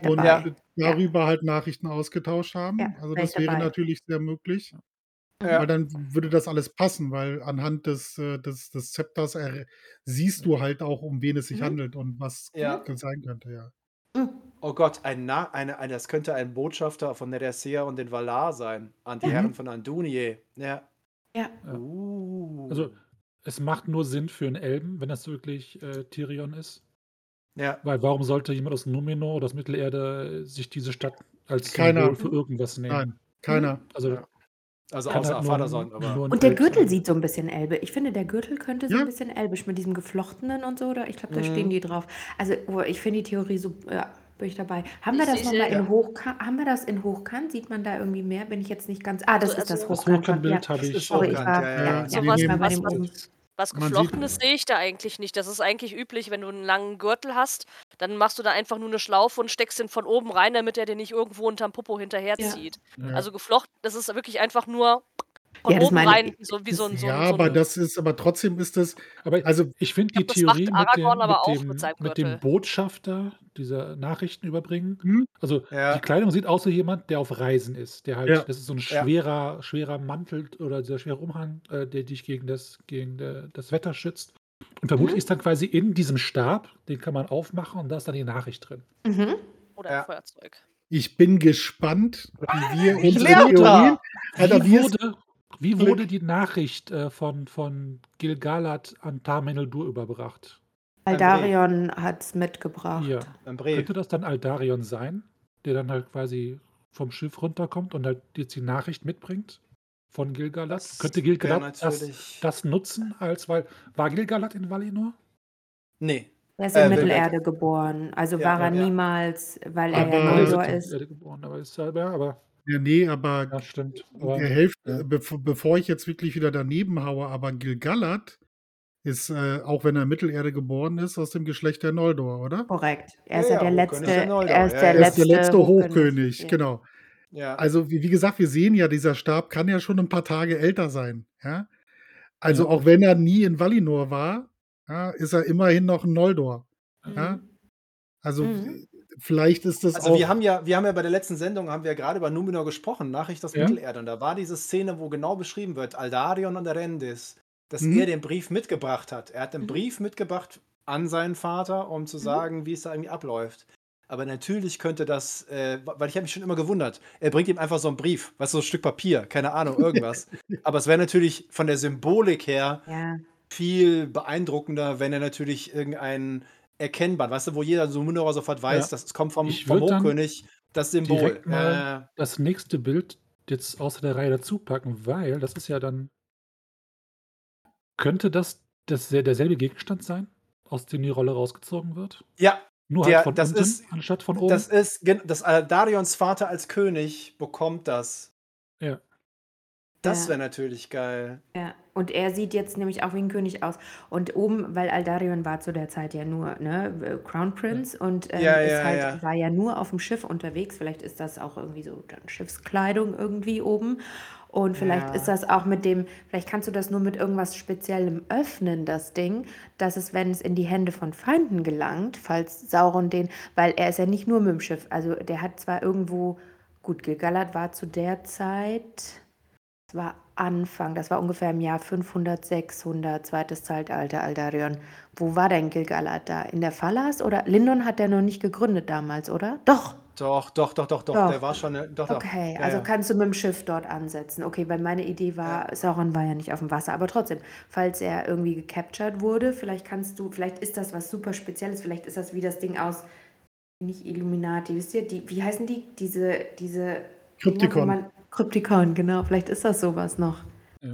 und dabei. darüber halt Nachrichten ausgetauscht haben. Ja, also das wäre dabei. natürlich sehr möglich. Ja. Weil dann würde das alles passen, weil anhand des, äh, des, des Zepters er, siehst du halt auch, um wen es sich Mhm. handelt und was Ja. das sein könnte, ja. Mhm. Oh Gott, ein Na eine, eine, das könnte ein Botschafter von Neresea und den Valar sein. An die Mhm. Herren von Andunier. Ja. Ja. Ja. Uh. Also es macht nur Sinn für einen Elben, wenn das wirklich äh, Tyrion ist. ja. Weil warum sollte jemand aus Numenor oder aus Mittelerde sich diese Stadt als Keiner. Symbol für irgendwas nehmen? Nein, keiner. Also Ja. Also kann außer halt Vaterson, aber. nur Und der Gürtel sein. sieht so ein bisschen elbe. Ich finde, der Gürtel könnte so Ja. ein bisschen elbisch mit diesem geflochtenen und so. Oder ich glaube, da Mhm. stehen die drauf. Also, oh, ich finde die Theorie so. Ja, bin ich dabei. Haben wir Ich das sehe- nochmal in ja. Hochkant? Haben wir das in Hochkant? Sieht man da irgendwie mehr? Bin ich jetzt nicht ganz. Ah, das Also- ist das also- Das Hochkant. schon, Ja. Hochkant-Bild habe ich. ist Sorry, ich Hochkant, war. ja, Ja, ja. ja, So wir was, ich war nehmen bei dem was, um. Was Man Geflochtenes sehe ich da eigentlich nicht. Das ist eigentlich üblich, wenn du einen langen Gürtel hast, dann machst du da einfach nur eine Schlaufe und steckst den von oben rein, damit er dir nicht irgendwo unterm Popo hinterherzieht. Ja. Also geflochten, das ist wirklich einfach nur von Ja, das oben meine rein, so, wie so ein so ja, ein- so aber das ist, aber trotzdem ist das, Aber also ich finde die Theorie mit dem, Aragorn aber auch mit, dem, mit dem. Botschafter dieser Nachrichten überbringen. Hm? Also Ja. die Kleidung sieht aus wie jemand, der auf Reisen ist. Der halt, Ja. das ist so ein Ja. schwerer, schwerer Mantel oder dieser schwere Umhang, äh, der dich gegen das, gegen äh, das Wetter schützt. Und vermutlich Mhm. ist dann quasi in diesem Stab, den kann man aufmachen und da ist dann die Nachricht drin. Mhm. Oder Ja. ein Feuerzeug. ich bin gespannt, wie wir unsere Theorien. Alter, Wie wurde, wie wurde die Nachricht äh, von, von Gil-galad an Tarmeneldur überbracht? Aldarion hat es mitgebracht. Ja. Könnte das dann Aldarion sein, der dann halt quasi vom Schiff runterkommt und halt jetzt die Nachricht mitbringt von Gilgalad? Das Könnte Gilgalad das, das nutzen, als weil war Gilgalad in Valinor? Nee. Er ist Äh, in Wilbeck. Mittelerde geboren. Also Ja, war er ja. niemals, weil Aber- er ja in ist. Erde geboren, aber ist ja, ja, aber ja, nee, aber ja, stimmt. Aber, der Hälfte, bevor, bevor ich jetzt wirklich wieder daneben haue, aber Gilgalad ist, äh, auch wenn er in Mittelerde geboren ist, aus dem Geschlecht der Noldor, oder? Korrekt. Er ist Ja, ja, der ja, letzte. Hochkönig der Noldor. Er ist Ja, der ja. Er ist letzte, der letzte Hochkönig, Ja. genau. Ja. Also, wie, wie gesagt, wir sehen ja, dieser Stab kann ja schon ein paar Tage älter sein. Ja? Also, Ja. auch wenn er nie in Valinor war, ja, ist er immerhin noch ein Noldor. Ja? Mhm. Also, Mhm. Vielleicht ist das Also auch. wir haben ja, wir haben ja bei der letzten Sendung haben wir gerade über Numenor gesprochen, Nachricht aus Ja. Mittelerde. Und da war diese Szene, wo genau beschrieben wird, Aldarion und Arendis, dass Mhm. er den Brief mitgebracht hat. Er hat den Mhm. Brief mitgebracht an seinen Vater, um zu sagen, wie es da irgendwie abläuft. Aber natürlich könnte das, äh, weil ich habe mich schon immer gewundert, er bringt ihm einfach so einen Brief, was so ein Stück Papier, keine Ahnung, irgendwas. Aber es wäre natürlich von der Symbolik her Ja. viel beeindruckender, wenn er natürlich irgendein erkennbar, weißt du, wo jeder so Munora sofort weiß, Ja. das es kommt vom, vom Hochkönig, das Symbol. Äh, das nächste Bild jetzt außer der Reihe dazu packen, weil das ist ja dann könnte das das der derselbe Gegenstand sein, aus dem die Rolle rausgezogen wird? ja, Nur Der- halt von das unten ist- anstatt von oben? das ist, gen- das Darions Vater als König bekommt das. Ja. Das Ja. wäre natürlich geil. Ja, und er sieht jetzt nämlich auch wie ein König aus. Und oben, weil Aldarion war zu der Zeit ja nur ne, Crown Prince und ähm, Ja, ist ja, halt, war ja nur auf dem Schiff unterwegs. Vielleicht ist das auch irgendwie so dann Schiffskleidung irgendwie oben. Und vielleicht ist das auch mit dem, vielleicht kannst du das nur mit irgendwas Speziellem öffnen, das Ding, dass es, wenn es in die Hände von Feinden gelangt, falls Sauron den, weil er ist ja nicht nur mit dem Schiff, also der hat zwar irgendwo, gut, Gilgalad war zu der Zeit, das war Anfang, das war ungefähr im Jahr 500, 600, zweites Zeitalter, Aldarion. Wo war denn Gilgalad da? In der Falas oder? Lindon hat der noch nicht gegründet damals, oder? Doch. Doch, doch, doch, doch, doch. Doch. Der war schon. äh, Doch, doch. Okay, Ja, also ja. kannst du mit dem Schiff dort ansetzen. Okay, weil meine Idee war, Sauron war ja nicht auf dem Wasser, aber trotzdem, falls er irgendwie gecaptured wurde, vielleicht kannst du, vielleicht ist das was super Spezielles, vielleicht ist das wie das Ding aus, nicht Illuminati, wisst ihr, die, wie heißen die? Diese, diese Kryptikon. Kryptikon, genau, vielleicht ist das sowas noch. Du,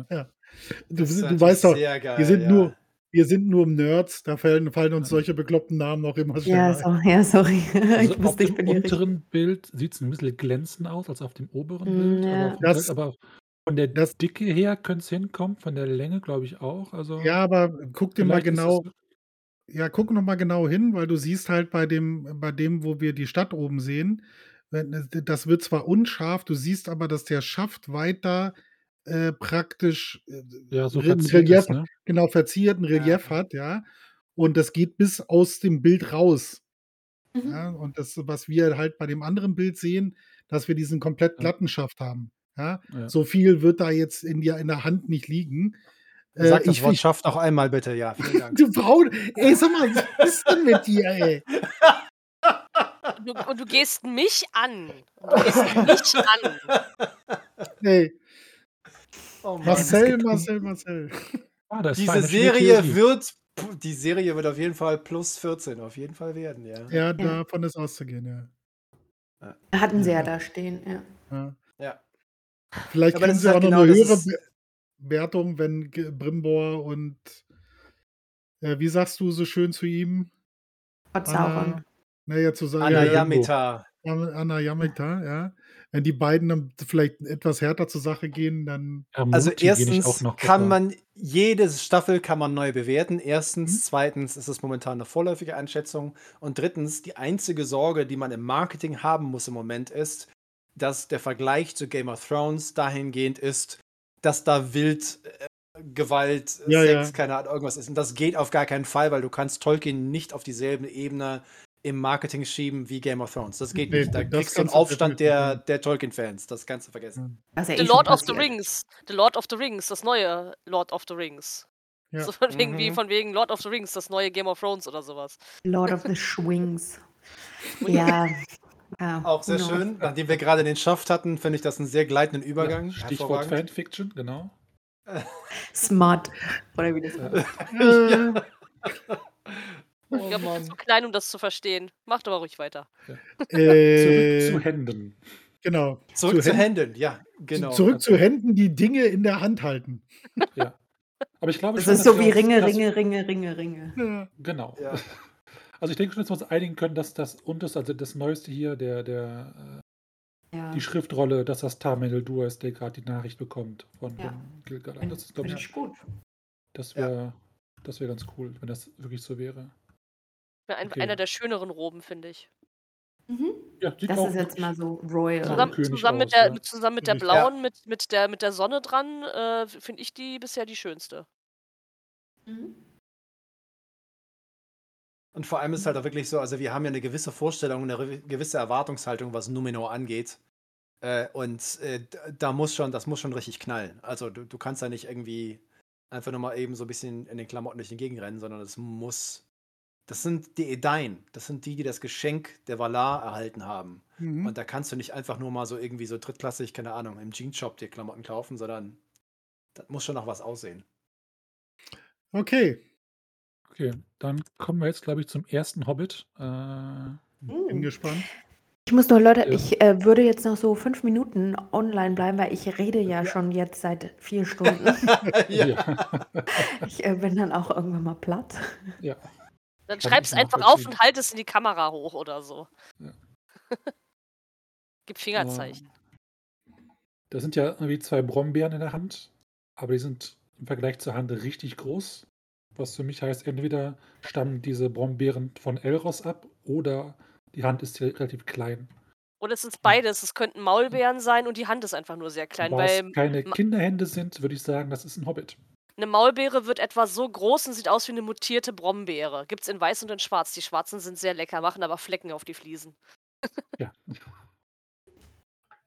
Das du natürlich weißt doch, geil, wir sind ja. nur, wir sind nur Nerds, da fallen, fallen uns solche bekloppten Namen auch immer schnell Ja, so, ja, sorry. Also ich auf wusste, ich dem bin hier richtig. unteren Bild sieht es ein bisschen glänzend aus als auf dem oberen Mm, Bild, ja. aber, Das- Teil- aber von der das- Dicke her könnte es hinkommen, von der Länge glaube ich auch. Also Ja, aber guck dir mal genau, ja, guck noch mal genau hin, weil du siehst halt bei dem, bei dem, wo wir die Stadt oben sehen, das wird zwar unscharf, du siehst aber, dass der Schaft weiter äh, praktisch äh, ja, so verziert Relief, ist, ne? genau verziert ein Relief hat, ja. Und das geht bis aus dem Bild raus. Mhm. Ja, und das, was wir halt bei dem anderen Bild sehen, dass wir diesen komplett Ja. glatten Schaft haben. Ja, Ja. so viel wird da jetzt in, der in der Hand nicht liegen. Äh, Sag das ich, Wort ich, schafft auch einmal bitte, ja. Vielen Dank. du Braun, ey, sag mal, was ist denn mit dir, ey? Du, und du gehst mich an. Du gehst mich an. Ey, Oh. Marcel, getrunken. Marcel, Marcel. Ah, das Diese Serie wird. Die Serie wird auf jeden Fall plus 14 auf jeden Fall werden, ja. Ja, davon ist auszugehen, ja. Hatten sie ja Ja. da stehen, ja. ja. Ja. Vielleicht Aber kriegen ist sie halt auch noch genau eine höhere Be Wertung, wenn Brimbor und äh, wie sagst du so schön zu ihm? Trotz Sauron. Naja, zu sagen, ja, Anayamita. Anna, Anna Yamita, ja. Wenn die beiden dann vielleicht etwas härter zur Sache gehen, dann Also erstens auch noch kann man jede Staffel kann man neu bewerten. Erstens, Mhm. zweitens ist es momentan eine vorläufige Einschätzung und drittens die einzige Sorge, die man im Marketing haben muss im Moment ist, dass der Vergleich zu Game of Thrones dahingehend ist, dass da wild äh, Gewalt, Ja, Sex, ja. keine Ahnung, irgendwas ist. Und das geht auf gar keinen Fall, weil du kannst Tolkien nicht auf dieselbe Ebene im Marketing schieben wie Game of Thrones. Das geht Nee, nicht. Da das kriegst du einen Aufstand der, der Tolkien-Fans. Das kannst du vergessen. Was ja The eh Lord of the. Rings. The Lord of the Rings, das neue Lord of the Rings. Ja. So von wegen, wie Mhm. von wegen Lord of the Rings, das neue Game of Thrones oder sowas. Lord of the Schwings. ja. ja. Auch sehr knows? schön. Nachdem wir gerade den Schaft hatten, finde ich das einen sehr gleitenden Übergang. Ja, Stichwort. Fanfiction, genau. Smart. Oder wie das heißt. äh, Oh Ich glaube, ich bin zu klein, um das zu verstehen. Macht aber ruhig weiter. äh, Zurück zu Händen. genau. Zurück zu Händen- Händen, ja, genau. Zurück zu Händen, die Dinge in der Hand halten. Ja. Aber ich glaube Das schon, ist so wie Ringe, dass- Ringe, Ringe, Ringe, Ringe. Ja. Genau. Ja. Also ich denke schon, dass wir uns einigen können, dass das unterste, also das Neueste hier, der, der, Ja. äh, die Schriftrolle, dass das Tamil Dur ist, der gerade die Nachricht bekommt von, Ja. von Gilgalad. Das ist, glaube ich, ich gut. das wäre das wäre ganz cool, wenn das wirklich so wäre. Ein, Okay. Einer der schöneren Roben, finde ich. Mhm. Ja, Das ist jetzt mal so royal. Ja. Zusammen, zusammen, mit aus, der, ja. mit, zusammen mit der blauen, mit, mit, der, mit der Sonne dran, äh, finde ich die bisher die schönste. Mhm. Und vor allem ist halt auch wirklich so, also wir haben ja eine gewisse Vorstellung, eine gewisse Erwartungshaltung, was Numenor angeht. Äh, und äh, da muss schon, das muss schon richtig knallen. Also du, du kannst da nicht irgendwie einfach nur mal eben so ein bisschen in den Klamotten durch die Gegend rennen, sondern es muss Das sind die Edain. Das sind die, die das Geschenk der Valar erhalten haben. Mhm. Und da kannst du nicht einfach nur mal so irgendwie so drittklassig, keine Ahnung, im Jeanshop dir Klamotten kaufen, sondern das muss schon noch was aussehen. Okay. Okay, dann kommen wir jetzt, glaube ich, zum ersten Hobbit. Äh, Bin gespannt. Ich muss noch, Leute, ja. ich äh, würde jetzt noch so fünf Minuten online bleiben, weil ich rede ja, ja. schon jetzt seit vier Stunden. ja. Ich äh, bin dann auch irgendwann mal platt. Ja. Dann schreib es einfach auf und halt es in die Kamera hoch oder so. Ja. Gib Fingerzeichen. Da sind ja irgendwie zwei Brombeeren in der Hand, aber die sind im Vergleich zur Hand richtig groß. Was für mich heißt, entweder stammen diese Brombeeren von Elros ab oder die Hand ist hier relativ klein. Oder es ist beides. Es könnten Maulbeeren sein und die Hand ist einfach nur sehr klein. Da es keine Kinderhände sind, würde ich sagen, das ist ein Hobbit. Eine Maulbeere wird etwa so groß und sieht aus wie eine mutierte Brombeere. Gibt es in weiß und in schwarz. Die schwarzen sind sehr lecker, machen aber Flecken auf die Fliesen. Ja.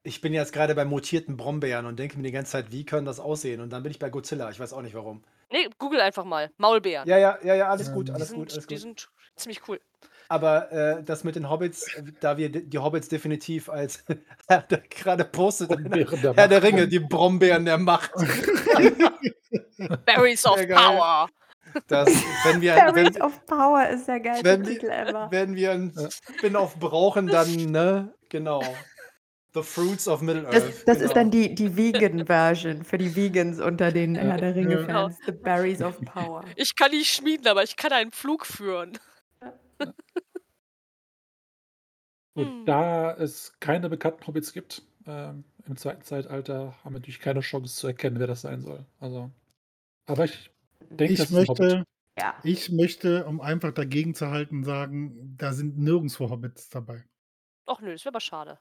Ich bin jetzt gerade bei mutierten Brombeeren und denke mir die ganze Zeit, wie können das aussehen? Und dann bin ich bei Godzilla. Ich weiß auch nicht warum. Nee, google einfach mal. Maulbeeren. Ja, ja, ja, ja, alles gut, alles gut, alles gut. Die sind ziemlich cool. Aber äh, das mit den Hobbits, äh, da wir die Hobbits definitiv als gerade postet, der Herr der Ringe, die Brombeeren der Macht. Berries of Power. Das, wenn wir, Berries wenn, of Power ist der geilste wenn, Titel ever. Wenn wir einen Spin-off brauchen, dann, ne, genau. The Fruits of Middle Earth. Das, das genau. ist dann die, die Vegan-Version für die Vegans unter den Herr der Ringe-Fans. The Berries of Power. Ich kann nicht schmieden, aber ich kann einen Flug führen. Und hm. da es keine bekannten Hobbits gibt, ähm, im zweiten Zeitalter haben wir natürlich keine Chance zu erkennen, wer das sein soll. Also, aber ich denke, ich möchte, ja. ich möchte, um einfach dagegen zu halten, sagen, da sind nirgendwo Hobbits dabei. Ach nö, das wäre aber schade.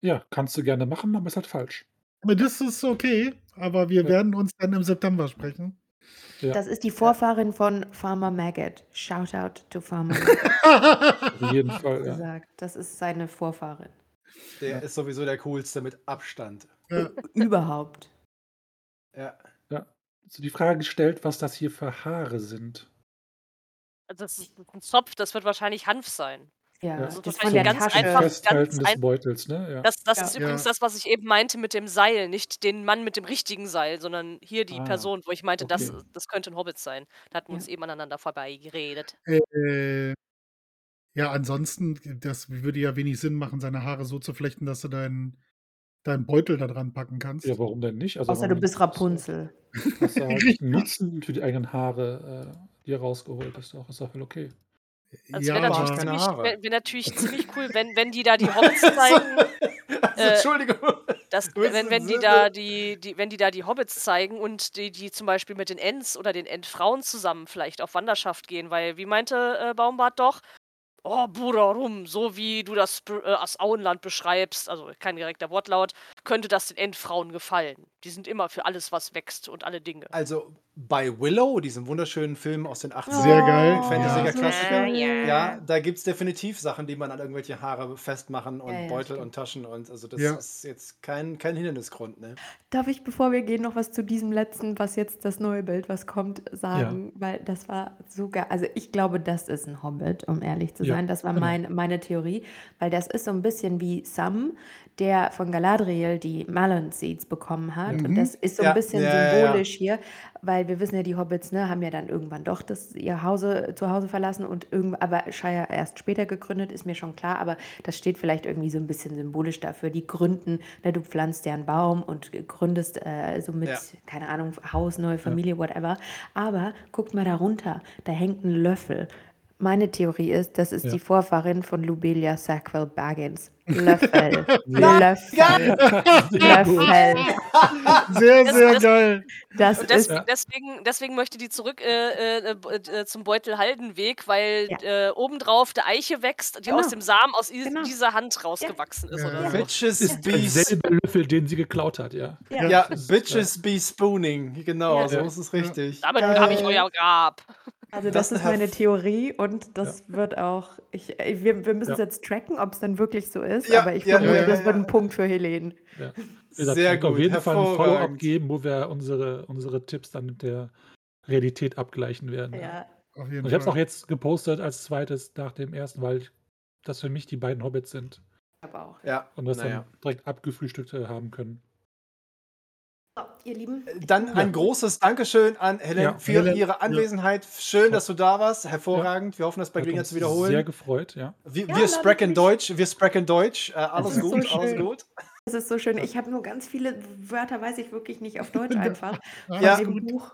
Ja, kannst du gerne machen, aber ist halt falsch. Das ist okay, aber wir ja. werden uns dann im September sprechen. Ja. Das ist die Vorfahrin von Farmer Maggot. Shout out to Farmer Maggot. Auf jeden Fall, ja. Das ist seine Vorfahrin. Der ja. ist sowieso der coolste mit Abstand. Ja. Überhaupt. Ja. Ja. Also die Frage gestellt, was das hier für Haare sind. Also das ist ein Zopf, das wird wahrscheinlich Hanf sein. Ja, also das von der ganz Tasche. einfach. Festhalten ganz des Beutels, ne? Ja. Das, das ja. ist übrigens das, was ich eben meinte mit dem Seil. Nicht den Mann mit dem richtigen Seil, sondern hier die ah, Person, wo ich meinte, okay. das, das könnte ein Hobbit sein. Da hatten wir uns eben aneinander vorbeigeredet. Äh, ja, ansonsten, das würde ja wenig Sinn machen, seine Haare so zu flechten, dass du deinen deinen Beutel da dran packen kannst. Ja, warum denn nicht? Also, Außer du bist Rapunzel. Hast du halt Nutzen für die eigenen Haare, äh, die er rausgeholt ist. Auch ist auch voll okay. Also ja, wäre natürlich, ziemlich, wär, wär natürlich ziemlich cool, wenn, wenn die da die Hobbits zeigen. also, äh, Entschuldigung. Das, wenn, wenn, die da die, die, wenn die da die Hobbits zeigen und die, die zum Beispiel mit den Ents oder den Entfrauen zusammen vielleicht auf Wanderschaft gehen, weil, wie meinte äh, Baumbart doch, Oh, Bruder, rum, so wie du das, äh, Auenland beschreibst, also kein direkter Wortlaut, könnte das den Endfrauen gefallen. Die sind immer für alles, was wächst und alle Dinge. Also bei Willow, diesem wunderschönen Film aus den 80ern, Sehr geil. Fantasy-Klassiker, ja. ja. ja, da gibt es definitiv Sachen, die man an irgendwelche Haare festmachen und ja, Beutel und Taschen und also das ist jetzt kein, kein Hindernisgrund. Ne? Darf ich, bevor wir gehen, noch was zu diesem letzten, was jetzt das neue Bild, was kommt, sagen? Weil das war so geil. Also ich glaube, das ist ein Hobbit, um ehrlich zu sein. Das war genau. mein, meine Theorie, weil das ist so ein bisschen wie Sam, der von Galadriel die Malon Seeds bekommen hat. Mhm. Und das ist so ein ja. bisschen ja, symbolisch ja, hier, weil wir wissen ja, die Hobbits ne, haben ja dann irgendwann doch das, ihr Hause, zu Hause verlassen und irgend, aber Shire erst später gegründet, ist mir schon klar, aber das steht vielleicht irgendwie so ein bisschen symbolisch dafür. Die gründen, ne, du pflanzt ja einen Baum und gründest äh, so mit, keine Ahnung, Haus, neue Familie, whatever. Aber guckt mal darunter, da hängt ein Löffel. Meine Theorie ist, das ist ja. die Vorfahrin von Lubelia Sackville Baggins. Löffel. Löffel. Löffel. Sehr, sehr das, geil. Das das, ist deswegen, deswegen möchte die zurück äh, äh, äh zum Beutelhaldenweg, weil ja. äh, obendrauf der Eiche wächst, die genau. aus dem Samen aus genau. dieser Hand rausgewachsen ja. ist. Oder ja. so. Bitches ist derselbe Löffel, den sie geklaut hat, ja. Ja, ja Bitches be spooning. Genau, so ist es richtig. Damit habe ich euer Grab. Also das, das ist meine Theorie und das ja. wird auch, ich, wir, wir müssen es ja. jetzt tracken, ob es dann wirklich so ist, ja, aber ich vermute, das wird ein Punkt für Helene. Sehr gut. Auf jeden Fall ein Follow-up geben, wo wir unsere, unsere Tipps dann mit der Realität abgleichen werden. Ja, auf Und jeden ich habe es auch jetzt gepostet als zweites nach dem ersten, weil das für mich die beiden Hobbits sind Aber auch. Ja, und das naja. dann direkt abgefrühstückt äh, haben können. Ihr Lieben. ich Dann ein großes Dankeschön an Helen Ja, für Helen, ihre ja. Anwesenheit. Schön, dass du da warst. Hervorragend. Wir hoffen, das bei Gelegenheit zu wiederholen. sehr gefreut, ja. Wir, Ja, wir sprechen. Deutsch, wir sprechen Deutsch. Äh, alles gut, so alles gut. Das ist so schön. Ich habe nur ganz viele Wörter, weiß ich wirklich nicht auf Deutsch einfach. Ja. Dem gut. Buch.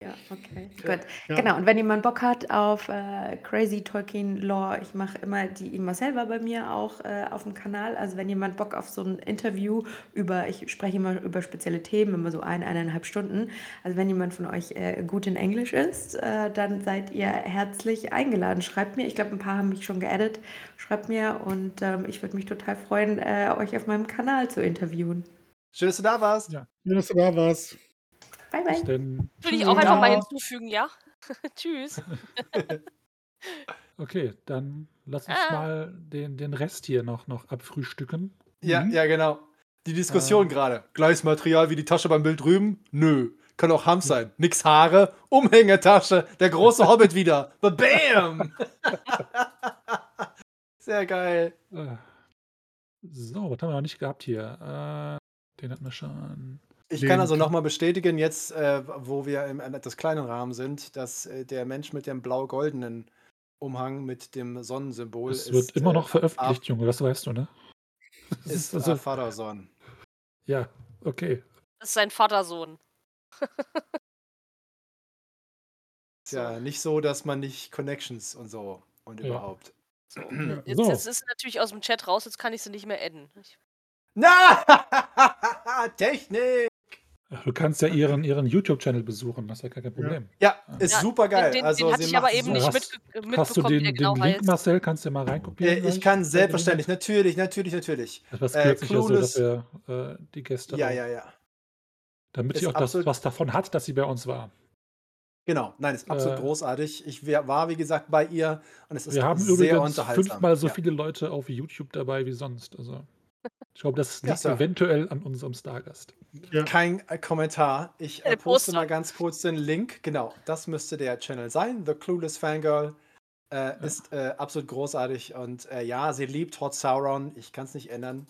Ja, okay, Ja. gut. Ja. Genau, und wenn jemand Bock hat auf äh, Crazy Tolkien Lore, ich mache immer die immer selber bei mir auch äh, auf dem Kanal. Also wenn jemand Bock auf so ein Interview über, ich spreche immer über spezielle Themen, immer so ein, eineinhalb Stunden. Also wenn jemand von euch äh, gut in Englisch ist, äh, dann seid ihr herzlich eingeladen. Schreibt mir, ich glaube, ein paar haben mich schon geaddet. Schreibt mir und ähm, ich würde mich total freuen, äh, euch auf meinem Kanal zu interviewen. Schön, dass du da warst. Ja. Schön, dass du da warst. Bye, bye. denn. Würde ich auch einfach mal hinzufügen, ja? Tschüss. Okay, dann lass uns Ah. mal den, den Rest hier noch, noch abfrühstücken. Ja, Mhm. ja, genau. Die Diskussion Ähm. gerade. Gleiches Material wie die Tasche beim Bild drüben? Nö. Kann auch Ham sein. Nix Haare, Umhängetasche, der große Hobbit wieder. Bam! Sehr geil. Äh, So, was haben wir noch nicht gehabt hier? Äh, den hatten wir schon. Ich kann also nochmal bestätigen, jetzt, äh, wo wir im etwas kleinen Rahmen sind, dass äh, der Mensch mit dem blau-goldenen Umhang mit dem Sonnensymbol Es ist. wird immer noch äh, veröffentlicht, Junge, das weißt du, ne? Das Ist also, Afadarson. ja, okay. Das ist sein Vatersohn. Ist ja nicht so, dass man nicht Connections und so und Ja. überhaupt. So. Ja. Jetzt, So. jetzt ist sie natürlich aus dem Chat raus, jetzt kann ich sie nicht mehr adden. Ich, Na! Technik! Du kannst ja ihren, ihren YouTube-Channel besuchen, das ist ja gar kein Problem. Ja, ist Ja, super geil. den, den, also, den hatte ich aber eben so- nicht Hast- mitbekommen, Hast du den, den genau Link, heißt. Marcel? Kannst du mal reinkopieren? Äh, ich kann selbstverständlich, natürlich, natürlich, natürlich. Etwas äh, kürzlicher, so dass wir äh, die Gäste Ja, ja, ja. damit Ist sie auch das, was davon hat, dass sie bei uns war. Genau, nein, ist absolut Äh, großartig. Ich wär- war, wie gesagt, bei ihr und es ist Wir haben sehr übrigens unterhaltsam. fünfmal so ja. viele Leute auf YouTube dabei wie sonst. Also ich glaube, das Ja, liegt Sir. eventuell an unserem Stargast. Ja. Kein äh, Kommentar. Ich äh, Keine poste mal ganz kurz den Link. Genau, das müsste der Channel sein. The Clueless Fangirl äh, ist äh, absolut großartig. Und äh, ja, sie liebt Hot Sauron. Ich kann es nicht ändern.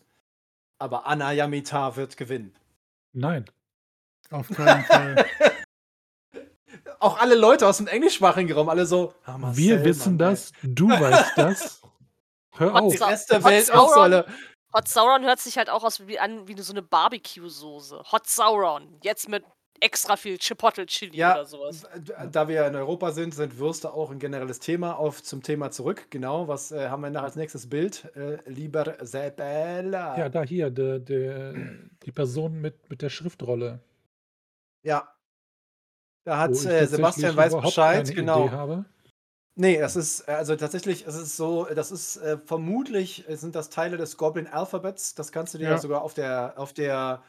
Aber Anna Yamita wird gewinnen. Nein. Auf keinen Fall. Auch alle Leute aus dem englischsprachigen Raum, alle so. "Ah, Marcel, Wir wissen Mann, ey." das, du weißt das. Hör auf. Die Rest der Welt auch so Sauron. alle. Hot Sauron hört sich halt auch aus wie, an wie so eine Barbecue-Soße. Hot Sauron. Jetzt mit extra viel Chipotle-Chili Ja, oder sowas. da wir in Europa sind, sind Würste auch ein generelles Thema. Auf zum Thema zurück. Genau, was äh, haben wir noch als nächstes Bild? Äh, lieber Sebella. Ja, da hier, der, der, die Person mit, mit der Schriftrolle. Ja. Da hat äh, Sebastian weiß Bescheid, genau. Idee habe. Nee, das ist, äh, also tatsächlich, es ist so, das ist äh, vermutlich sind das Teile des Goblin Alphabets. Das kannst du dir Ja. sogar auf der, auf der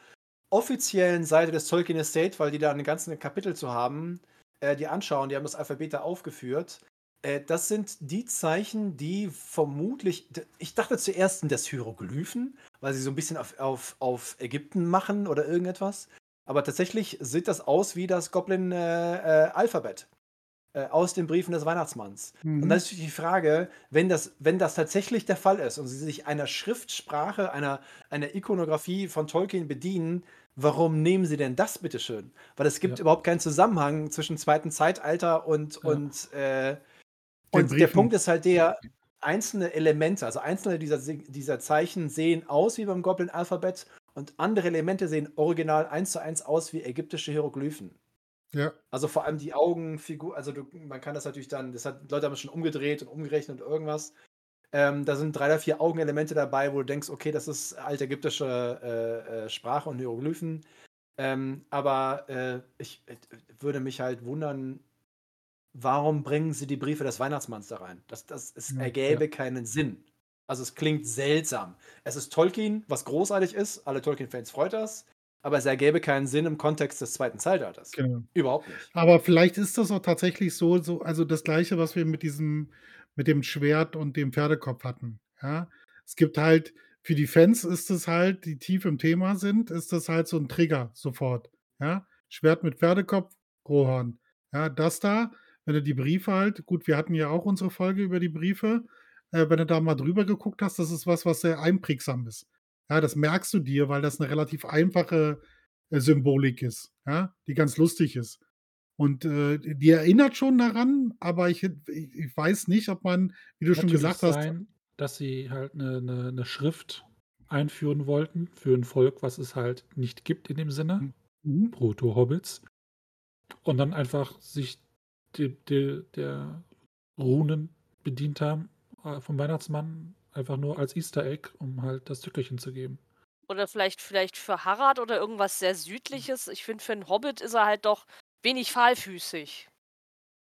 offiziellen Seite des Tolkien Estate, weil die da ein ganzes Kapitel zu haben, äh, die anschauen. Die haben das Alphabet da aufgeführt. Äh, das sind die Zeichen, die vermutlich, ich dachte zuerst sind das Hieroglyphen, weil sie so ein bisschen auf, auf, auf Ägypten machen oder irgendetwas. Aber tatsächlich sieht das aus wie das Goblin äh, äh, Alphabet äh, aus den Briefen des Weihnachtsmanns. Und Mhm. dann ist natürlich die Frage, wenn das, wenn das tatsächlich der Fall ist und sie sich einer Schriftsprache, einer, einer Ikonografie von Tolkien bedienen, warum nehmen sie denn das bitteschön? Weil es gibt Ja. überhaupt keinen Zusammenhang zwischen zweiten Zeitalter und, Ja. und, äh, und der. Punkt ist halt der, einzelne Elemente, also einzelne dieser, Se- dieser Zeichen sehen aus wie beim Goblin-Alphabet und andere Elemente sehen original eins zu eins aus wie ägyptische Hieroglyphen. Ja. Also vor allem die Augenfigur, also du, man kann das natürlich dann, das hat, Leute haben es schon umgedreht und umgerechnet und irgendwas. Ähm, da sind drei oder vier Augenelemente dabei, wo du denkst, okay, das ist altägyptische äh, äh, Sprache und Hieroglyphen. Ähm, aber äh, ich äh, würde mich halt wundern, warum bringen sie die Briefe des Weihnachtsmanns da rein? Das, das, es Ja, ergäbe keinen Sinn. Also es klingt seltsam. Es ist Tolkien, was großartig ist. Alle Tolkien-Fans freut das. Aber es ergäbe keinen Sinn im Kontext des zweiten Zeitalters. Genau. Überhaupt nicht. Aber vielleicht ist das auch tatsächlich so, so, also das Gleiche, was wir mit diesem, mit dem Schwert und dem Pferdekopf hatten. Ja, es gibt halt, für die Fans ist es halt, die tief im Thema sind, ist das halt so ein Trigger sofort. Ja, Schwert mit Pferdekopf, Rohorn. Ja, das da, wenn du die Briefe halt gut, wir hatten ja auch unsere Folge über die Briefe. Äh, wenn du da mal drüber geguckt hast, das ist was, was sehr einprägsam ist. Ja, das merkst du dir, weil das eine relativ einfache äh, Symbolik ist, ja, die ganz lustig ist. Und äh, die erinnert schon daran, aber ich, ich weiß nicht, ob man, wie du schon gesagt sein, hast. dass sie halt eine, eine, eine Schrift einführen wollten für ein Volk, was es halt nicht gibt in dem Sinne. Mhm. Proto-Hobbits. Und dann einfach sich die, die, der Runen bedient haben äh, vom Weihnachtsmann, einfach nur als Easter Egg, um halt das Tückerchen zu geben. Oder vielleicht, vielleicht für Harald oder irgendwas sehr Südliches. Ich finde, für einen Hobbit ist er halt doch wenig fahlfüßig.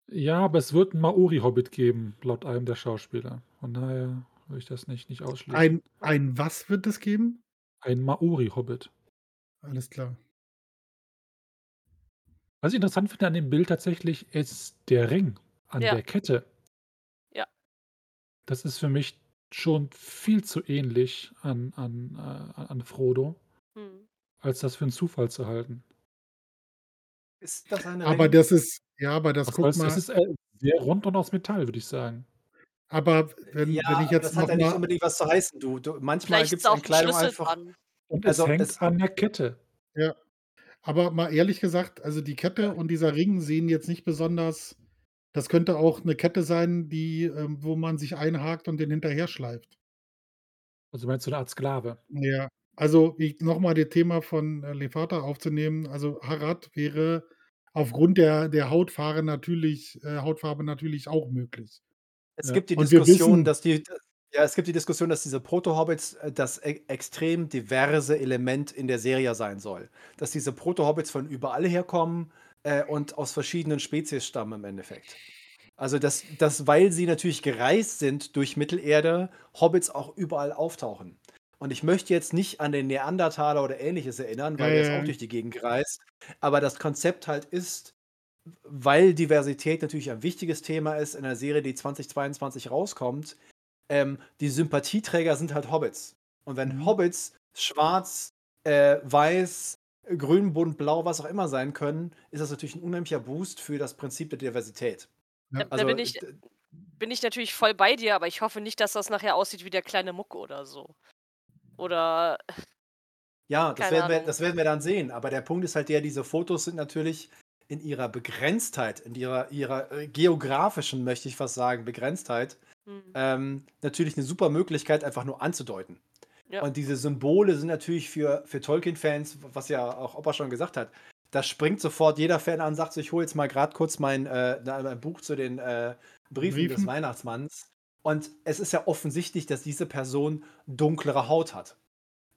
Ja, aber es wird einen Maori-Hobbit geben, laut einem der Schauspieler. Von daher würde ich das nicht, nicht ausschließen. Ein, ein was wird es geben? Ein Maori-Hobbit. Alles klar. Was ich interessant finde an dem Bild tatsächlich, ist der Ring an Ja. der Kette. Ja. Das ist für mich schon viel zu ähnlich an, an, äh, an Frodo, Mhm. als das für einen Zufall zu halten. Ist das eine Aber das ist ja, aber das guck heißt, das ist äh, sehr rund und aus Metall, würde ich sagen. Aber wenn Ja, wenn ich jetzt das hat ja nicht unbedingt was zu heißen, du. du manchmal Vielleicht gibt es an Kleidung Schlüssel einfach dran. Und es Also, hängt es an der Kette. Ja. Aber mal ehrlich gesagt, also die Kette und dieser Ring sehen jetzt nicht besonders das könnte auch eine Kette sein, die ähm, wo man sich einhakt und den hinterher schleift. Also meinst du eine Art Sklave? Ja, also ich noch mal das Thema von, äh, Lefata aufzunehmen. Also Harad wäre aufgrund der der Hautfarbe natürlich äh, Hautfarbe natürlich auch möglich. Es Ja. gibt die Diskussion, wissen dass die ja, es gibt die Diskussion, dass diese Proto-Hobbits äh, das e extrem diverse Element in der Serie sein soll. Dass diese Proto-Hobbits von überall herkommen, äh, und aus verschiedenen Spezies stammen im Endeffekt. Also, dass, dass, weil sie natürlich gereist sind durch Mittelerde, Hobbits auch überall auftauchen. Und ich möchte jetzt nicht an den Neandertaler oder ähnliches erinnern, weil er ist auch durch die Gegend gereist. Aber das Konzept halt ist, weil Diversität natürlich ein wichtiges Thema ist in einer Serie, die 2022 rauskommt, ähm, die Sympathieträger sind halt Hobbits. Und wenn mhm. Hobbits schwarz, äh, weiß, grün, bunt, blau, was auch immer sein können, ist das natürlich ein unheimlicher Boost für das Prinzip der Diversität. Ja. Da, also, da bin, ich, bin ich natürlich voll bei dir, aber ich hoffe nicht, dass das nachher aussieht wie der kleine Muck oder so. Oder. Ja, das werden, wir, das werden wir dann sehen. Aber der Punkt ist halt der, diese Fotos sind natürlich in ihrer Begrenztheit, in ihrer, ihrer äh, geografischen, möchte ich fast sagen, Begrenztheit, mhm. ähm, natürlich eine super Möglichkeit, einfach nur anzudeuten. Ja. Und diese Symbole sind natürlich für, für Tolkien-Fans, was ja auch Opa schon gesagt hat, da springt sofort jeder Fan an und sagt so, ich hole jetzt mal gerade kurz mein, äh, mein, Buch zu den äh, Briefen, Briefen des Weihnachtsmanns. Und es ist ja offensichtlich, dass diese Person dunklere Haut hat.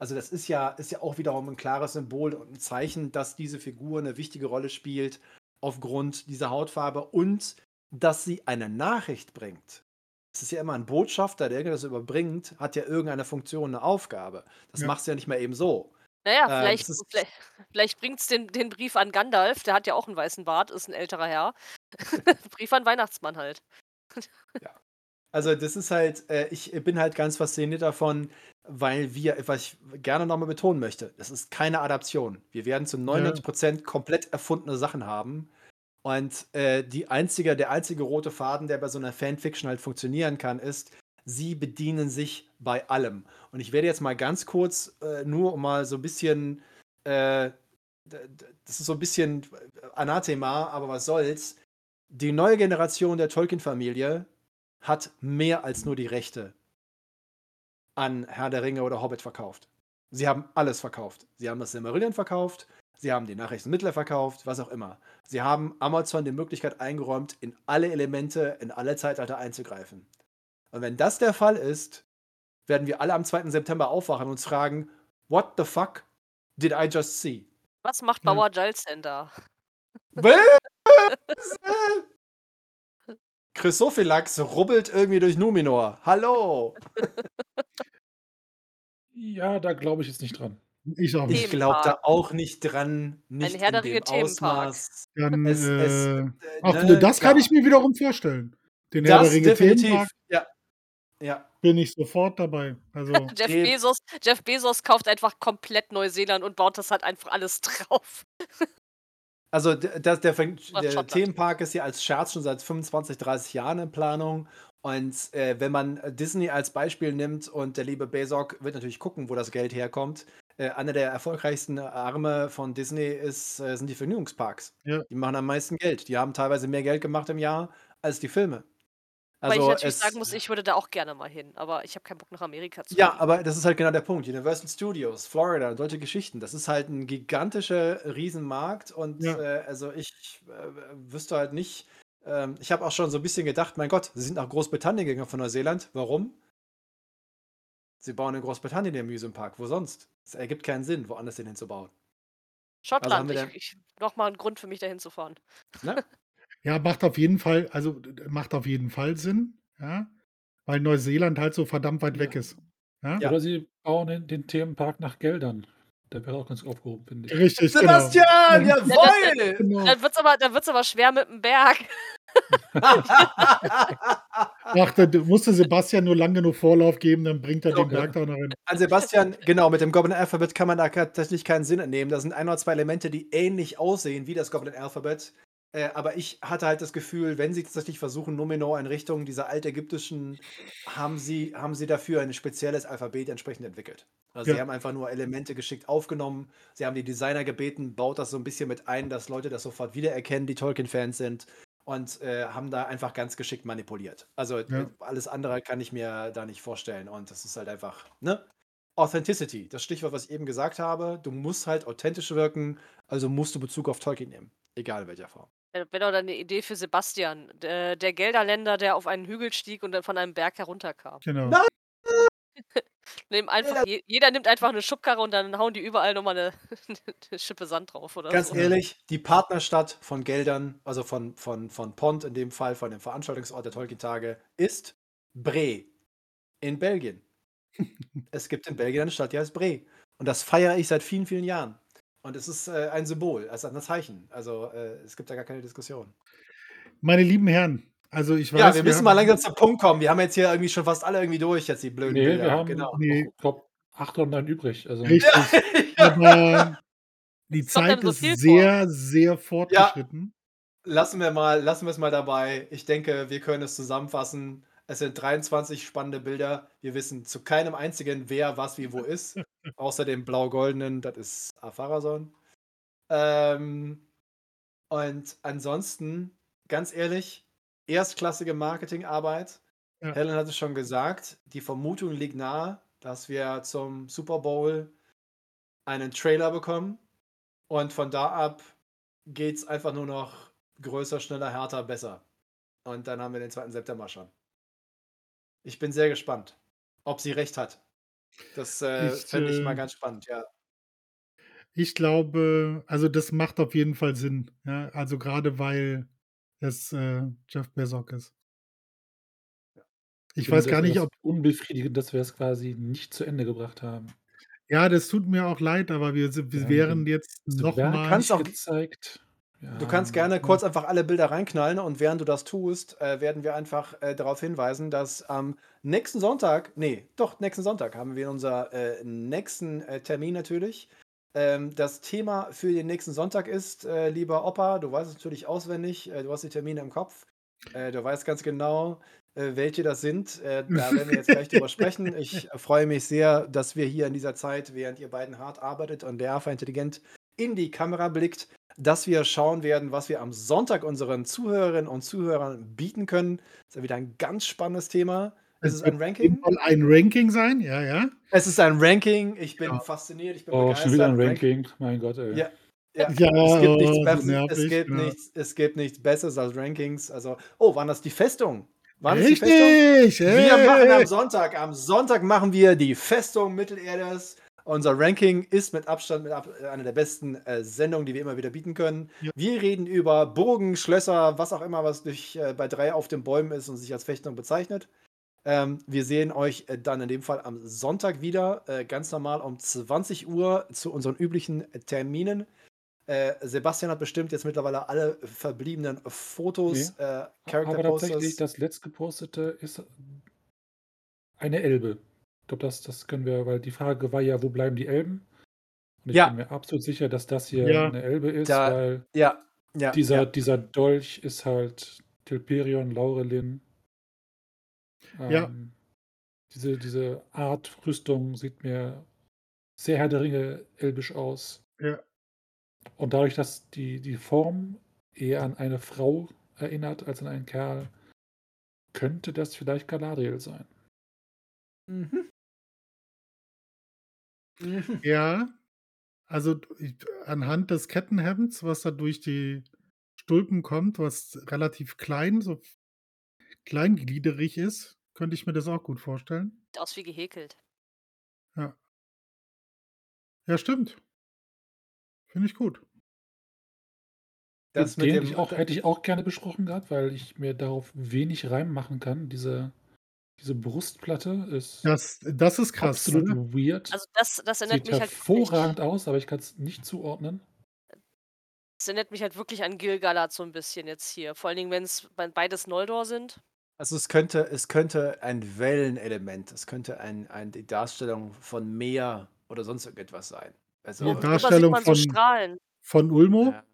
Also das ist ja, ist ja auch wiederum ein klares Symbol und ein Zeichen, dass diese Figur eine wichtige Rolle spielt aufgrund dieser Hautfarbe und dass sie eine Nachricht bringt es ist ja immer ein Botschafter, der irgendwas überbringt, hat ja irgendeine Funktion, eine Aufgabe. Das ja. machst du ja nicht mehr eben so. Naja, ähm, vielleicht, vielleicht, vielleicht bringt es den, den Brief an Gandalf, der hat ja auch einen weißen Bart, ist ein älterer Herr. Brief an Weihnachtsmann halt. ja. Also das ist halt, äh, ich bin halt ganz fasziniert davon, weil wir, was ich gerne nochmal betonen möchte, das ist keine Adaption. Wir werden zu 99% ja. komplett erfundene Sachen haben. Und äh, die einzige, der einzige rote Faden, der bei so einer Fanfiction halt funktionieren kann, ist, sie bedienen sich bei allem. Und ich werde jetzt mal ganz kurz, äh, nur mal so ein bisschen, äh, das ist so ein bisschen Anathema, aber was soll's. Die neue Generation der Tolkien-Familie hat mehr als nur die Rechte an Herr der Ringe oder Hobbit verkauft. Sie haben alles verkauft. Sie haben das Silmarillion verkauft, Sie haben die Nachrichtenmittler verkauft, was auch immer. Sie haben Amazon die Möglichkeit eingeräumt, in alle Elemente, in alle Zeitalter einzugreifen. Und wenn das der Fall ist, werden wir alle am 2. September aufwachen und uns fragen, what the fuck did I just see? Was macht Bauer hm. Giles denn da? Chrysophilax rubbelt irgendwie durch Numenor. Hallo! Ja, da glaube ich jetzt nicht dran. Ich auch nicht. Ich glaube da auch nicht dran, nicht Ein Herr der Ringe Themenpark. Dann, es, äh, es, äh, ach, ne, das kann ich mir wiederum vorstellen. Den Herr der Ringe Themenpark. Ja. Ja. Bin ich sofort dabei. Also Jeff, Bezos, Jeff Bezos kauft einfach komplett Neuseeland und baut das halt einfach alles drauf. Also das, der, der Themenpark ist ja als Scherz schon seit 25, 30 Jahren in Planung. Und äh, wenn man Disney als Beispiel nimmt und der liebe Bezok wird natürlich gucken, wo das Geld herkommt. Äh, einer der erfolgreichsten Arme von Disney ist, äh, sind die Vergnügungsparks. Ja. Die machen am meisten Geld. Die haben teilweise mehr Geld gemacht im Jahr als die Filme. Also Weil ich natürlich es, sagen muss, ich würde da auch gerne mal hin, aber ich habe keinen Bock nach Amerika zu Ja, aber das ist halt genau der Punkt. Universal Studios, Florida, solche Geschichten. Das ist halt ein gigantischer Riesenmarkt und ja. äh, also ich äh, wüsste halt nicht, ähm, ich habe auch schon so ein bisschen gedacht, mein Gott, sie sind nach Großbritannien gegangen von Neuseeland. Warum? Sie bauen in Großbritannien den Amusement Park. Wo sonst? Es ergibt keinen Sinn, woanders den hinzubauen. Schottland, also ich, ich, nochmal ein Grund für mich dahin zu fahren. Ne? Ja, macht auf jeden Fall, also macht auf jeden Fall Sinn, ja, weil Neuseeland halt so verdammt weit weg ist. Ja? Ja. Oder sie bauen den, den Themenpark nach Geldern. Der wäre auch ganz aufgehoben, finde ich. Richtig, genau. Sebastian, genau. jawohl! Genau. Dann wird es aber, aber schwer mit dem Berg. Ach, da musste Sebastian nur lang genug Vorlauf geben, dann bringt er okay. den Berg da noch hin. An Sebastian, genau, mit dem Goblin Alphabet kann man da tatsächlich keinen Sinn entnehmen. Da sind ein oder zwei Elemente, die ähnlich aussehen wie das Goblin Alphabet. Äh, aber ich hatte halt das Gefühl, wenn sie tatsächlich versuchen, Numenor in Richtung dieser altägyptischen, haben sie, haben sie dafür ein spezielles Alphabet entsprechend entwickelt. Also ja. sie haben einfach nur Elemente geschickt aufgenommen. Sie haben die Designer gebeten, baut das so ein bisschen mit ein, dass Leute das sofort wiedererkennen, die Tolkien-Fans sind. Und äh, haben da einfach ganz geschickt manipuliert. Also ja. alles andere kann ich mir da nicht vorstellen. Und das ist halt einfach, ne? Authenticity, das Stichwort, was ich eben gesagt habe. Du musst halt authentisch wirken, also musst du Bezug auf Tolkien nehmen. Egal in welcher Form. Wäre doch dann eine Idee für Sebastian, der, der Gelderländer, der auf einen Hügel stieg und dann von einem Berg herunterkam. Genau. Nein! Nehmen einfach, jeder nimmt einfach eine Schubkarre und dann hauen die überall nochmal eine, eine Schippe Sand drauf, oder? Ganz so. ehrlich, die Partnerstadt von Geldern, also von, von, von Pont in dem Fall, von dem Veranstaltungsort der Tolkien-Tage, ist Bre in Belgien. es gibt in Belgien eine Stadt, die heißt Bre. Und das feiere ich seit vielen, vielen Jahren. Und es ist äh, ein Symbol, also ein Zeichen. Also äh, es gibt da gar keine Diskussion. Meine lieben Herren, also ich weiß. Ja, wir müssen wir mal langsam zum Punkt kommen. Wir haben jetzt hier irgendwie schon fast alle irgendwie durch, jetzt die blöden nee, Bilder. Wir haben, genau. Nee. Ich glaube, 809 übrig. Also. Richtig. Ja. Aber die Zeit ist sehr, vor? sehr fortgeschritten. Ja. Lassen wir mal, lassen wir es mal dabei. Ich denke, wir können es zusammenfassen. Es sind 23 spannende Bilder. Wir wissen zu keinem einzigen, wer was wie wo ist. Außer dem blau-goldenen, das ist Afarason. Ähm, und ansonsten, ganz ehrlich, erstklassige Marketingarbeit. Ja. Helen hat es schon gesagt, die Vermutung liegt nahe, dass wir zum Super Bowl einen Trailer bekommen. Und von da ab geht es einfach nur noch größer, schneller, härter, besser. Und dann haben wir den 2. September schon. Ich bin sehr gespannt, ob sie recht hat. Das äh, fände ich mal äh ganz spannend, ja. Ich glaube, also das macht auf jeden Fall Sinn. Ja? Also gerade weil es äh, Jeff Bezos ist. Ich, ich weiß gar nicht, ob. Unbefriedigend, dass wir es quasi nicht zu Ende gebracht haben. Ja, das tut mir auch leid, aber wir, wir ja, wären jetzt nochmal. gezeigt. Ja, du kannst gerne kurz einfach alle Bilder reinknallen und während du das tust, äh, werden wir einfach äh, darauf hinweisen, dass am nächsten Sonntag, nee, doch, nächsten Sonntag haben wir unser äh, nächsten äh, Termin natürlich. Ähm, das Thema für den nächsten Sonntag ist, äh, lieber Opa, du weißt es natürlich auswendig, äh, du hast die Termine im Kopf, du weißt ganz genau, welche das sind. da werden wir jetzt gleich drüber sprechen. Ich freue mich sehr, dass wir hier in dieser Zeit, während ihr beiden hart arbeitet und der AFA intelligent in die Kamera blickt, dass wir schauen werden, was wir am Sonntag unseren Zuhörerinnen und Zuhörern bieten können. Das ist ja wieder ein ganz spannendes Thema. Ist es ein Ranking? Soll ein Ranking sein, ja, ja. Es ist ein Ranking. Ich bin ja. fasziniert, ich bin oh, begeistert. schon wieder ein Ranking. Mein Gott, ey. Ja, ja, ja es, gibt nichts oh, nervig, es, gibt ja. nichts, es gibt nichts Besseres als Rankings. Also, oh, waren das die Festung? Waren Richtig, die Festung? Wir machen am Sonntag, am Sonntag machen wir die Festung Mittelerdes. Unser Ranking ist mit Abstand mit ab, eine der besten äh, Sendungen, die wir immer wieder bieten können. Ja. Wir reden über Burgen, Schlösser, was auch immer, was durch, äh, bei drei auf den Bäumen ist und sich als Festung bezeichnet. Ähm, wir sehen euch äh, dann in dem Fall am Sonntag wieder, äh, ganz normal um 20 Uhr zu unseren üblichen Terminen. Äh, Sebastian hat bestimmt jetzt mittlerweile alle verbliebenen Fotos, nee. äh, Character Aber tatsächlich, das letzte gepostete ist eine Elbe glaube, das, das können wir, weil die Frage war ja, wo bleiben die Elben? Und ich Ja. bin mir absolut sicher, dass das hier Ja. eine Elbe ist, Da weil ja, ja, dieser, ja. dieser Dolch ist halt Tilperion, Laurelin. Ja. Ähm, diese, diese Art Rüstung sieht mir sehr Herr der Ringe elbisch aus. Ja. Und dadurch, dass die, die Form eher an eine Frau erinnert als an einen Kerl, könnte das vielleicht Galadriel sein. Mhm. Mhm. Ja, also anhand des Kettenhemds, was da durch die Stulpen kommt, was relativ klein, so kleingliederig ist, könnte ich mir das auch gut vorstellen. Sieht aus wie gehäkelt. Ja. Ja, stimmt. Finde ich gut. Das Den mit hätte dem ich, auch, hätte ich auch gerne besprochen gehabt, weil ich mir darauf wenig Reim machen kann. Diese, diese Brustplatte ist Das, das ist krass. absolut Ne? weird. Also das, das erinnert Sieht mich halt hervorragend wirklich, aus, aber ich kann es nicht zuordnen. das erinnert mich halt wirklich an Gilgalad so ein bisschen jetzt hier. Vor allen Dingen, wenn es beides Noldor sind. Also es könnte, es könnte ein Wellenelement, es könnte ein, ein, die Darstellung von Meer oder sonst irgendetwas sein. Also, sieht Darstellung man so von, Strahlen. von Ulmo? ja.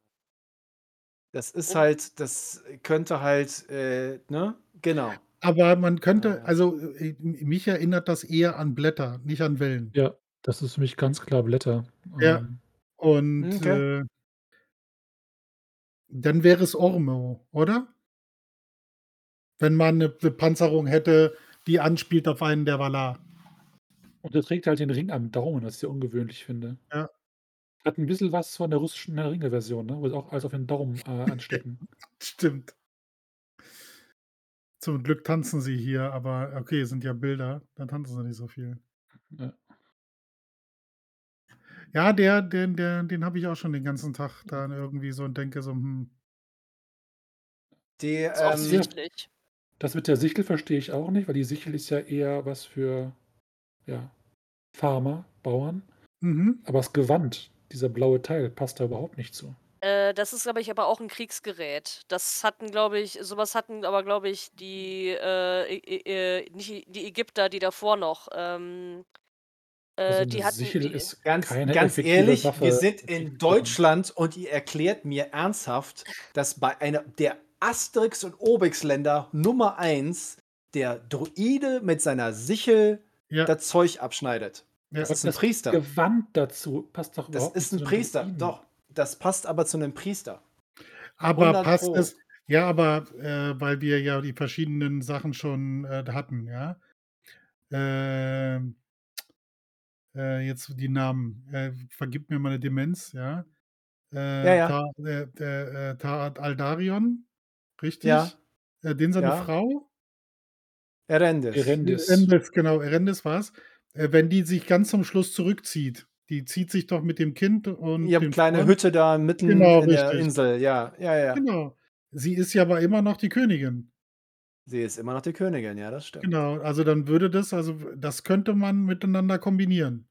Das ist halt, das könnte halt, äh, ne? Genau. Aber man könnte, Ja. also äh, mich erinnert das eher an Blätter, nicht an Wellen. Ja, das ist für mich ganz klar Blätter. Ja. Ähm, Und Okay. äh, dann wäre es Ormo, oder? Wenn man eine, eine Panzerung hätte, die anspielt auf einen der Valar. Und er trägt halt den Ring am Daumen, was ich sehr ungewöhnlich finde. Ja. Hat ein bisschen was von der russischen Ringe-Version, ne? Wo sie auch alles auf den Daumen äh, anstecken. Stimmt. Zum Glück tanzen sie hier, aber okay, sind ja Bilder, dann tanzen sie nicht so viel. Ja. Ja, der, den, der, den habe ich auch schon den ganzen Tag da irgendwie so und denke so, hm, Die, Ist ähm, offensichtlich. Das mit der Sichel verstehe ich auch nicht, weil die Sichel ist ja eher was für ja, Farmer, Bauern. mhm. Aber das Gewand, dieser blaue Teil, passt da überhaupt nicht zu. Äh, das ist, glaube ich, aber auch ein Kriegsgerät. Das hatten, glaube ich, sowas hatten aber, glaube ich, die, äh, äh, nicht die Ägypter, die davor noch, ähm, äh, Also die hatten, Sichel die, ist Ganz, keine ganz ehrlich, Waffe. wir sind in Deutschland und ihr erklärt mir ernsthaft, dass bei einer der Asterix und Obelix-Länder Nummer 1 der Druide mit seiner Sichel ja, das Zeug abschneidet. ja. Das ist ein das Priester. Gewand dazu passt doch Das ist ein Priester, Druiden. doch. Das passt aber zu einem Priester. Aber 100 passt Pro. es, ja, aber äh, weil wir ja die verschiedenen Sachen schon äh, hatten, ja. Ähm, äh, jetzt die Namen. Äh, vergib mir meine Demenz, ja. Äh, Ja, ja. Ta, äh, äh, Taat Aldarion, richtig? Ja. Äh, den seine Ja. Frau? Erendis. Erendis. Erendis, genau, Erendis war es. Äh, wenn die sich ganz zum Schluss zurückzieht, die zieht sich doch mit dem Kind und Ihr habt dem kleine Freund- Hütte da mitten Genau, in der richtig. Insel. Ja, ja, ja. Genau. Sie ist ja aber immer noch die Königin. Sie ist immer noch die Königin, ja, das stimmt. Genau, also dann würde das, also das könnte man miteinander kombinieren.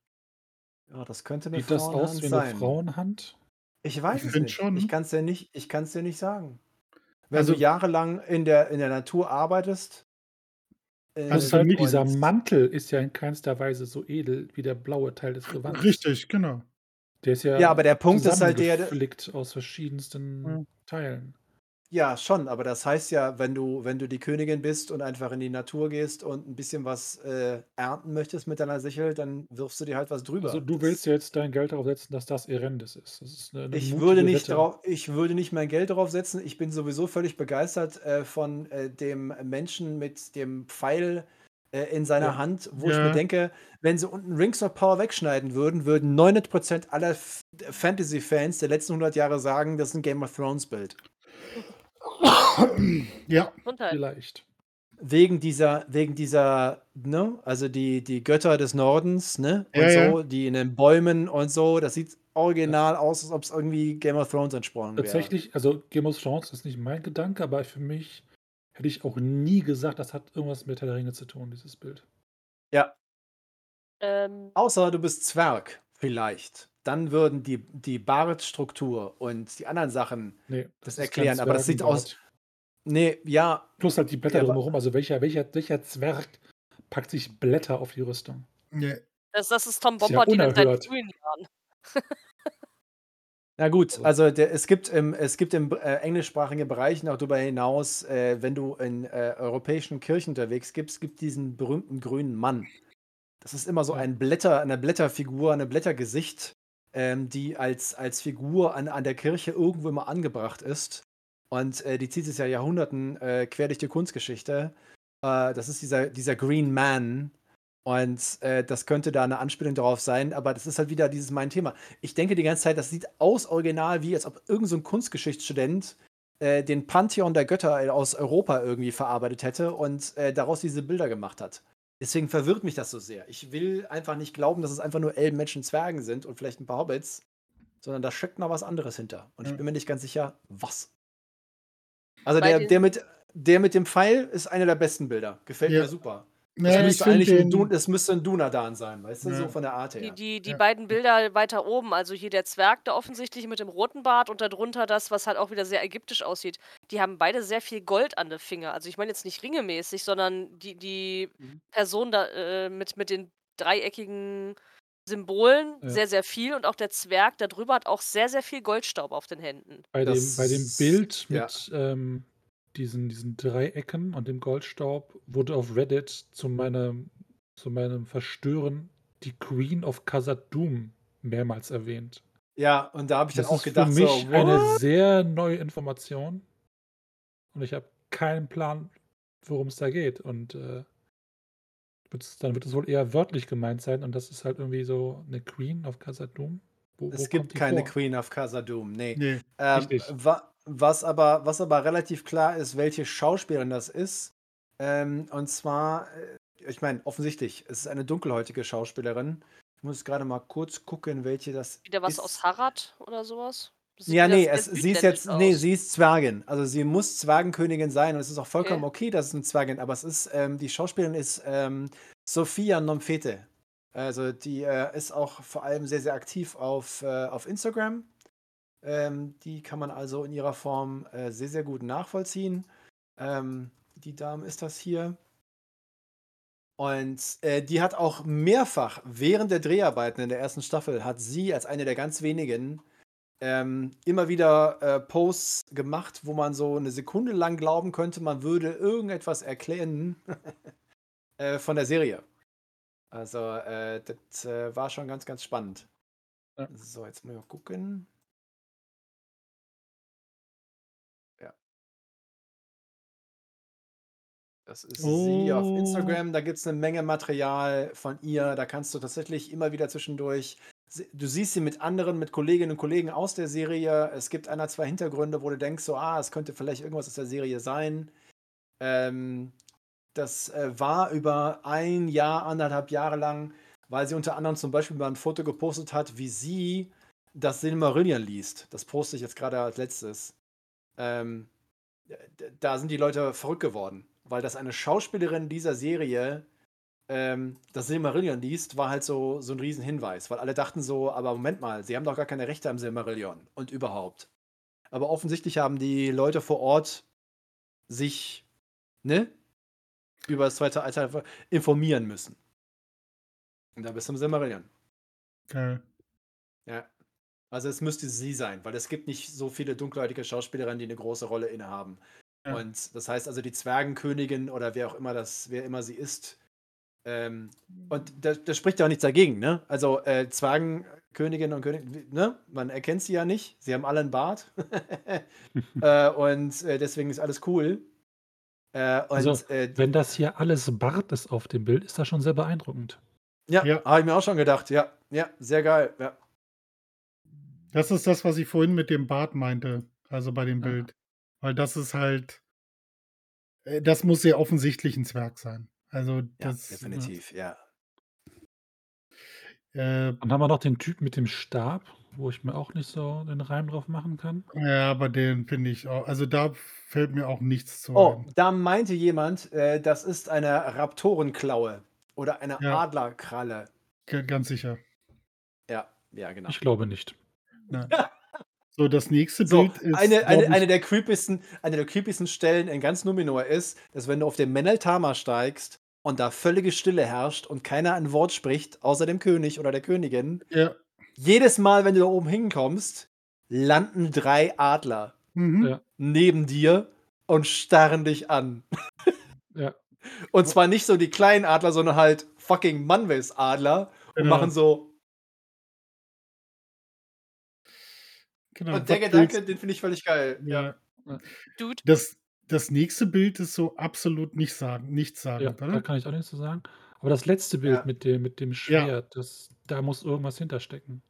Ja, das könnte eine Sieht das Frauenhand aus wie eine sein. Frauenhand? Ich weiß Ich es nicht. schon. Ich kann es dir nicht, ich kann's dir nicht sagen. Wenn Also- du jahrelang in der, in der Natur arbeitest. äh, Also für mich- dieser Mantel ist ja in keinster Weise so edel wie der blaue Teil des Gewandes. Richtig, genau. Der ist ja, Ja, aber der Punkt ist halt der- aus verschiedensten Ja. Teilen. Ja, schon, aber das heißt ja, wenn du, wenn du die Königin bist und einfach in die Natur gehst und ein bisschen was äh, ernten möchtest mit deiner Sichel, dann wirfst du dir halt was drüber. Also du Das- willst jetzt dein Geld darauf setzen, dass das Erendis ist. Das ist eine, eine Ich würde nicht Wette. drauf, ich würde nicht mein Geld darauf setzen. Ich bin sowieso völlig begeistert äh, von äh, dem Menschen mit dem Pfeil äh, in seiner Ja. Hand, wo ich Ja. mir denke, wenn sie unten Rings of Power wegschneiden würden, würden 99% aller Fantasy-Fans der letzten 100 Jahre sagen, das ist ein Game of Thrones-Bild. Ja, Gesundheit. Vielleicht. Wegen dieser, wegen dieser, ne, also die, die Götter des Nordens, ne, und Ja, ja. so, die in den Bäumen und so, das sieht original aus, als ob es irgendwie Game of Thrones entsprochen wäre. Tatsächlich, also Game of Thrones ist nicht mein Gedanke, aber für mich hätte ich auch nie gesagt, das hat irgendwas mit Herr der Ringe zu tun, dieses Bild. Ja, Ähm, Außer du bist Zwerg, vielleicht. Dann würden die, die Bartstruktur und die anderen Sachen Nee, das kein erklären, aber das sieht aus. Nee, ja, Plus halt die Blätter Ja, drumherum. Also welcher, welcher, welcher Zwerg packt sich Blätter auf die Rüstung? nee. das, das ist Tom Ist ja Bombadil in seinen unerhört. frühen Jahren. Na gut, also, der, es gibt im, es gibt im äh, englischsprachigen Bereich noch darüber hinaus, äh, wenn du in äh, europäischen Kirchen unterwegs bist, gibt diesen berühmten grünen Mann. Das ist immer so ein Blätter, eine Blätterfigur, eine Blättergesicht, ähm, die als, als Figur an, an der Kirche irgendwo immer angebracht ist. Und äh, die zieht sich ja Jahrhunderten äh, quer durch die Kunstgeschichte. Äh, das ist dieser, dieser Green Man. Und äh, das könnte da eine Anspielung darauf sein, aber das ist halt wieder dieses mein Thema. Ich denke die ganze Zeit, das sieht aus original, wie als ob irgendein so Kunstgeschichtsstudent äh, den Pantheon der Götter aus Europa irgendwie verarbeitet hätte und äh, daraus diese Bilder gemacht hat. Deswegen verwirrt mich das so sehr. Ich will einfach nicht glauben, dass es einfach nur Elben, Menschen, Zwergen sind und vielleicht ein paar Hobbits, sondern da steckt noch was anderes hinter. Und ich bin mir nicht ganz sicher, was. Also der, der, mit, der mit dem Pfeil ist einer der besten Bilder. Gefällt ja. mir super. Das, ja, müsste eigentlich ein, Dun das müsste ein Dunadan sein, weißt du, ja. so von der Art her. Die, die, die ja. beiden Bilder weiter oben, also hier der Zwerg da offensichtlich mit dem roten Bart und darunter das, was halt auch wieder sehr ägyptisch aussieht, die haben beide sehr viel Gold an den Finger. Also ich meine jetzt nicht ringemäßig, sondern die, die mhm. Person da äh, mit, mit den dreieckigen Symbolen sehr, sehr viel und auch der Zwerg da drüber hat auch sehr, sehr viel Goldstaub auf den Händen. Bei, dem, bei dem Bild mit ähm, diesen, diesen Dreiecken und dem Goldstaub wurde auf Reddit zu meinem, zu meinem Verstören die Queen of Khazad-dûm mehrmals erwähnt. Ja, und da habe ich das dann auch gedacht, für mich so, eine sehr neue Information. Und ich habe keinen Plan, worum es da geht. Und äh, dann wird es wohl eher wörtlich gemeint sein. Und das ist halt irgendwie so eine Queen of Khazad-dûm. Wo, es wo gibt keine vor? Queen of Khazad-dûm, nee. nee ähm, wa was aber, was aber relativ klar ist, welche Schauspielerin das ist. Ähm, und zwar, äh, ich meine, offensichtlich, es ist eine dunkelhäutige Schauspielerin. Ich muss gerade mal kurz gucken, welche das Wieder was ist. aus Harad oder sowas? Ja, nee, es, sie ist jetzt, nee, sie ist Zwergin. Also sie muss Zwergenkönigin sein und es ist auch vollkommen okay, okay dass es eine Zwergin, aber es ist, ähm, die Schauspielerin ist ähm, Sophia Nomfete. Also die äh, ist auch vor allem sehr, sehr aktiv auf, äh, auf Instagram ähm, die kann man also in ihrer Form äh, sehr, sehr gut nachvollziehen. Ähm, die Dame ist das hier. Und äh, die hat auch mehrfach während der Dreharbeiten in der ersten Staffel, hat sie als eine der ganz wenigen ähm, immer wieder äh, Posts gemacht, wo man so eine Sekunde lang glauben könnte, man würde irgendetwas erklären äh, von der Serie. Also, äh, das äh, war schon ganz, ganz spannend. Ja. So, jetzt mal gucken. Das ist sie auf oh. Instagram. Da gibt es eine Menge Material von ihr. Da kannst du tatsächlich immer wieder zwischendurch. Du siehst sie mit anderen, mit Kolleginnen und Kollegen aus der Serie. Es gibt einer, zwei Hintergründe, wo du denkst, so, ah, es könnte vielleicht irgendwas aus der Serie sein. Ähm, das äh, war über ein Jahr, anderthalb Jahre lang, weil sie unter anderem zum Beispiel mal ein Foto gepostet hat, wie sie das Silmarillion liest. Das poste ich jetzt gerade als letztes. Ähm, da sind die Leute verrückt geworden weil das eine Schauspielerin dieser Serie ähm, das Silmarillion liest, war halt so, so ein Riesenhinweis, weil alle dachten so, aber Moment mal, sie haben doch gar keine Rechte am Silmarillion und überhaupt. Aber offensichtlich haben die Leute vor Ort sich, ne, über das zweite Alter informieren müssen. Und da bist du im Silmarillion. Okay. Ja. Also es müsste sie sein, weil es gibt nicht so viele dunkelhäutige Schauspielerinnen, die eine große Rolle innehaben. Ja. Und das heißt also, die Zwergenkönigin oder wer auch immer das, wer immer sie ist, ähm, und da, das spricht ja auch nichts dagegen, ne? Also äh, Zwergenkönigin und König, ne? Man erkennt sie ja nicht. Sie haben alle einen Bart. äh, und äh, deswegen ist alles cool. Äh, und, also, äh, wenn das hier alles Bart ist auf dem Bild, ist das schon sehr beeindruckend. Ja, ja. habe ich mir auch schon gedacht. Ja, ja, sehr geil. Ja. Das ist das, was ich vorhin mit dem Bart meinte, also bei dem Bild. Weil das ist halt äh, das muss sehr offensichtlich ein Zwerg sein. Also Ja, das, ne? definitiv, ja. Äh, Dann haben wir noch den Typ mit dem Stab, wo ich mir auch nicht so den Reim drauf machen kann. ja, aber den finde ich auch, also da fällt mir auch nichts zu Oh, ein. da meinte jemand, äh, das ist eine Raptorenklaue oder eine Ja, Adlerkralle. ganz sicher. Ja, ja, genau. Ich glaube nicht. Nein. So, das nächste so, Bild ist. Eine, eine, eine, der creepiesten, eine der creepiesten Stellen in ganz Numenor ist, dass wenn du auf den Meneltama steigst und da völlige Stille herrscht und keiner ein Wort spricht, außer dem König oder der Königin, ja. jedes Mal, wenn du da oben hinkommst, landen drei Adler Mhm. Ja. neben dir und starren dich an. Ja. Und zwar nicht so die kleinen Adler, sondern halt fucking Manwes-Adler und Genau. machen so. Genau. und der Gedanke, den finde ich völlig geil. Ja. Dude, Das, das nächste Bild ist so absolut nicht sagen, nichts Ja, sagen, da oder? kann ich auch nichts zu sagen. Aber das letzte Bild Ja. mit dem, mit dem Schwert, das, da muss irgendwas hinterstecken.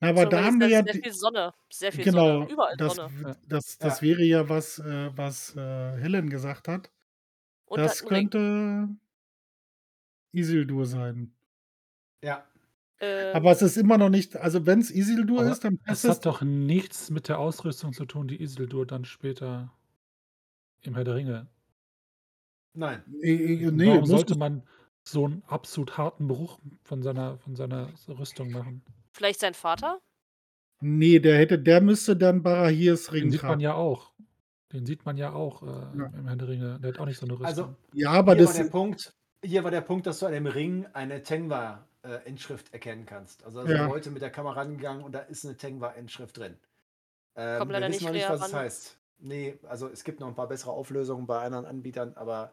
Na, aber so, da haben wir ja sehr die, viel Sonne. Sehr viel genau, Sonne. Überall das, Sonne. Ja. das, das Ja. wäre ja was, äh, was äh, Helen gesagt hat. Und das könnte Isildur sein. Ja. Äh, Aber es ist immer noch nicht, also wenn es Isildur ist, dann Es passt es. hat doch nichts mit der Ausrüstung zu tun, die Isildur dann später im Herr der Ringe. Nein. Nee, nee, Warum sollte man so einen absolut harten Bruch von seiner, von seiner Rüstung machen? vielleicht sein Vater? nee, der hätte, der müsste dann Barahirs Ring Den sieht man ja auch. Den sieht man ja auch äh, Ja. im Herr der Ringe. Der hat auch nicht so eine Rüstung. Also, Ja, aber hier, das war der Punkt, hier war der Punkt, dass du an dem Ring eine Tengwa-Inschrift erkennen kannst. Also, da sind Ja. Leute mit der Kamera rangegangen und da ist eine Tengwa-Inschrift drin. Ähm, Kommt wir leider wissen nicht noch nicht, was es heißt. Nee, also es gibt noch ein paar bessere Auflösungen bei anderen Anbietern, aber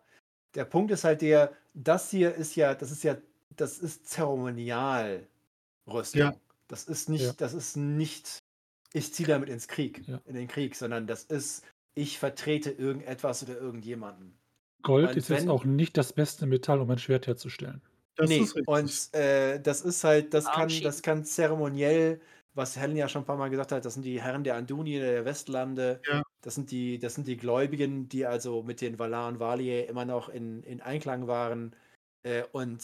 der Punkt ist halt der, das hier ist ja, das ist ja, das ist Zeremonialrüstung. Ja. Das ist nicht, Ja. das ist nicht, ich ziehe damit ins Krieg, Ja. in den Krieg, sondern das ist, ich vertrete irgendetwas oder irgendjemanden. Gold und ist jetzt wenn- auch nicht das beste Metall, um ein Schwert herzustellen. Das nee, ist richtig. und äh, das ist halt, das kann, das kann zeremoniell, was Helen ja schon ein paar Mal gesagt hat, das sind die Herren der Anduni, der Westlande, Ja. das sind die, das sind die Gläubigen, die also mit den Valar und Valier immer noch in, in Einklang waren. Äh, und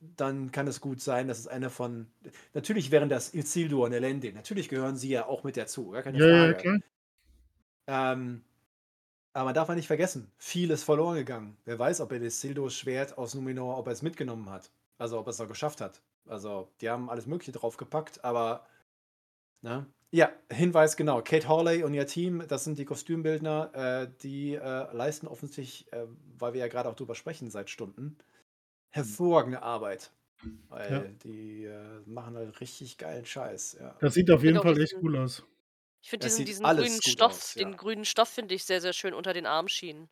dann kann es gut sein, dass es eine von. Natürlich wären das Isildur und Elendil, natürlich gehören sie ja auch mit dazu, gar keine ja, ja, Frage. klar. Ähm, aber man darf man nicht vergessen, viel ist verloren gegangen. Wer weiß, ob er das Sildurs Schwert aus Numenor, ob er es mitgenommen hat. Also ob er es noch geschafft hat. Also, die haben alles Mögliche draufgepackt, aber. Ne? Ja, Hinweis genau. Kate Hawley und ihr Team, das sind die Kostümbildner, äh, die äh, leisten offensichtlich, äh, weil wir ja gerade auch drüber sprechen seit Stunden, hervorragende Arbeit. Weil Ja. die äh, machen halt richtig geilen Scheiß. Ja. Das sieht auf jeden Fall echt cool aus. Ich finde diesen, diesen grünen Stoff, aus, ja. den grünen Stoff finde ich sehr, sehr schön unter den Armschienen.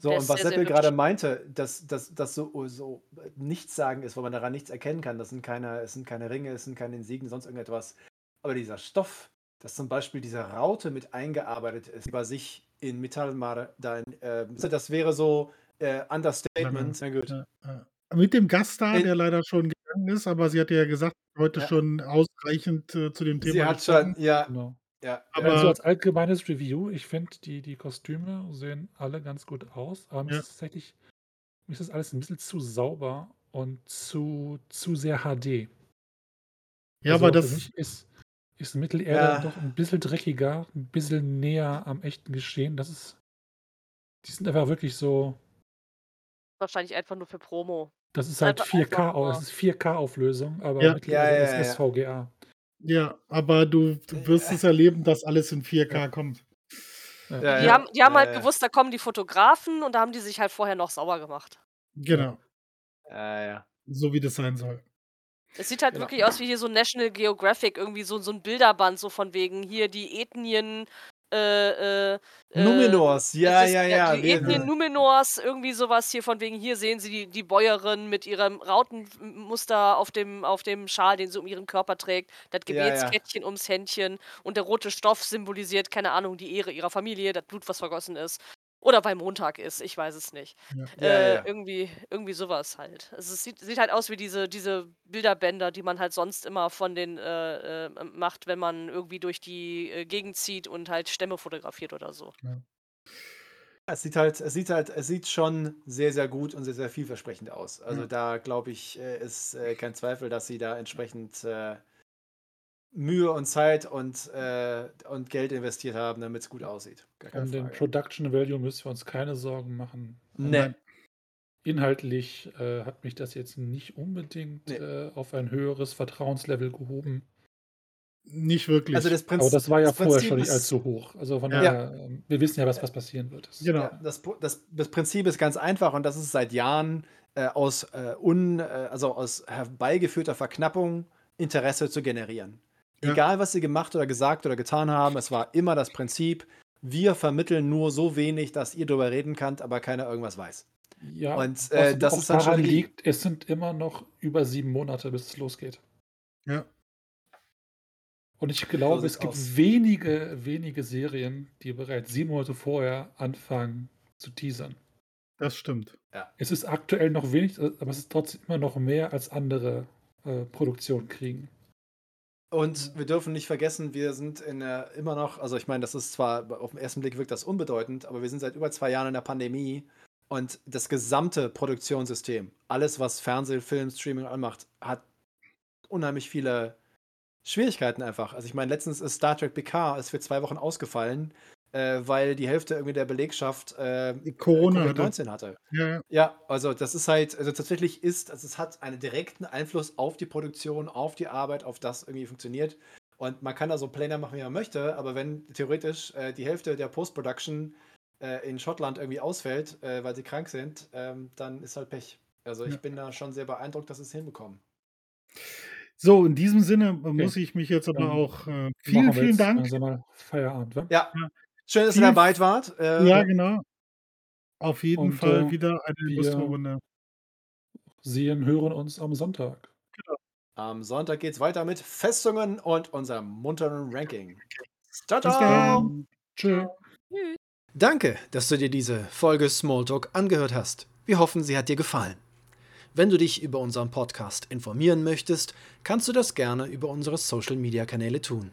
So, Der und was sehr, sehr Seppel gerade meinte, dass das dass so, so nichts sagen ist, wo man daran nichts erkennen kann. Das sind keine, es sind keine Ringe, es sind keine Insignen, sonst irgendetwas. Aber dieser Stoff, dass zum Beispiel diese Raute mit eingearbeitet ist, über sich in Metallmare, da in, äh, das wäre so äh, Understatement. Na gut. Ja, ja. Mit dem Gaststar, In- der leider schon gegangen ist, aber sie hatte ja gesagt, heute Ja. schon ausreichend äh, zu dem Thema Sie hat schon, ja, Genau. Ja. Aber- also als allgemeines Review, ich finde, die, die Kostüme sehen alle ganz gut aus, aber mir Ja. ist es tatsächlich, mir ist das alles ein bisschen zu sauber und zu, zu sehr HD. Ja, Also aber für das, mich ist, ist Mittelerde Ja. doch ein bisschen dreckiger, ein bisschen näher am echten Geschehen. Das ist, die sind einfach wirklich so, Wahrscheinlich einfach nur für Promo. das ist halt Einfach- 4K, einfach au- nur- das ist 4K-Auflösung, aber Ja. Mittelerde Ja, ja, ist. SVGA. Ja, aber du, du wirst es erleben, dass alles in 4K kommt. Ja. Ja, Die ja. haben, die haben halt Ja, ja. gewusst, da kommen die Fotografen und da haben die sich halt vorher noch sauber gemacht. Genau, Ja, ja. so wie das sein soll. Es sieht halt Genau. wirklich aus wie hier so National Geographic, irgendwie so, so ein Bilderband, so von wegen hier die Ethnien. Äh, äh, äh, Numenors, ja, ja, ja. Die wir- Ethnien Numenors, irgendwie sowas hier von wegen, hier sehen Sie die, die Bäuerin mit ihrem Rautenmuster auf dem, auf dem Schal, den sie um ihren Körper trägt, das Ja, ja. Gebetskettchen ums Händchen und der rote Stoff symbolisiert, keine Ahnung, die Ehre ihrer Familie, das Blut, was vergossen ist. Oder weil Montag ist, ich weiß es nicht. Ja. Ja, äh, ja. Irgendwie, irgendwie sowas halt. Also es sieht, sieht halt aus wie diese, diese Bilderbänder, die man halt sonst immer von den äh, äh, macht, wenn man irgendwie durch die äh, Gegend zieht und halt Stämme fotografiert oder so. Es sieht halt, es sieht halt, es sieht schon sehr, sehr gut und sehr, sehr vielversprechend aus. Also Ja. da glaube ich, äh, ist kein Zweifel, dass sie da entsprechend Mühe und Zeit und, äh, und Geld investiert haben, damit es gut aussieht. Gar keine Um den. Production Value müssen wir uns keine Sorgen machen. Nee. Inhaltlich äh, hat mich das jetzt nicht unbedingt Nee. äh, auf ein höheres Vertrauenslevel gehoben. Nicht wirklich. Also das Prinzip, Aber das war ja vorher Prinzip schon nicht allzu hoch. Also von Ja. daher, ähm, wir wissen ja, was, was passieren wird. Das, genau. Ja, das, das, das Prinzip ist ganz einfach und das ist seit Jahren äh, aus, äh, un, äh, also aus herbeigeführter Verknappung Interesse zu generieren. Ja. Egal, was sie gemacht oder gesagt oder getan haben, es war immer das Prinzip, wir vermitteln nur so wenig, dass ihr darüber reden könnt, aber keiner irgendwas weiß. Ja, und äh, das ist dann schon liegt, es sind immer noch über sieben Monate, bis es losgeht. Ja. Und ich glaube, es gibt aus. wenige, wenige Serien, die bereits sieben Monate vorher anfangen zu teasern. Das stimmt. Ja. Es ist aktuell noch wenig, aber es ist trotzdem immer noch mehr als andere äh, Produktionen kriegen. Und wir dürfen nicht vergessen, wir sind in der, immer noch, also ich meine, das ist zwar auf den ersten Blick wirkt das unbedeutend, aber wir sind seit über zwei Jahren in der Pandemie und das gesamte Produktionssystem, alles was Fernsehen, Film, Streaming anmacht, hat unheimlich viele Schwierigkeiten einfach. Also ich meine, letztens ist Star Trek PK ist für zwei Wochen ausgefallen, äh, weil die Hälfte irgendwie der Belegschaft äh, Corona COVID-19 hatte. Ja, ja. ja, also das ist halt, also tatsächlich ist, also es hat einen direkten Einfluss auf die Produktion, auf die Arbeit, auf das irgendwie funktioniert. Und man kann da so Pläne machen, wie man möchte, aber wenn theoretisch äh, die Hälfte der Post-Production äh, in Schottland irgendwie ausfällt, äh, weil sie krank sind, ähm, dann ist halt Pech. Also ich ja. bin da schon sehr beeindruckt, dass sie es hinbekommen. So, in diesem Sinne okay. muss ich mich jetzt aber auch äh, vielen, vielen Dank. Feierabend, wa? Ja. ja. Schön, dass ihr dabei wart. Äh, ja, genau. Auf jeden und, Fall äh, wieder eine lustige Runde. Sehen, hören uns am Sonntag. Genau. Am Sonntag geht es weiter mit Festungen und unserem munteren Ranking. Ciao, ciao. Tschüss. Danke, dass du dir diese Folge Smalltalk angehört hast. Wir hoffen, sie hat dir gefallen. Wenn du dich über unseren Podcast informieren möchtest, kannst du das gerne über unsere Social-Media-Kanäle tun.